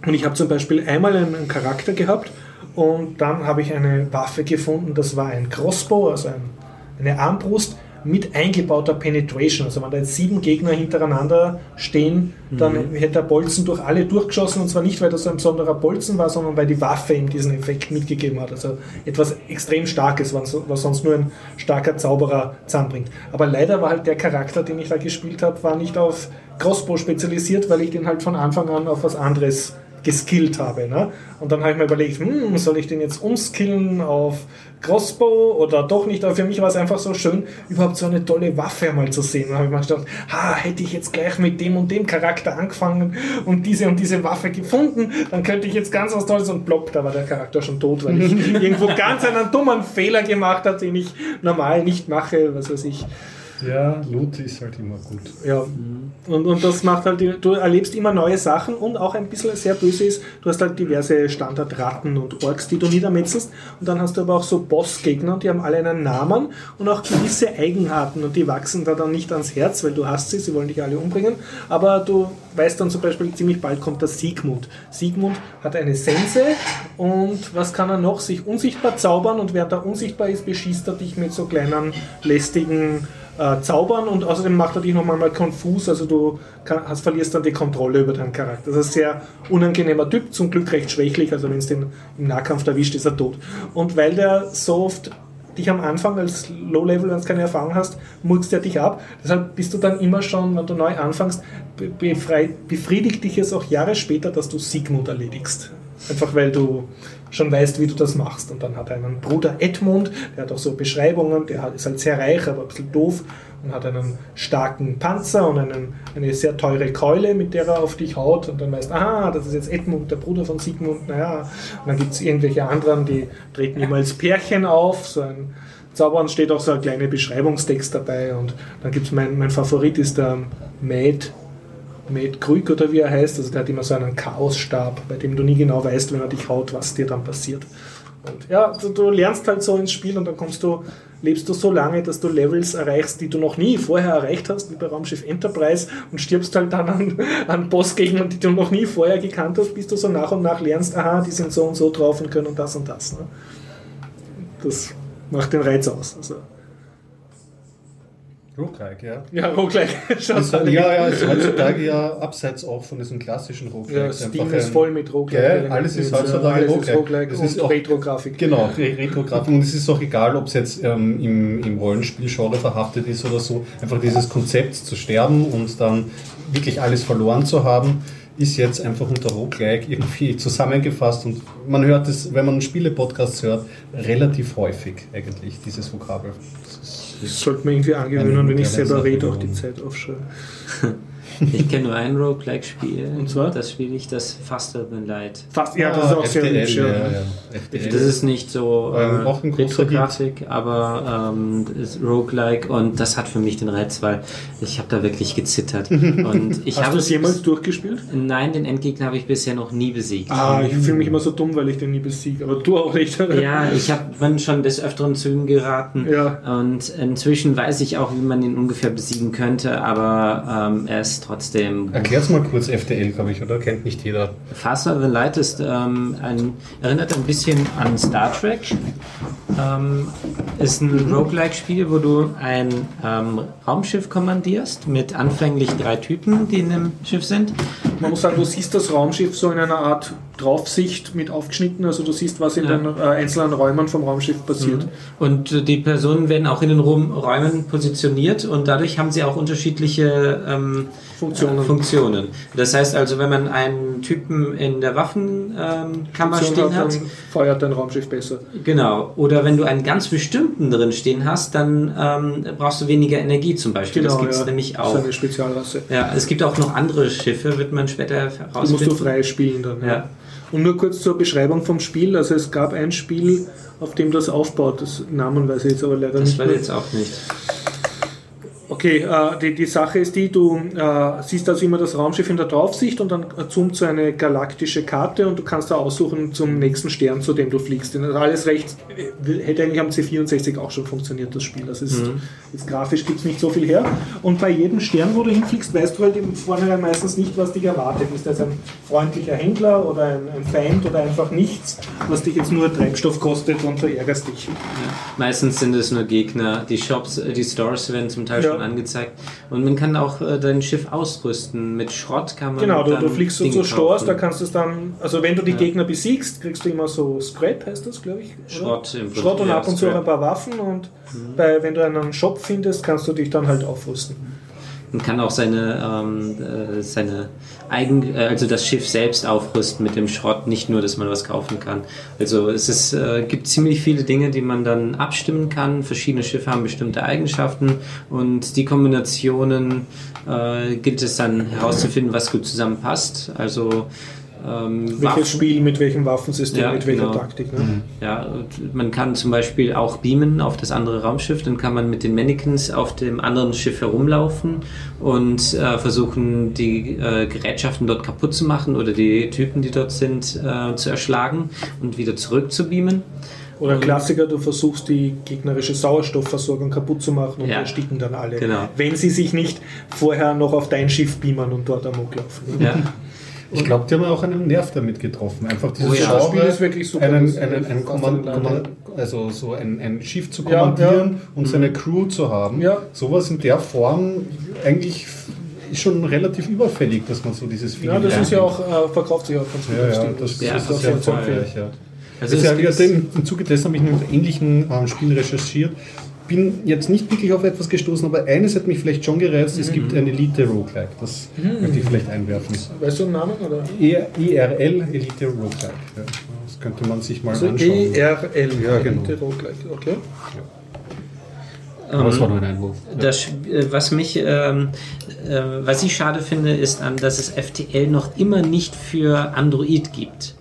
Und ich habe zum Beispiel einmal einen, Charakter gehabt und dann habe ich eine Waffe gefunden, das war ein Crossbow, also ein, eine Armbrust mit eingebauter Penetration. Also wenn da jetzt sieben Gegner hintereinander stehen, dann hätte der Bolzen durch alle durchgeschossen und zwar nicht, weil das so ein besonderer Bolzen war, sondern weil die Waffe ihm diesen Effekt mitgegeben hat. Also etwas extrem Starkes, was was sonst nur ein starker Zauberer zusammenbringt. Aber leider war halt der Charakter, den ich da gespielt habe, war nicht auf Crossbow spezialisiert, weil ich den halt von Anfang an auf was anderes geskillt habe. Ne? Und dann habe ich mir überlegt, hm, soll ich den jetzt umskillen auf Crossbow oder doch nicht? Aber für mich war es einfach so schön, überhaupt so eine tolle Waffe mal zu sehen. Und habe ich mir gedacht, ha, hätte ich jetzt gleich mit dem und dem Charakter angefangen und diese und diese Waffe gefunden, dann könnte ich jetzt ganz was Tolles und plopp, da war der Charakter schon tot, weil ich irgendwo ganz einen dummen Fehler gemacht habe, den ich normal nicht mache, was weiß ich. Ja, Loot ist halt immer gut. Ja, und, und das macht halt, du erlebst immer neue Sachen und auch ein bisschen sehr böse ist, du hast halt diverse Standardratten und Orks, die du niedermetzelst und dann hast du aber auch so Bossgegner und die haben alle einen Namen und auch gewisse Eigenarten und die wachsen da dann nicht ans Herz, weil du hast sie, sie wollen dich alle umbringen, aber du weißt dann zum Beispiel, ziemlich bald kommt der Siegmund. Siegmund hat eine Sense und was kann er noch? Sich unsichtbar zaubern und während er unsichtbar ist, beschießt er dich mit so kleinen lästigen äh, zaubern und außerdem macht er dich nochmal mal konfus, also du kann, hast, verlierst dann die Kontrolle über deinen Charakter. Das ist ein sehr unangenehmer Typ, zum Glück recht schwächlich, also wenn es den im Nahkampf erwischt, ist er tot. Und weil der so oft dich am Anfang als Low-Level, wenn du keine Erfahrung hast, murkst er dich ab. Deshalb bist du dann immer schon, wenn du neu anfängst, be- befrei- befriedigt dich es auch Jahre später, dass du Sigmund erledigst. Einfach weil du schon weißt, wie du das machst. Und dann hat er einen Bruder Edmund, der hat auch so Beschreibungen, der ist halt sehr reich, aber ein bisschen doof und hat einen starken Panzer und einen, eine sehr teure Keule, mit der er auf dich haut. Und dann weißt du, aha, das ist jetzt Edmund, der Bruder von Sigmund, naja. Und dann gibt es irgendwelche anderen, die treten immer als Pärchen auf, so ein Zaubern steht auch so ein kleiner Beschreibungstext dabei und dann gibt es mein, mein Favorit ist der Maid, Maid Krüg oder wie er heißt, also der hat immer so einen Chaosstab, bei dem du nie genau weißt, wenn er dich haut, was dir dann passiert. Und ja, du, du lernst halt so ins Spiel und dann kommst du, lebst du so lange, dass du Levels erreichst, die du noch nie vorher erreicht hast, wie bei Raumschiff Enterprise und stirbst halt dann an, an Bossgegnern, die du noch nie vorher gekannt hast, bis du so nach und nach lernst, aha, die sind so und so drauf und können das und das. Ne? Das macht den Reiz aus. Also, Roguelike, ja. ja, Roguelike. Alle- ja, ja, ist heutzutage ja abseits auch von diesen klassischen Ja, Roguelikes. Steam ist voll mit Roguelike. Alles ist Mit, heutzutage alles Roguelike. Roguelike und ist auch- Retro-Grafik. Genau, Re- Retro-Grafik. Und es ist auch egal, ob es jetzt ähm, im, im Rollenspiel-Genre verhaftet ist oder so. Einfach dieses Konzept zu sterben und dann wirklich alles verloren zu haben, ist jetzt einfach unter Roguelike irgendwie zusammengefasst. Und man hört es, wenn man Spiele-Podcasts hört, relativ häufig eigentlich, dieses Vokabel. Das sollte man irgendwie angewöhnen, wenn ich selber rede, auch die. Zeit aufschreiben. Ich kenne nur ein Roguelike-Spiel. Und zwar? Das spiele ich, das Faster Than Light. Fast, ja, das ist auch sehr FDL, hübsch. Ja. ja. Das ist nicht so äh, Ähm, auch Retro-Grafik, aber ähm, ist Roguelike und das hat für mich den Reiz, weil ich habe da wirklich gezittert. Und ich Hast du es jemals durchgespielt? Nein, den Endgegner habe ich bisher noch nie besiegt. Ah, ich fühle mich immer so dumm, weil ich den nie besiege. Aber du auch nicht. Ja, ich habe schon des Öfteren zu ihm geraten Ja. und inzwischen weiß ich auch, wie man ihn ungefähr besiegen könnte, aber ähm, er ist trotzdem Erklär's mal kurz FDL, glaube ich, oder? Kennt nicht jeder. Faster Than Light ist ähm, ein, erinnert ein bisschen an Star Trek. Ähm, ist ein Roguelike-Spiel, wo du ein ähm, Raumschiff kommandierst mit anfänglich drei Typen, die in dem Schiff sind. Man muss sagen, du siehst das Raumschiff so in einer Art Draufsicht mit aufgeschnitten. Also du siehst, was in Ja. den äh, einzelnen Räumen vom Raumschiff passiert. Und äh, die Personen werden auch in den Rum Räumen positioniert und dadurch haben sie auch unterschiedliche ähm, Funktionen. Äh, Funktionen. Das heißt also, wenn man einen Typen in der Waffenkammer ähm, stehen hat, dann feuert dein Raumschiff besser. Genau. Oder wenn du einen ganz bestimmten drin stehen hast, dann ähm, brauchst du weniger Energie zum Beispiel. das gibt es nämlich Genau, Das auch. ist eine Spezialrasse. Ja, es gibt auch noch andere Schiffe, wird man später Die musst herausfinden. du frei spielen dann. Ja. Und nur kurz zur Beschreibung vom Spiel. Also es gab ein Spiel, auf dem das aufbaut. Das Namen weiß ich jetzt aber leider Das nicht weiß mehr. ich jetzt auch nicht. Okay, äh, die, die Sache ist die, du äh, siehst also immer das Raumschiff in der Draufsicht und dann zoomt so eine galaktische Karte und du kannst da aussuchen zum nächsten Stern, zu dem du fliegst. Ist alles recht, äh, hätte eigentlich am C64 auch schon funktioniert, das Spiel. Das ist, jetzt grafisch gibt es nicht so viel her. Und bei jedem Stern, wo du hinfliegst, weißt du halt im Vornherein meistens nicht, was dich erwartet. Ist das ein freundlicher Händler oder ein, ein Feind oder einfach nichts, was dich jetzt nur Treibstoff kostet und du ärgerst dich. Meistens sind es nur Gegner. Die Shops, die Stores werden zum Teil Ja. schon angezeigt. Und man kann auch äh, dein Schiff ausrüsten. Mit Schrott kann man. Genau, du, du fliegst so zu Stores, da kannst du es dann, also wenn du die Gegner besiegst, kriegst du immer so Scrap, heißt das, glaube ich. oder? Schrott im Schrott und ja, ab und zu ein paar Waffen und bei, wenn du einen Shop findest, kannst du dich dann halt aufrüsten. Man kann auch seine, ähm, äh, seine eigen, äh, also das Schiff selbst aufrüsten mit dem Schrott, nicht nur, dass man was kaufen kann. Also es ist, äh, gibt ziemlich viele Dinge, die man dann abstimmen kann. Verschiedene Schiffe haben bestimmte Eigenschaften und die Kombinationen äh, gilt es dann herauszufinden, was gut zusammenpasst. Also ähm, Welches Waffen- Spiel mit welchem Waffensystem, Ja, mit welcher genau. Taktik. Ne? Ja, und man kann zum Beispiel auch beamen auf das andere Raumschiff, dann kann man mit den Mannequins auf dem anderen Schiff herumlaufen und äh, versuchen, die äh, Gerätschaften dort kaputt zu machen oder die Typen, die dort sind, äh, zu erschlagen und wieder zurück zu beamen. Oder Klassiker, du versuchst die gegnerische Sauerstoffversorgung kaputt zu machen und Ja. ersticken dann alle. Genau. Wenn sie sich nicht vorher noch auf dein Schiff beamen und dort amok laufen. Ja. Ich glaube, die haben auch einen Nerv damit getroffen. Einfach dieses Oh ja. Genre, Das Spiel ist wirklich super. Einen, Das- einen, einen das- Kommand, das- Kommand, also so ein, ein Schiff zu Ja, kommandieren ja. und seine Crew zu haben. Ja. Sowas in der Form eigentlich ist schon relativ überfällig, dass man so dieses Ja, das ist ja auch, äh, verkauft sich auch ganz gut. Ja, das ja, das, Ja, das ist ist auch sehr erfolgreich, ja. Also ja, im, Zuge dessen habe ich mit ähnlichen ähm, Spielen recherchiert. Bin jetzt nicht wirklich auf etwas gestoßen, aber eines hat mich vielleicht schon gereizt. Es gibt ein Elite Roguelike. Das möchte ich vielleicht einwerfen. Weißt du den Namen? Oder? E- IRL Elite Roguelike. Ja, das könnte man sich mal Also anschauen. ERL. Ja, genau. Elite Roguelike, Okay. Aber es war nur ein Einwurf. Das, äh, was mich, ähm, äh, was ich schade finde, ist, an, dass es FTL noch immer nicht für Android gibt.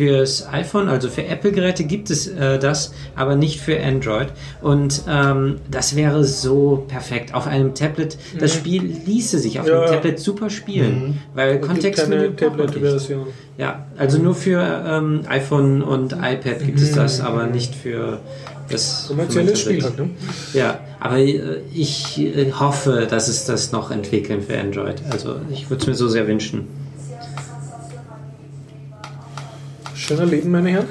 Fürs iPhone, also für Apple-Geräte gibt es äh, das, aber nicht für Android. Und ähm, das wäre so perfekt. Auf einem Tablet, das Spiel ließe sich auf Mhm. Ja. einem Tablet super spielen, weil Es Kontextmenü. Tablet-Version. Ja, also nur für ähm, iPhone und iPad gibt es das, aber nicht für das Kommerzielles Spiel halt, ne? Ja, aber äh, ich äh, hoffe, dass es das noch entwickeln für Android. Also ich würde es mir so sehr wünschen. Schöner Leben, meine Herren.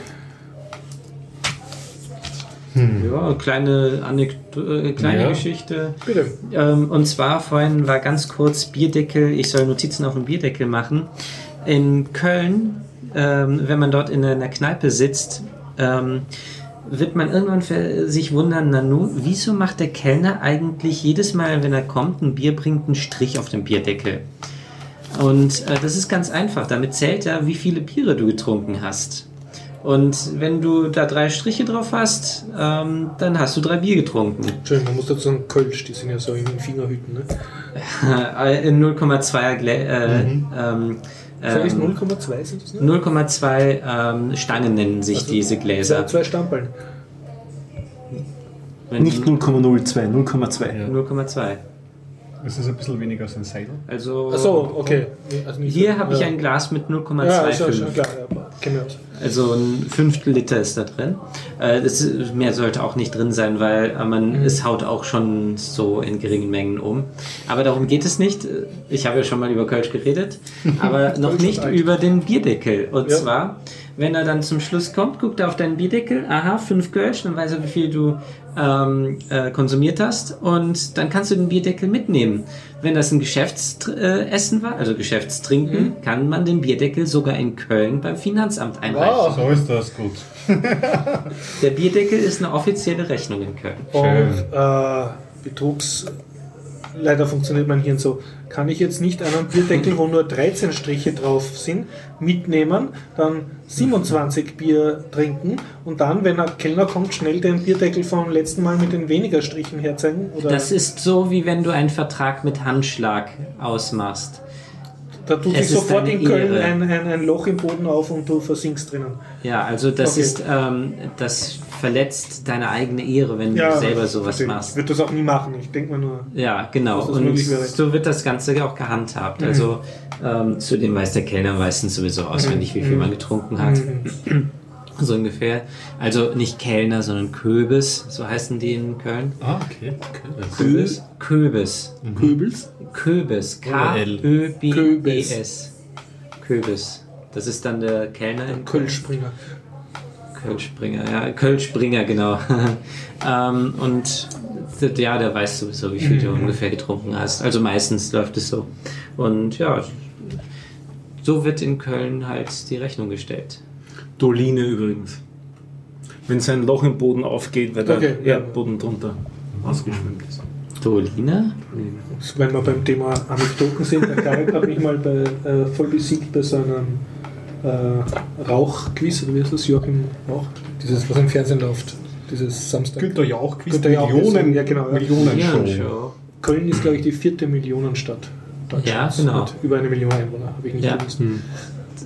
Ja, kleine, Anekdo äh, kleine Ja. Geschichte. Bitte. Ähm, und zwar vorhin war ganz kurz Bierdeckel, ich soll Notizen auf dem Bierdeckel machen. In Köln, ähm, wenn man dort in einer Kneipe sitzt, ähm, wird man irgendwann für sich wundern, na nun, wieso macht der Kellner eigentlich jedes Mal, wenn er kommt, ein Bier bringt, einen Strich auf dem Bierdeckel? Und äh, das ist ganz einfach. Damit zählt er, wie viele Biere du getrunken hast. Und wenn du da drei Striche drauf hast, ähm, dann hast du drei Bier getrunken. Schön, man muss dazu sagen, Kölsch, die sind ja so in den Fingerhüten. Ne? In 0,2er Glä äh, ähm, Sag ich ähm, 0,2 sind das, ne? 0,2 ähm, Stangen nennen sich diese Zwei, Gläser. zwei Stamperln. Wenn- Nicht 0,02, 0,2. 0,2. Das ist ein bisschen weniger als ein Seidel. Also Achso, okay. Nee, also nicht hier so- habe ich ja. ein Glas mit Ja, ist ja 0,25. schon klar, ja, aus. Also ein Fünftel Liter ist da drin. Äh, das, ist- mehr sollte auch nicht drin sein, weil äh, man Mhm. es haut auch schon so in geringen Mengen um. Aber darum geht es nicht. Ich habe ja schon mal über Kölsch geredet, aber noch nicht über den Bierdeckel. Und Ja. zwar, wenn er dann zum Schluss kommt, guckt er auf deinen Bierdeckel, aha, fünf Kölsch, dann weiß er, wie viel du ähm, äh, konsumiert hast und dann kannst du den Bierdeckel mitnehmen. Wenn das ein Geschäftsessen war, also Geschäftstrinken, Mhm. kann man den Bierdeckel sogar in Köln beim Finanzamt einreichen. So ist das gut. Der Bierdeckel ist eine offizielle Rechnung in Köln. Und äh, Betrugs. Leider funktioniert mein Hirn so. Kann ich jetzt nicht einen Bierdeckel, wo nur 13 Striche drauf sind, mitnehmen, dann 27 Bier trinken und dann, wenn ein Kellner kommt, schnell den Bierdeckel vom letzten Mal mit den weniger Strichen herzeigen? Oder Das ist so, wie wenn du einen Vertrag mit Handschlag ausmachst. da tut es sich sofort in Köln ein, ein, ein Loch im Boden auf und du versinkst drinnen. Ja, also das Okay. ist, ähm, das verletzt deine eigene Ehre, wenn du selber sowas verstehe. machst. Ich würde das auch nie machen. Ich denke mir nur. Ja, genau. Und so wird das Ganze auch gehandhabt. Also ähm, zudem weiß der Kellner meistens sowieso auswendig, wie viel man getrunken hat. So ungefähr. Also nicht Kellner, sondern Köbis, so heißen die in Köln. Ah, okay. Köbis? Köbis. Köbels? Köbis. K-Ö-B-E-S. Köbis. Das ist dann der Kellner in Kölschspringer. Kölschspringer, ja, Kölschspringer, genau. ähm, und ja, der weiß sowieso, wie viel du ungefähr getrunken hast. Also meistens läuft es so. Und ja, so wird in Köln halt die Rechnung gestellt. Doline übrigens. Wenn so ein Loch im Boden aufgeht, weil Okay, der ja. Erdboden drunter ausgeschwemmt ist. Dolina? Wenn wir beim Thema Anekdoten sind, der Karek hat mich mal bei, äh, voll besiegt bei so einem äh, Rauchquiz, oder wie heißt das, Joachim Rauch? Dieses, was im Fernsehen läuft, dieses Samstag. Günther Jauch-Quiz, Günther Jauch-Quiz, Millionen, ja, genau, ja. Millionen-Show. Show. Köln ist, glaube ich, die vierte Millionenstadt Deutschlands. Ja, genau. Mit über eine Million Einwohner, habe ich nicht Ja. gewusst.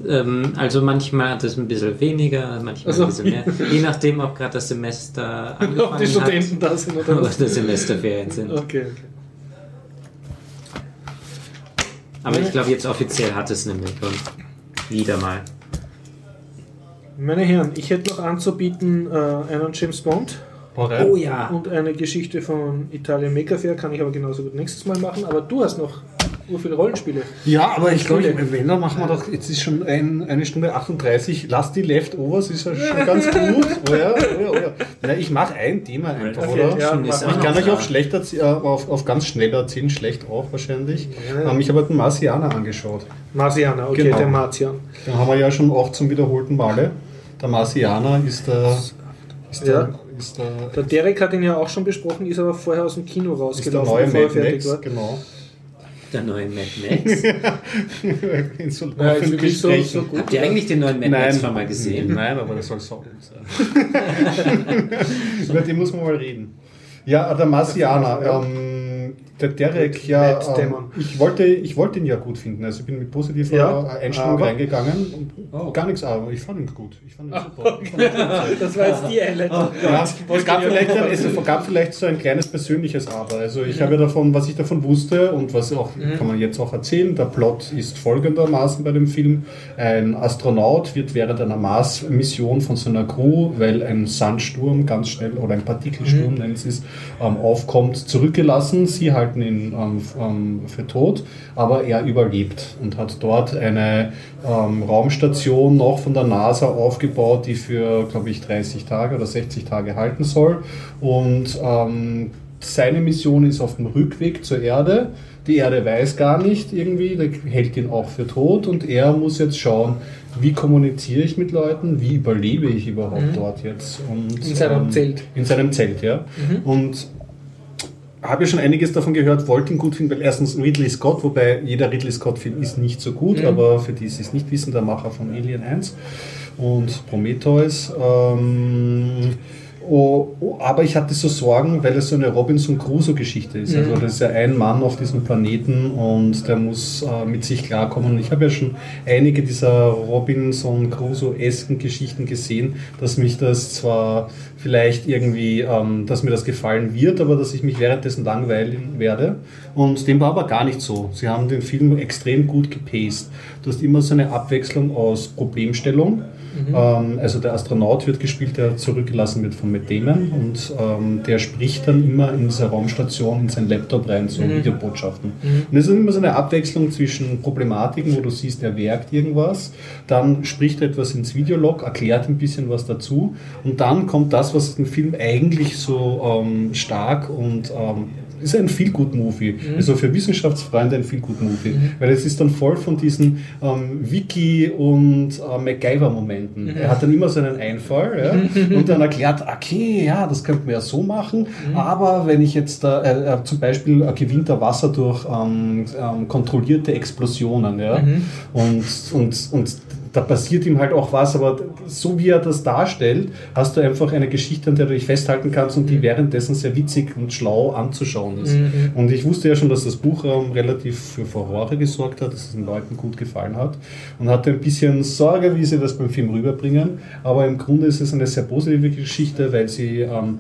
Ähm, also manchmal hat es ein bisschen weniger, manchmal Also- ein bisschen mehr. Je nachdem, ob gerade das Semester Ob die angefangen Studenten da sind hat oder oder was? das Semesterferien sind. Okay, okay. Aber ich glaube, jetzt offiziell hat es eine Million. Wieder mal. Meine Herren, ich hätte noch anzubieten äh, einen James Bond. Oh ja. und eine Geschichte von Italien Maker Fair, kann ich aber genauso gut nächstes Mal machen. Aber du hast noch ur viele Rollenspiele. Ja, aber ich glaube, wenn, dann machen wir doch, jetzt ist schon ein, eine Stunde 38, lass die Leftovers, ist ja schon ganz gut. Oh ja, oh ja, oh ja. Na, ich mache ein Thema einfach, Okay, oder? ja, Ich auch kann euch auf, schlecht äh, auf, auf ganz schnell erzählen, schlecht auch wahrscheinlich. Ja. Ähm, ich habe den Marcianer angeschaut. Marsianer, okay, Genau. der Martian. Den haben wir ja schon auch zum wiederholten Male. Der Marcianer ist der. Ist der, Ja. ist der, Der Derek hat ihn ja auch schon besprochen, ist aber vorher aus dem Kino ist der rausgelaufen, neue bevor er fertig war. genau. Der neue Mad Max. So Ja, jetzt wirklich so, so gut. Habt ihr eigentlich den neuen Mad Max schon mal gesehen? Nein, aber das soll so gut sein. Über den muss man mal reden. Ja, der Marcianer. Ähm, der Derek, ja, ähm, ich, wollte, ich wollte ihn ja gut finden. Also ich bin mit positiver Ja, Einstellung aber- reingegangen. Und Oh. Gar nichts, aber ich fand ihn gut. Ich fand ihn super. Ihn gut. Das war jetzt die Einleitung. Ja, es gab, vielleicht, ein- es gab vielleicht so ein kleines persönliches Aber. Also ich habe ja davon, was ich davon wusste und was auch, kann man jetzt auch erzählen, der Plot ist folgendermaßen bei dem Film. Ein Astronaut wird während einer Mars-Mission von seiner Crew, weil ein Sandsturm ganz schnell oder ein Partikelsturm, nennen sie es, ähm, aufkommt, zurückgelassen. Sie halten ihn ähm, ähm, für tot, aber er überlebt und hat dort eine ähm, Raumstation noch von der NASA aufgebaut, die für, glaube ich, 30 Tage oder 60 Tage halten soll. Und ähm, seine Mission ist auf dem Rückweg zur Erde. Die Erde weiß gar nicht irgendwie, der hält ihn auch für tot und er muss jetzt schauen, wie kommuniziere ich mit Leuten, wie überlebe ich überhaupt dort jetzt. Und, Mhm. ähm, In seinem Zelt. Mhm. In seinem Zelt, ja. Und habe ja schon einiges davon gehört, wollte ihn gut finden, weil erstens Ridley Scott, wobei jeder Ridley Scott-Film ist nicht so gut, Mhm. aber für die, die es nicht wissen, der Macher von Alien 1. und Prometheus. Ähm, Oh, oh, aber ich hatte so Sorgen, weil es so eine Robinson Crusoe-Geschichte ist. Also das ist ja ein Mann auf diesem Planeten und der muss äh, mit sich klarkommen. Und ich habe ja schon einige dieser Robinson Crusoe-esken Geschichten gesehen, dass mich das zwar vielleicht irgendwie, ähm, dass mir das gefallen wird, aber dass ich mich währenddessen langweilen werde. Und dem war aber gar nicht so. Sie haben den Film extrem gut gepaced. Du hast immer so eine Abwechslung aus Problemstellung Mhm. Ähm, also der Astronaut wird gespielt, der zurückgelassen wird von Damon und ähm, der spricht dann immer in dieser Raumstation in sein Laptop rein, so mhm. Videobotschaften. Mhm. Und es ist immer so eine Abwechslung zwischen Problematiken, wo du siehst, er werkt irgendwas, dann spricht er etwas ins Videolog, erklärt ein bisschen was dazu und dann kommt das, was den Film eigentlich so ähm, stark und ähm, ist ein Feel-Good-Movie. Mhm. Also für Wissenschaftsfreunde ein Feel-Good-Movie. Mhm. Weil es ist dann voll von diesen ähm, Wiki- und äh, MacGyver-Momenten. Mhm. Er hat dann immer so einen Einfall ja, und dann erklärt, okay, ja, das könnte man ja so machen, mhm. aber wenn ich jetzt da, äh, äh, zum Beispiel äh, gewinnt er Wasser durch ähm, ähm, kontrollierte Explosionen, ja, mhm. und, und, und da passiert ihm halt auch was, aber so wie er das darstellt, hast du einfach eine Geschichte, an der du dich festhalten kannst und die mhm. währenddessen sehr witzig und schlau anzuschauen ist. Mhm. Und ich wusste ja schon, dass das Buch ähm, relativ für Furore gesorgt hat, dass es den Leuten gut gefallen hat und hatte ein bisschen Sorge, wie sie das beim Film rüberbringen, aber im Grunde ist es eine sehr positive Geschichte, weil sie ähm,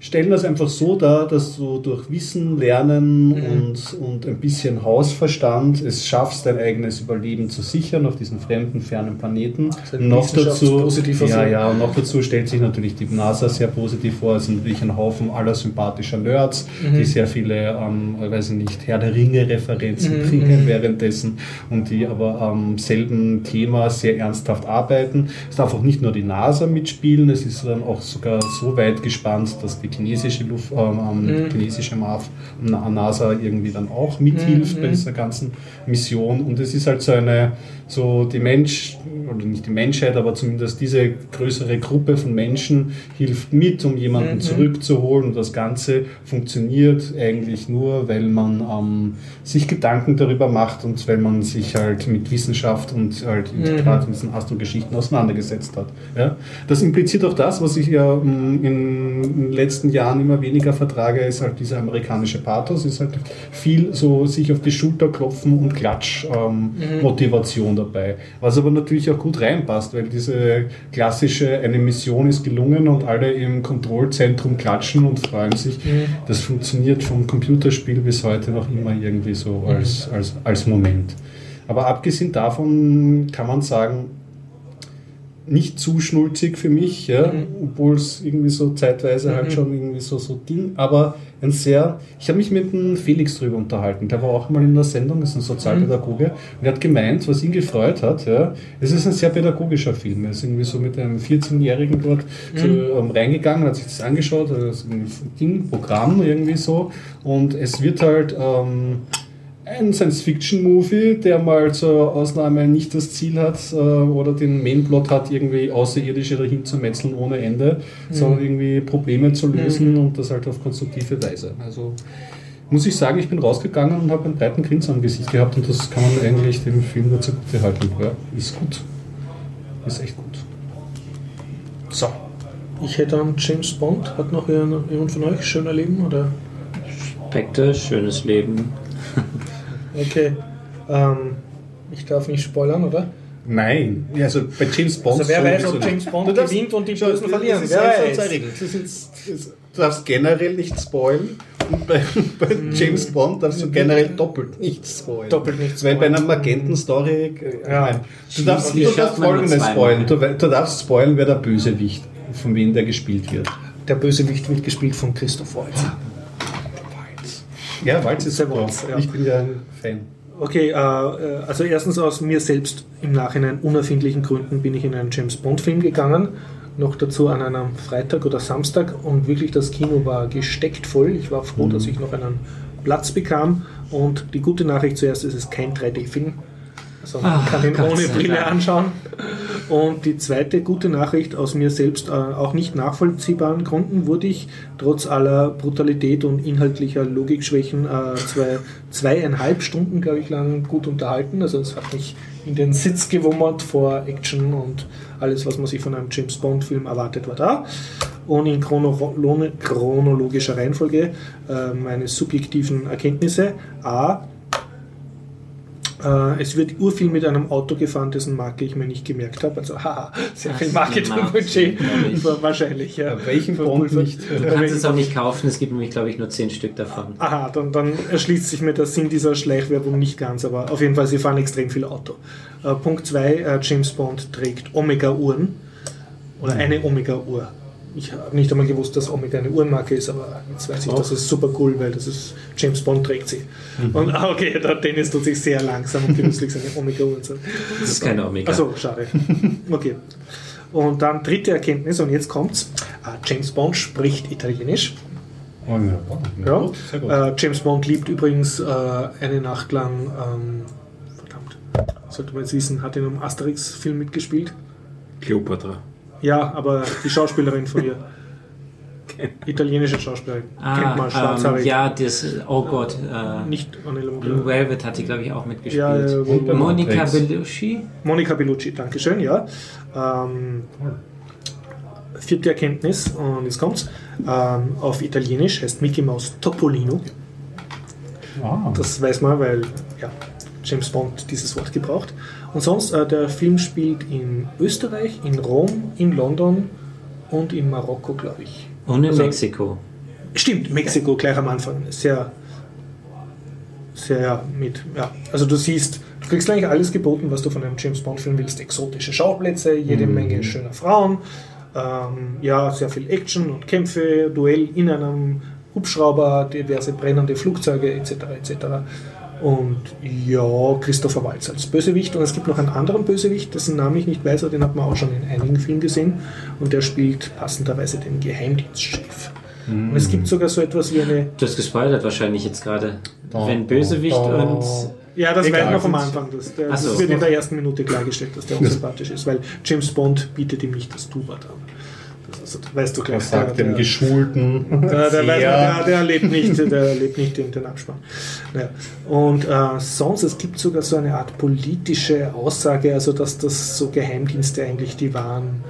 stellen das einfach so dar, dass du durch Wissen, Lernen mhm. und, und ein bisschen Hausverstand es schaffst, dein eigenes Überleben zu sichern auf diesen fremden, fernen Planeten. Noch dazu, ja, ja, und noch dazu stellt sich natürlich die NASA sehr positiv vor. Es sind natürlich ein Haufen aller sympathischer Nerds, mhm. die sehr viele, ähm, weiß ich nicht, Herr der Ringe-Referenzen mhm. bringen mhm. währenddessen und die aber am selben Thema sehr ernsthaft arbeiten. Es darf auch nicht nur die NASA mitspielen, es ist dann auch sogar so weit gespannt, dass die die chinesische Luft, ähm, mhm. chinesische MAF, NASA irgendwie dann auch mithilft mhm. bei dieser ganzen Mission. Und es ist halt so eine, so die Mensch, oder nicht die Menschheit, aber zumindest diese größere Gruppe von Menschen hilft mit, um jemanden mhm. zurückzuholen. Und das Ganze funktioniert eigentlich nur, weil man ähm, sich Gedanken darüber macht und weil man sich halt mit Wissenschaft und halt mhm. gerade in diesen Astrogeschichten auseinandergesetzt hat. Ja? Das impliziert auch das, was ich ja ähm, in den letzten Jahren immer weniger vertrage, ist halt dieser amerikanische Pathos, ist halt viel so sich auf die Schulter klopfen und Klatsch-Motivation ähm, mhm. dabei. Was aber natürlich auch gut reinpasst, weil diese klassische, eine Mission ist gelungen und alle im Kontrollzentrum klatschen und freuen sich. Mhm. Das funktioniert vom Computerspiel bis heute noch immer irgendwie so als, als, als Moment. Aber abgesehen davon kann man sagen, nicht zu schnulzig für mich, ja, mhm. obwohl es irgendwie so zeitweise halt mhm. halt schon irgendwie so, so Ding, aber ein sehr, ich habe mich mit dem Felix drüber unterhalten, der war auch mal in der Sendung, ist ein Sozialpädagoge, mhm. und er hat gemeint, was ihn gefreut hat, ja, es ist ein sehr pädagogischer Film, er ist irgendwie so mit einem 14-Jährigen dort mhm. so, ähm, reingegangen, hat sich das angeschaut, ein Ding, Programm irgendwie so, und es wird halt, ähm, ein Science-Fiction-Movie, der mal zur Ausnahme nicht das Ziel hat äh, oder den Mainplot hat, irgendwie Außerirdische dahin zu metzeln ohne Ende, mhm. sondern irgendwie Probleme zu lösen mhm. und das halt auf konstruktive Weise. Also muss ich sagen, ich bin rausgegangen und habe einen breiten Grinsen am Gesicht gehabt und das kann man eigentlich dem Film nur zugute halten. Ja, ist gut. Ist echt gut. So. Ich hätte einen James Bond. Hat noch jemand von euch schöner Leben? Oder? Spectre, schönes Leben. Okay. Ähm, ich darf nicht spoilern, oder? Nein, also bei James Bond. Also wer weiß, ob James Bond darfst, gewinnt und die Bösen verlieren. Das ist wer weiß. Du darfst generell nicht spoilen und bei, bei mm. James Bond darfst du generell doppelt nicht spoilen. Doppelt nicht spoilen. Weil bei einer Magenten-Story, äh, ja. du darfst, du darfst folgendes spoilen. Du, du darfst spoilen, wer der Bösewicht, von wem der gespielt wird. Der Bösewicht wird gespielt von Christoph Waltz. Ja, Walz ist super. Ja. Ich bin ja ein Fan. Okay, äh, äh, also erstens aus mir selbst im Nachhinein unerfindlichen Gründen bin ich in einen James Bond Film gegangen. Noch dazu an einem Freitag oder Samstag und wirklich das Kino war gesteckt voll. Ich war froh, mhm. dass ich noch einen Platz bekam. Und die gute Nachricht zuerst ist es ist kein 3D-Film. Man Ach, kann ihn Gott ohne Brille Dank. anschauen. Und die zweite gute Nachricht aus mir selbst, äh, auch nicht nachvollziehbaren Gründen, wurde ich trotz aller Brutalität und inhaltlicher Logikschwächen äh, zwei, zweieinhalb Stunden, glaube ich, lang gut unterhalten. Also es hat mich in den Sitz gewummert vor Action und alles, was man sich von einem James Bond-Film erwartet, war da. Und in chrono chronologischer Reihenfolge äh, meine subjektiven Erkenntnisse. A. Äh, es wird urviel mit einem Auto gefahren, dessen Marke ich mir nicht gemerkt habe. Also, haha, sehr viel Marketingbudget. Wahrscheinlich, ja. Welchen Bond nicht? Du kannst es auch nicht kaufen, es gibt nämlich, glaube ich, nur 10 Stück davon. Aha, dann, dann erschließt sich mir der Sinn dieser Schleichwerbung nicht ganz, aber auf jeden Fall, sie fahren extrem viel Auto. Äh, Punkt 2, äh, James Bond trägt Omega-Uhren oder eine Omega-Uhr. Ich habe nicht einmal gewusst, dass Omega eine Uhrenmarke ist, aber jetzt weiß ich, das ist super cool, weil das ist James Bond trägt sie. Und ah, okay, der Dennis tut sich sehr langsam und genüsslich seine Omega-Uhren zu. Das ist keine Omega. Achso, schade. Okay. Und dann dritte Erkenntnis, und jetzt kommt's. Ah, James Bond spricht Italienisch. Oh, ja. Ja. Gut, sehr gut. Äh, James Bond liebt übrigens äh, eine Nacht lang, ähm, verdammt, sollte man jetzt wissen, hat in einem Asterix-Film mitgespielt. Cleopatra. Ja, aber die Schauspielerin von ihr. Italienische Schauspielerin. Kennt man, Ah, schwarzhaarig. ähm, ja, das, oh Gott, äh, Nicht Anela Blue. Velvet hat die, glaube ich, auch mitgespielt. Ja, bei Monika. Bellucci? Monika Bellucci, Dankeschön, ja. Ähm, vierte Erkenntnis, und jetzt kommt's. Ähm, auf Italienisch heißt Mickey Mouse Topolino. Ah, Das weiß man, weil ja, James Bond dieses Wort gebraucht. Und sonst, äh, der Film spielt in Österreich, in Rom, in London und in Marokko, glaube ich. Und in Also- Mexiko. Stimmt, Mexiko gleich am Anfang. Sehr, sehr mit, ja. Also du siehst, du kriegst eigentlich alles geboten, was du von einem James Bond-Film willst. Exotische Schauplätze, jede Menge schöner Frauen, ähm, ja, sehr viel Action und Kämpfe, Duell in einem Hubschrauber, diverse brennende Flugzeuge etc. etc. Und ja, Christopher Waltz als Bösewicht. Und es gibt noch einen anderen Bösewicht, dessen Namen ich nicht weiß, aber den hat man auch schon in einigen Filmen gesehen. Und der spielt passenderweise den Geheimdienstchef. Und es gibt sogar so etwas wie eine. Du hast gespoilert wahrscheinlich jetzt gerade. Da, Wenn Bösewicht da. und. Ja, das Egal, war noch am Anfang. Das, der, so. das wird in der ersten Minute klargestellt, dass der unsympathisch ist, weil James Bond bietet ihm nicht das Tubat an. Weißt du gleich. Was sagt der, dem der, Geschulten? der, der, der, der lebt nicht, der lebt nicht in den Abspann. Ja. Und äh, sonst, es gibt sogar so eine Art politische Aussage, also dass das so Geheimdienste eigentlich die wahren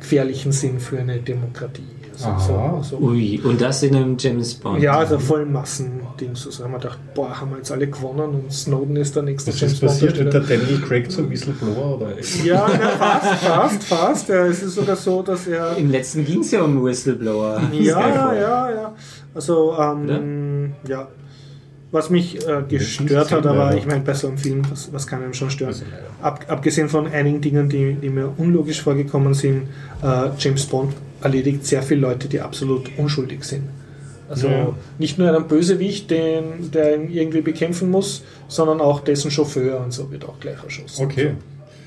gefährlichen sind für eine Demokratie. Also, so, so, Ui, und das in einem James Bond. ja, also voll Massending. So haben wir gedacht, boah, haben wir jetzt alle gewonnen und Snowden ist der nächste Was ist passiert? Wird der Daniel Craig zum Whistleblower? Oder? Ja, na, fast, fast, fast. Ja, es ist sogar so, dass er. Im letzten ging es ja um Whistleblower. Ja, ja, ja. Also, ähm, ja. Was mich äh, gestört hat, aber ich meine, bei so einem Film, was, was kann einem schon stören? Ab, abgesehen von einigen Dingen, die, die mir unlogisch vorgekommen sind, äh, James Bond erledigt sehr viele Leute, die absolut unschuldig sind. Also Ja. nicht nur einen Bösewicht, den, der ihn irgendwie bekämpfen muss, sondern auch dessen Chauffeur und so wird auch gleich erschossen. Okay.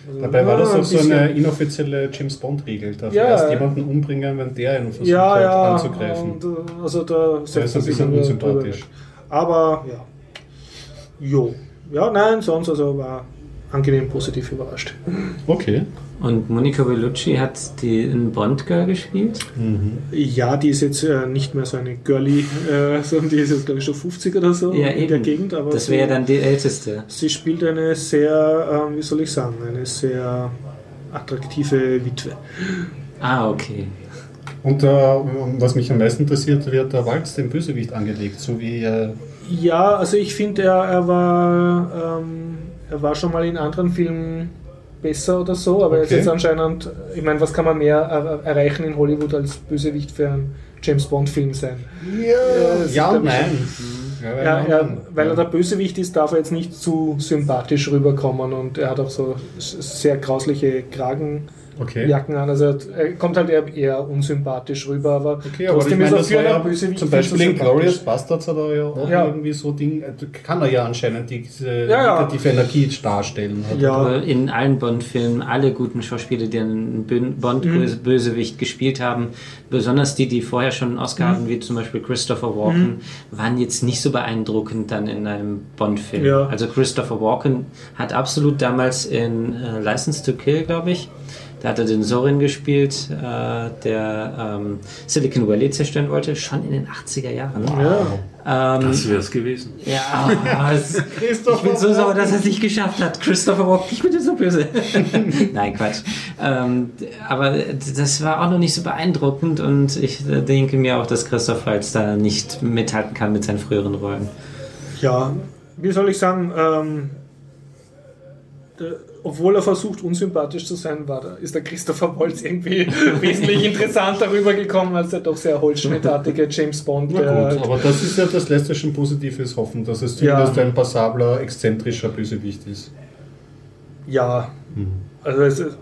Also, Dabei war das auch so eine inoffizielle James Bond-Regel. Darf Ja, erst jemanden umbringen, wenn der ihn versucht ja, hat ja, anzugreifen. Und, äh, also da setzt ist ein bisschen unsympathisch. Aber ja. Jo. Ja, nein, sonst also war angenehm positiv überrascht. Okay. Und Monica Bellucci hat die in Bond Girl gespielt. Ja, die ist jetzt äh, nicht mehr so eine Girlie, äh, sondern die ist jetzt glaube ich schon 50 oder so Ja, in eben. der Gegend. Aber das wäre dann die älteste. sie spielt eine sehr, ähm, wie soll ich sagen, eine sehr attraktive Witwe. Ah, okay. Und äh, was mich am meisten interessiert, wird der Walz dem Bösewicht angelegt, so wie äh, Ja, also ich finde, er, er, war, ähm, er war schon mal in anderen Filmen besser oder so, aber er ist Okay. jetzt anscheinend, ich meine, was kann man mehr er, erreichen in Hollywood als Bösewicht für einen James Bond-Film sein? ja, ja ich, nein. Ja, Ja, ja, weil er Ja. der Bösewicht ist, darf er jetzt nicht zu sympathisch rüberkommen und er hat auch so sehr grausliche Kragenjacken Okay. an. Also er kommt halt eher, eher unsympathisch rüber, aber Okay, aber ich trotzdem meine, ist er das für war ja zum Beispiel in. Glorious Bastards hat er ja auch Ja. irgendwie so Ding, äh, kann er ja anscheinend diese Ja, ja. negative Energie darstellen. Hat Ja. In allen Bond-Filmen, alle guten Schauspieler, die einen Bö- Mhm. Bond-Bösewicht gespielt haben, besonders die, die vorher schon einen Oscar Mhm. hatten, wie zum Beispiel Christopher Walken, waren jetzt nicht so beeindruckend dann in einem Bond-Film. Ja. Also Christopher Walken hat absolut damals in äh, License to Kill, glaube ich, Da hat er den Sorin gespielt, äh, der ähm, Silicon Valley zerstören wollte, schon in den 80er Jahren. Ähm, Das wäre es gewesen. ja, es, ich bin so sauer, dass er es nicht geschafft hat. Christopher Walken, ich bin dir so böse. Nein, Quatsch. Ähm, aber das war auch noch nicht so beeindruckend und ich äh, denke mir auch, dass Christoph Waltz da nicht mithalten kann mit seinen früheren Rollen. Ja, wie soll ich sagen, ähm, obwohl er versucht, unsympathisch zu sein, war der, ist der Christopher Waltz irgendwie wesentlich interessanter rübergekommen als der doch sehr holzschnittartige James Bond. Na gut, aber das ist ja das letzte schon Positives hoffen, dass es zumindest ein passabler, exzentrischer Bösewicht ist. ja, also es, ist-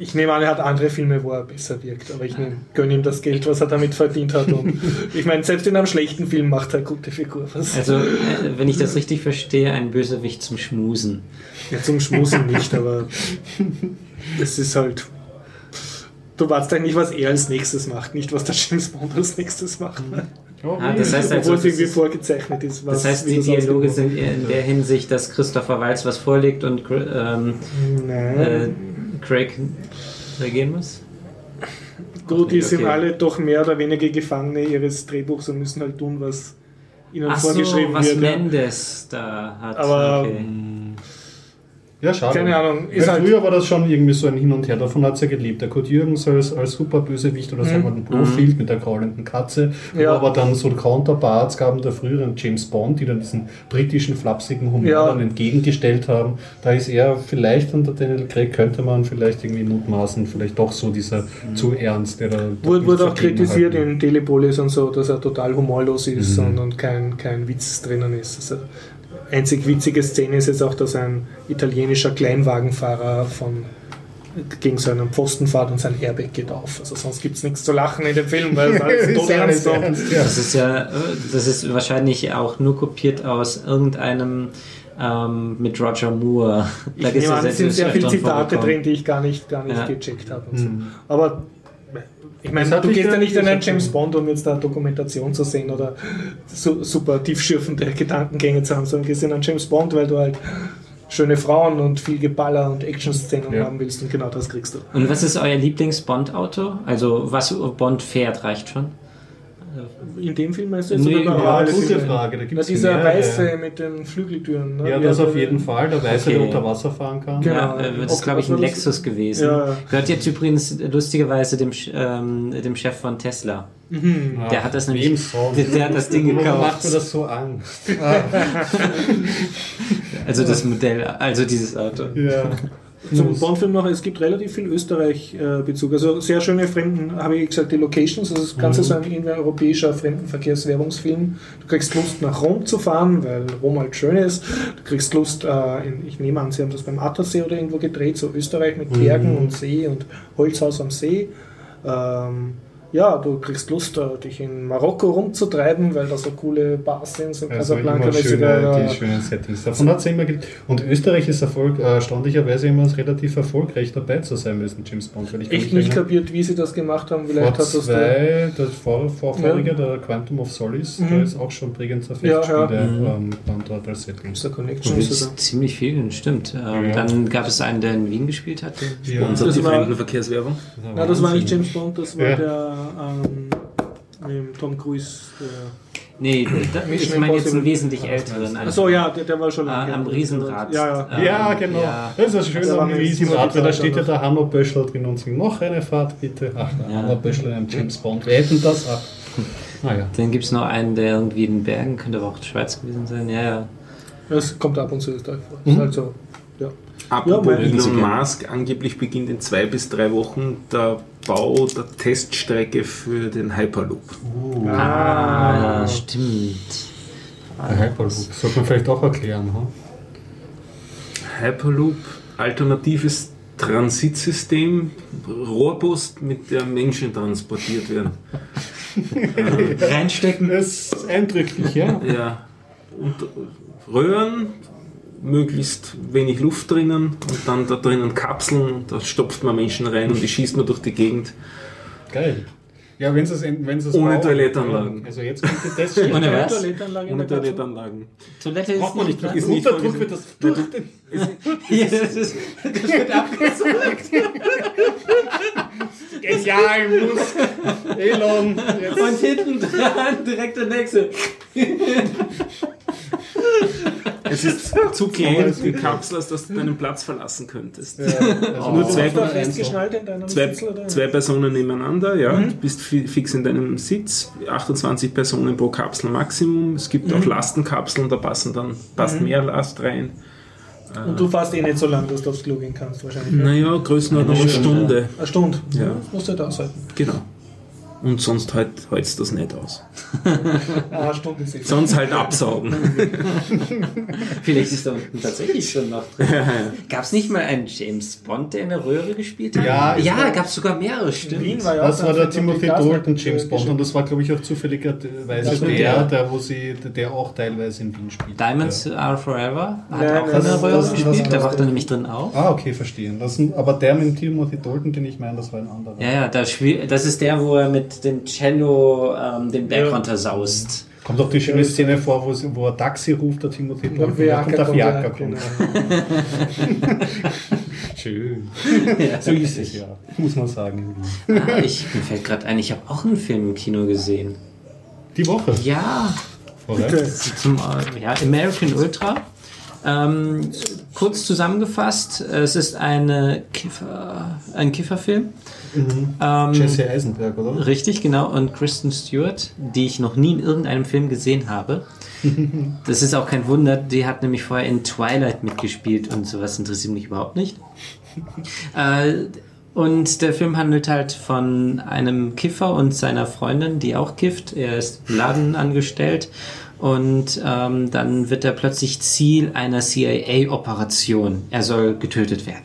ich nehme an, er hat andere Filme, wo er besser wirkt, aber ich gönne ihm das Geld, was er damit verdient hat. Und ich meine, selbst in einem schlechten Film macht er gute Figur. Was, Also, äh, wenn ich das richtig verstehe, ein Bösewicht zum Schmusen. Ja, zum Schmusen nicht, aber es ist halt. Du wartest eigentlich, was er als nächstes macht, nicht was der James Bond als nächstes macht. Ah, das heißt also, Obwohl es das irgendwie ist- vorgezeichnet ist. Was, Das heißt, wie die das Dialoge sind eher in der Hinsicht, dass Christopher Waltz was vorlegt und ähm, äh. Craig reagieren muss? du, die okay. sind alle doch mehr oder weniger Gefangene ihres Drehbuchs und müssen halt tun, was ihnen Ach so, vorgeschrieben was wird. ja. Mendes da hat. Aber- okay. Ja, schade. Keine Ahnung, halt- früher war das schon irgendwie so ein Hin und Her, davon hat es ja gelebt. Der Kurt Jürgens als, als super Bösewicht oder sagen wir den Blofeld mit der kraulenden Katze. Mhm. Ja. Aber dann so Counterparts gaben der früheren James Bond, die dann diesen britischen flapsigen Humor Ja. dann entgegengestellt haben. Da ist er vielleicht unter Daniel Craig könnte man vielleicht irgendwie mutmaßen, vielleicht doch so dieser zu ernst, der Mhm. Wurde, wurde auch kritisiert halten. in Telepolis und so, dass er total humorlos ist Mhm. und, und kein, kein Witz drinnen ist. Also, einzig witzige Szene ist jetzt auch, dass ein italienischer Kleinwagenfahrer von gegen so einen Pfosten fährt und sein Airbag geht auf. Also sonst gibt es nichts zu lachen in dem Film, weil es alles Ist tot ernst ernst, ja. Das ist ja, das ist wahrscheinlich auch nur kopiert aus irgendeinem ähm, mit Roger Moore. Ich nehme an, es sind sehr viele Zitate drin, die ich gar nicht, gar nicht Ja. gecheckt habe. Und so. Aber ich meine, du gehst ja nicht in einen James ja. Bond, um jetzt da Dokumentation zu sehen oder su super tiefschürfende Gedankengänge zu haben, sondern gehst in einen James Bond, weil du halt schöne Frauen und viel Geballer und Action-Szenen Ja. haben willst und genau das kriegst du. Und was ist euer Lieblings-Bond-Auto? Also, was Bond fährt, reicht schon. In dem Film meinst du jetzt Nee, ja, gute Filme? Frage, da Na, gibt's dieser mehrere. Weiße mit den Flügeltüren. Ne? Ja, das hat auf jeden Fall. Der Weiße, Okay. der unter Wasser fahren kann. Genau. Ja, äh, das ist, Okay, glaube ich, ein? Lexus gewesen. Ja. Gehört jetzt übrigens lustigerweise dem, ähm, dem Chef von Tesla. Mhm. Der hat das nämlich. Der, der hat das Ding Warum gekauft. macht mir das so Angst? Also das Modell, also dieses Auto. Ja. Zum Bond-Film noch, es gibt relativ viel Österreich-Bezug. Also sehr schöne Fremden, habe ich gesagt, die Locations. Also das Ganze ist ein irgendwie europäischer Fremdenverkehrswerbungsfilm. Du kriegst Lust, nach Rom zu fahren, weil Rom halt schön ist. Du kriegst Lust, äh, in, ich nehme an, sie haben das beim Attersee oder irgendwo gedreht, so Österreich mit Bergen und See und Holzhaus am See. Ähm, ja, du kriegst Lust, äh, dich in Marokko rumzutreiben, weil da so coole Bars sind, so Also Casablanca, schöne, mäßiger, die schönen Settings. Davon hat es immer Und Österreich ist Erfolg, äh, erstaunlicherweise immer relativ erfolgreich dabei zu sein müssen, James Bond. Weil ich kann echt mich nicht erinnern, kapiert, wie sie das gemacht haben. Vielleicht Vor hat das der, zwei, das vor, vorvorige, Ja. der Quantum of Solace, Mhm. da ist auch schon Bregenzer Ja, Festspiele ja. ähm, waren dort als Setting. der Und Connections. das Oder? ist ziemlich viel, stimmt. Ähm, Ja. Dann gab es einen, der in Wien gespielt hat. Ja. Unser Das die war- Fremdenverkehrswerbung. Na, das war nicht James Bond, das war Ja. der ähm, mit Tom Cruise. Der Nee, da, ich meine jetzt einen wesentlich älteren. Achso, ja, der, der war schon Ah, am Riesenrad. Ja, ja. Ähm, Ja, genau. ja. Das ist das Schöne Das am Riesenrad, weil da steht ja der Hanno Böschler drin und singt noch eine Fahrt, bitte. Ach, der Ja. Hanno Böschler in einem James Bond. Wir hätten das ab. Naja. Dann gibt es noch einen, der irgendwie in den Bergen, könnte aber auch die Schweiz gewesen sein. Ja, ja. Das kommt ab und zu Österreich vor. Das ist halt so. Apropos mein- Elon Musk, angeblich beginnt in zwei bis drei Wochen der Bau der Teststrecke für den Hyperloop. Ah, stimmt. Der Hyperloop. Sollte man vielleicht auch erklären. Hm? Hyperloop, alternatives Transitsystem, Rohrbus, mit der Menschen transportiert werden. Reinstecken. Das ist eindrücklich, ja. Ja, und Röhren, möglichst wenig Luft drinnen und dann da drinnen Kapseln, da stopft man Menschen rein und die schießt man durch die Gegend. Geil. Ja, wenn es wenn es Ohne auch- Toilettenanlagen. Also jetzt könnte das stehen. Ohne was? Toilettenanlage in Ohne? Toilettenanlagen. Toilette ist Braucht man nicht. Ist nicht vorgesehen. wird das durch den Ja, das, ist, das wird abgezogen. Genial, muss. Elon. Jetzt. Und hinten dran direkt der nächste. Es ist zu klein, die Kapsel, als dass du deinen Platz verlassen könntest. Also Nur zwei, zwei, Sitz, oder? zwei Personen nebeneinander, ja. Du bist fi- fix in deinem Sitz. 28 Personen pro Kapsel Maximum. Es gibt auch Lastenkapseln, da passen dann passt mehr Last rein. Und du fährst eh nicht so lang, dass du aufs Klo gehen kannst, wahrscheinlich. ne? Naja, Größenordnung eine Stunde. Eine Stunde. Ja. Das musst du halt aushalten. Genau. Und sonst halt hältst das nicht aus. Ah, Stunde. Sonst halt absaugen. Vielleicht ist da unten tatsächlich schon noch drin. Gab es nicht mal einen James Bond, der in der Röhre gespielt hat? Ja, es ja gab es sogar mehrere, stimmt. Wien war ja Das war der Timothy Dalton James äh, Bond und das war, glaube ich, auch zufälligerweise Das der, der. der, wo sie, der auch teilweise in Wien spielt. Diamonds Are Forever hat Nein, auch in das- der Röhre das gespielt, da war er nämlich drin auch. Ah, okay, verstehen. Das, aber der mit Timothy Dalton, den ich meine, das war ein anderer. Ja, ja, da spiel, das ist der, wo er mit dem Cello ähm, den Berg Ja. runtersaust. Kommt auch die schöne Szene vor, wo, wo er Taxi ruft, der Timothy Und Dalton, und der kommt, Fiaker ja, kommt. genau. Schön. So ist es ja, muss man sagen. Ah, ich, mir fällt gerade ein, ich habe auch einen Film im Kino gesehen. Die Woche. Ja, Vorher. zum, ja, American Ultra. Ähm, kurz zusammengefasst, es ist eine Kiffer, ein Kifferfilm. Ähm, Jesse Eisenberg, oder? Richtig, genau. Und Kristen Stewart, die ich noch nie in irgendeinem Film gesehen habe. Das ist auch kein Wunder, die hat nämlich vorher in Twilight mitgespielt und sowas interessiert mich überhaupt nicht. Äh, und der Film handelt halt von einem Kiffer und seiner Freundin, die auch kifft. Er ist im Laden angestellt und ähm, dann wird er plötzlich Ziel einer CIA-Operation. Er soll getötet werden.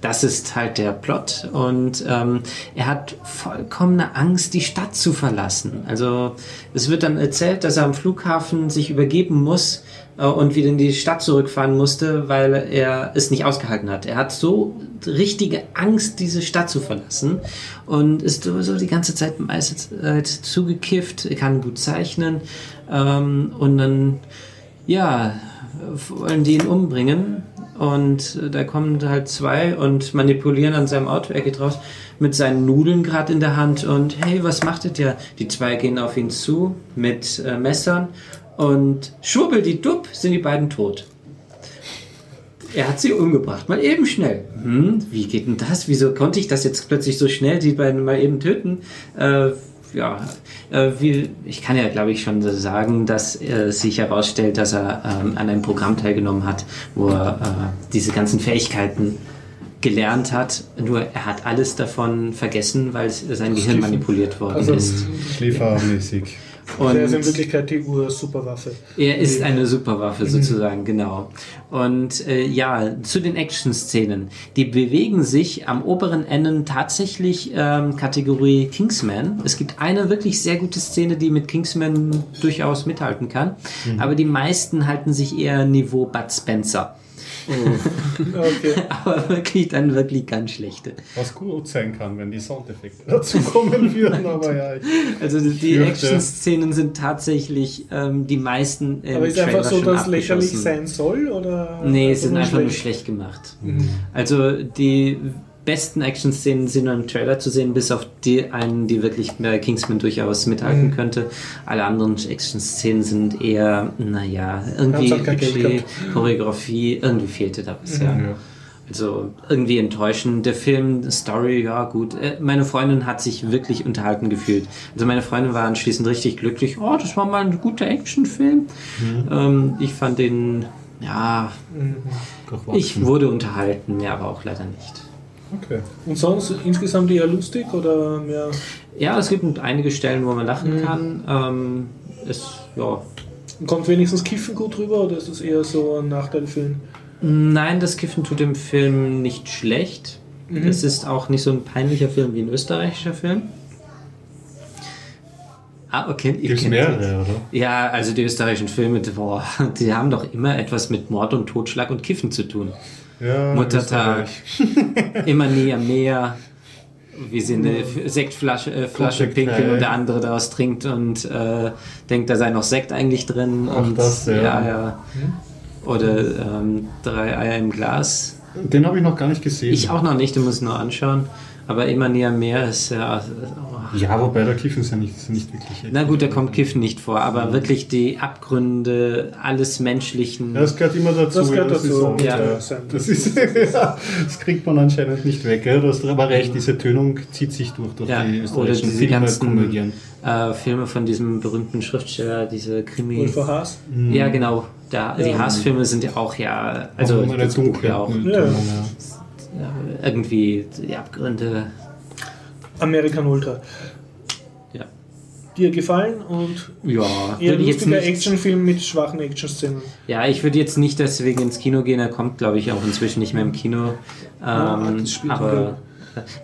Das ist halt der Plot und ähm, er hat vollkommene Angst, die Stadt zu verlassen. Also es wird dann erzählt, dass er am Flughafen sich übergeben muss und wieder in die Stadt zurückfahren musste, weil er es nicht ausgehalten hat. Er hat so richtige Angst, diese Stadt zu verlassen und ist sowieso die ganze Zeit meiste Zeit zugekifft, kann gut zeichnen ähm, und dann ja wollen die ihn umbringen und äh, da kommen halt zwei und manipulieren an seinem Auto. Er geht raus mit seinen Nudeln gerade in der Hand und hey, was machtet ihr? Die zwei gehen auf ihn zu mit äh, Messern und schwubbel die Dupp sind die beiden tot. Er hat sie umgebracht, mal eben schnell. Hm, wie geht denn das? Wieso konnte ich das jetzt plötzlich so schnell, die beiden mal eben töten? Äh, ja, äh, wie, ich kann ja, glaube ich, schon sagen, dass äh, sich herausstellt, dass er ähm, an einem Programm teilgenommen hat, wo er äh, diese ganzen Fähigkeiten gelernt hat. Nur er hat alles davon vergessen, weil sein Gehirn manipuliert worden Also, ist. Schliefermäßig. Und Der ist in Wirklichkeit die Ur-Superwaffe. er ist eine Superwaffe sozusagen, genau. Und äh, ja, zu den Action-Szenen. Die bewegen sich am oberen Ende tatsächlich ähm, Kategorie Kingsman. Es gibt eine wirklich sehr gute Szene, die mit Kingsman durchaus mithalten kann. Aber die meisten halten sich eher Niveau Bud Spencer. Okay. Aber wirklich dann wirklich ganz schlechte. Was gut sein kann, wenn die Soundeffekte dazu kommen würden, aber ja. Also die Action-Szenen sind tatsächlich ähm, die meisten im Aber ist einfach Trailer so, schon dass lächerlich abgeschlossen. sein soll? Oder Nee, sie sind einfach nur schlecht? schlecht gemacht. Also die besten Action-Szenen sind nur im Trailer zu sehen, bis auf die einen, die wirklich bei Kingsman durchaus mithalten könnte. Alle anderen Action-Szenen sind eher, naja, irgendwie gehabt. Choreografie, irgendwie fehlte da was, ja. Also irgendwie enttäuschend. Der Film, Story, ja gut. Äh, Meine Freundin hat sich wirklich unterhalten gefühlt. Also meine Freundin war anschließend richtig glücklich. Oh, das war mal ein guter Actionfilm. Ähm, ich fand den, ja, ich wurde unterhalten, mir aber auch leider nicht. Okay. Und sonst insgesamt eher lustig oder mehr? Ja, es gibt einige Stellen, wo man lachen kann. Ähm, es, ja. Kommt wenigstens Kiffen gut rüber oder ist das eher so ein Nachteil für ihn? Nein, das Kiffen tut dem Film nicht schlecht. Mhm. Es ist auch nicht so ein peinlicher Film wie ein österreichischer Film. Ah, okay. Gibt es mehrere, oder? Ja, also die österreichischen Filme, boah, die haben doch immer etwas mit Mord und Totschlag und Kiffen zu tun. Ja, Muttertag, immer näher, mehr. wie sie eine Sektflasche äh, Flasche pinkeln und der andere daraus trinkt und äh, denkt, da sei noch Sekt eigentlich drin. Ach, und, das, ja. ja, ja. Oder ähm, drei Eier im Glas. Den habe ich noch gar nicht gesehen. Ich auch noch nicht, du musst nur anschauen. Aber immer näher mehr ist ja. Ja, wobei der Kiffen ist ja nicht, ist nicht wirklich. Na gut, da kommt Kiffen nicht vor, aber wirklich die Abgründe alles Menschlichen. Ja, das gehört immer dazu. Das gehört ja, dazu. Ist so, Ja. ja. Das, ist, ja, das kriegt man anscheinend nicht weg. Ja. Du hast aber recht, diese Tönung zieht sich durch, durch Ja, die oder österreichischen diese Filme, ganzen Komödien. äh, Filme von diesem berühmten Schriftsteller, diese Krimi. Ulfer Haas. Ja, genau. Da, Die Ja. Hassfilme sind ja auch ja, also Auch eine das Buch dunkle ja auch Tönung, Ja. ja. irgendwie die Abgründe. American Ultra. Ja, Dir gefallen und ja eher lustiger Actionfilm mit schwachen Action-Szenen. ja, ich würde jetzt nicht deswegen ins Kino gehen. Er kommt, glaube ich, auch inzwischen nicht mehr im Kino. Ah, Ähm, spielt aber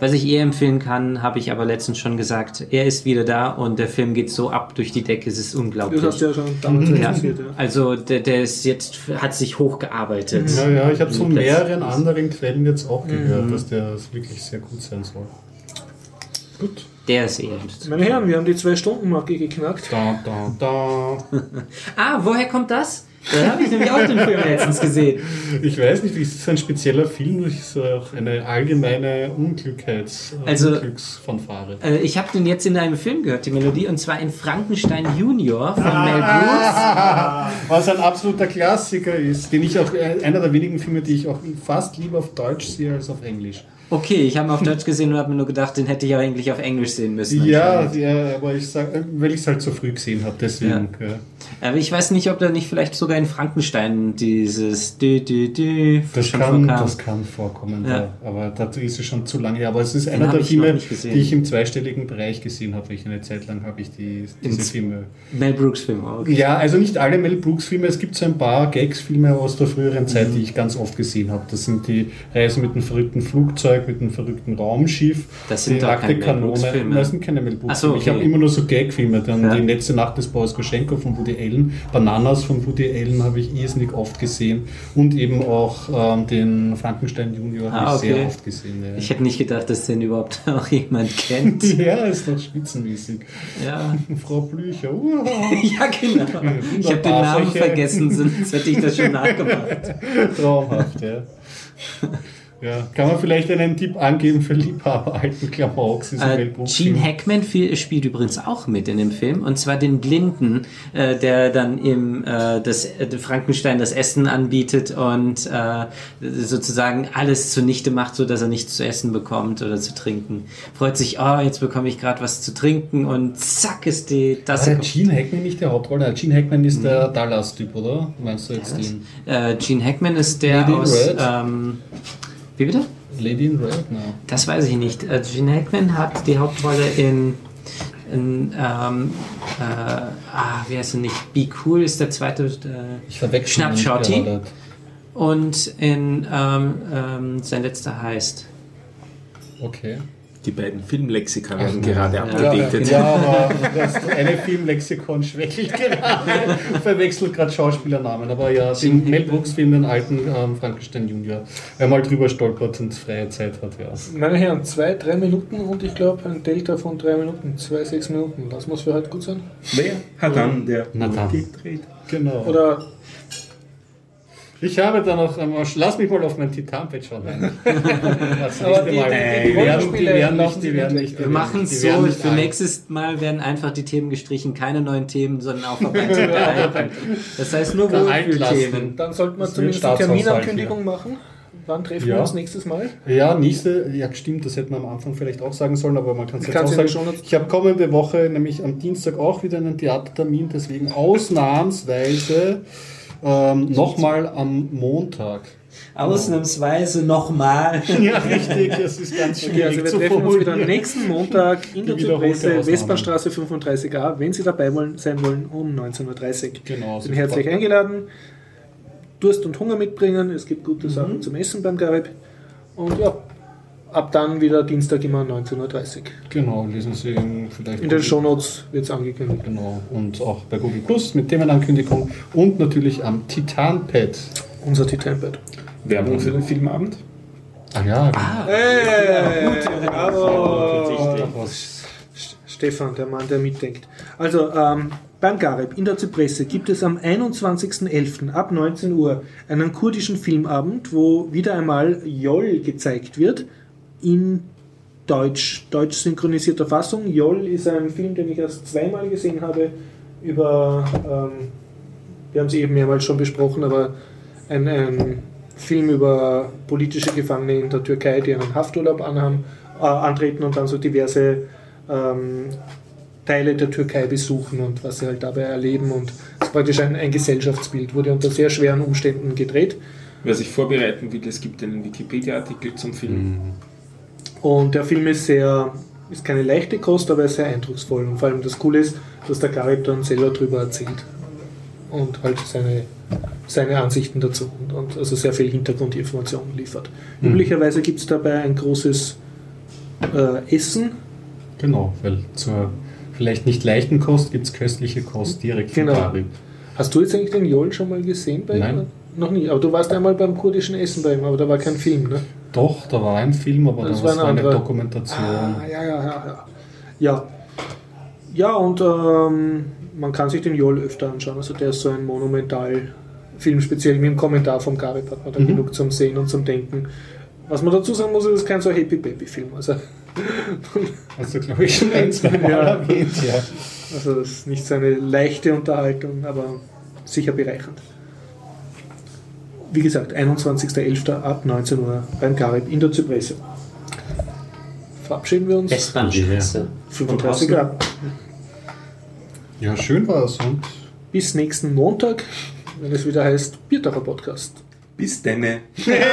was ich eher empfehlen kann, habe ich aber letztens schon gesagt. Er ist wieder da und der Film geht so ab durch die Decke. Es ist unglaublich. Das hast du ja schon damals Ja, rezensiert. Ja. also der, der ist jetzt hat sich hochgearbeitet. Ja, ja, ich habe Plätze. mehreren anderen Quellen jetzt auch gehört, Mhm. dass der wirklich sehr gut sein soll. Gut. Der ist eher. Meine Herren, wir haben die Zwei-Stunden-Marke geknackt. Da, da, da. Ah, woher kommt das? Da habe ich nämlich auch den Film letztens gesehen. Ich weiß nicht, ist das ein spezieller Film? Das ist auch eine allgemeine Unglückheits Also- Unglücksfanfare. Äh, ich habe den jetzt in einem Film gehört, die Melodie, und zwar in Frankenstein Junior von Ah. Mel Brooks. Was ein absoluter Klassiker ist, den ich auch, äh, einer der wenigen Filme, die ich auch fast lieber auf Deutsch sehe als auf Englisch. Okay, ich habe ihn auf Deutsch gesehen und habe mir nur gedacht, den hätte ich aber eigentlich auf Englisch sehen müssen. Ja, ja, aber ich sag, weil ich es halt so früh gesehen habe, deswegen. Ja. Aber ich weiß nicht, ob da nicht vielleicht sogar in Frankenstein dieses Dü, Dü, Dü Das, kann, das kann vorkommen, Ja. ja. aber dazu ist es schon zu lange. Aber es ist Den einer der Filme, die ich im zweistelligen Bereich gesehen habe. Ich eine Zeit lang habe ich die, diese Ins- Filme. Mel Brooks Film auch. Okay. Ja, also nicht alle Mel Brooks Filme. Es gibt so ein paar Gags-Filme aus der früheren Zeit, Mhm. die ich ganz oft gesehen habe. Das sind die Reise mit einem verrückten Flugzeug, mit einem verrückten Raumschiff. Das sind die nackte Filme. Das sind keine Mel Brooks Ach so, Filme. Ich habe okay. immer nur so Gag-Filme. Dann Ja. die letzte Nacht des Boris Goschenko von Woody Allen, Bananas von Woody Allen habe ich irrsinnig oft gesehen und eben auch ähm, den Frankenstein Junior habe Ah, ich sehr okay. oft gesehen. Ja. Ich hätte nicht gedacht, dass den überhaupt auch jemand kennt. ja, ist doch spitzenmäßig. ja. Frau Blücher. ja, genau. Ich habe den Namen solche- vergessen, sonst hätte ich das schon nachgemacht. Traumhaft, ja. Ja, kann man vielleicht einen Tipp angeben für Liebhaber alten Klamauks? Äh? Gene Hackman viel, spielt übrigens auch mit in dem Film und zwar den Blinden, äh, der dann im äh, das äh, Frankenstein das Essen anbietet und äh, sozusagen alles zunichte macht, so dass er nichts zu essen bekommt oder zu trinken. Freut sich, oh, jetzt bekomme ich gerade was zu trinken und zack ist die War Tasse. der Gene Hackman nicht der Hauptrolle? Gene Hackman ist der Dallas-Typ, oder? Meinst du jetzt den? Äh, Gene Hackman ist der in aus wie bitte? Lady in Red? No. Das weiß ich nicht. Äh, Gene Hackman hat die Hauptrolle in, in ähm, äh, ah, wie heißt er nicht? Be Cool ist der zweite. Äh, Ich verwechsel Schnapp ihn Shorty. gerade. und in ähm, ähm, sein letzter heißt. Okay. Die beiden Filmlexika werden Ach, gerade abgedatet. Ja, aber das eine Filmlexikon schwächelt gerade. Verwechselt gerade Schauspielernamen. Aber ja, den Mel Brooks-Film, den alten ähm, Frankenstein Junior. Wer mal drüber stolpert und freie Zeit hat, ja. Meine Herren, zwei, drei Minuten und ich glaube ein Delta von drei Minuten. Zwei, sechs Minuten. Das muss für heute gut sein. Wer hat dann der Na dann. gedreht? Genau. Oder Ich habe da noch einmal, lass mich mal auf mein Titanpad schauen. Das Aber die- Mal. die- Die die werden, die werden nicht, die werden nicht. Wir machen es so, nicht für ein. nächstes Mal werden einfach die Themen gestrichen. Keine neuen Themen, sondern Aufarbeitung der alten. Das heißt nur Wohlfühlthemen. Altlasten. dann sollten wir zumindest eine Terminankündigung machen. Wann treffen Ja. wir uns nächstes Mal? Ja, nächste, ja stimmt, das hätten wir am Anfang vielleicht auch sagen sollen, aber man kann es jetzt auch sagen. Shownotes- Ich habe kommende Woche nämlich am Dienstag auch wieder einen Theatertermin, deswegen ausnahmsweise ähm, nochmal am Montag. Ausnahmsweise nochmal. Ja, richtig, es ist ganz schwierig Okay, also wir zu treffen uns wieder formulieren. nächsten Montag in der Ausnahme. Westbahnstraße 35a, wenn Sie dabei wollen, sein wollen, um 19.30 Uhr. Genau, Sind herzlich super. eingeladen. Durst und Hunger mitbringen, es gibt Mhm. gute Sachen zum Essen beim Garib. Und ja, ab dann wieder Dienstag immer 19.30 Uhr. Genau, lesen Sie ihn vielleicht. In den Shownotes wird es angekündigt. Genau, und auch bei Google Plus mit Themenankündigung und natürlich am Titanpad. Unser Titanpad. Werbung für den Filmabend? Ah ja, Hey, bravo. Offensichtlich. Stefan, der Mann, der mitdenkt. Also, ähm, beim Gareb in der Zypresse gibt es am 21.11. ab 19 Uhr einen kurdischen Filmabend, wo wieder einmal Joll gezeigt wird in Deutsch, deutsch synchronisierter Fassung. Joll ist ein Film, den ich erst zweimal gesehen habe, über, ähm, wir haben es eben mehrmals schon besprochen, aber ein, ein Film über politische Gefangene in der Türkei, die einen Hafturlaub anhaben, äh, antreten und dann so diverse ähm, Teile der Türkei besuchen und was sie halt dabei erleben. Und es ist praktisch ein, ein Gesellschaftsbild, wurde unter sehr schweren Umständen gedreht. Wer sich vorbereiten will, es gibt einen Wikipedia-Artikel zum Film. Und der Film ist sehr, ist keine leichte Kost, aber er sehr eindrucksvoll. Und vor allem das Coole ist, dass der Garib dann selber drüber erzählt. Und halt seine, seine Ansichten dazu. Und, und also sehr viel Hintergrundinformationen liefert. Üblicherweise gibt es dabei ein großes äh, Essen. Genau, weil zur vielleicht nicht leichten Kost gibt es köstliche Kost direkt von Genau. Garib. Hast du jetzt eigentlich den Joel schon mal gesehen bei Nein. ihm? Noch nie. Aber du warst einmal beim kurdischen Essen bei ihm, aber da war kein Film, ne? Doch, da war ein Film, aber Das war war ein eine anderer. Dokumentation. Ah, ja, ja, ja, ja. Ja, ja und ähm, man kann sich den Joel öfter anschauen. Also der ist so ein Monumental-Film, speziell mit dem Kommentar vom Garib hat man da Mhm. genug zum Sehen und zum Denken. Was man dazu sagen muss, ist kein so Happy Baby-Film. Also, Hast du, glaube ich, schon ein, zwei Mal Ja. erwähnt, ja. also das ist nicht so eine leichte Unterhaltung, aber sicher bereichernd. Wie gesagt, 21.11. ab 19 Uhr beim Garib in der Zypresse. Verabschieden wir uns. S-Bahn-Straße. 35 Grad. Ja, schön war es. Und Bis nächsten Montag, wenn es wieder heißt Biertacher Podcast. Bis denne. bis dann.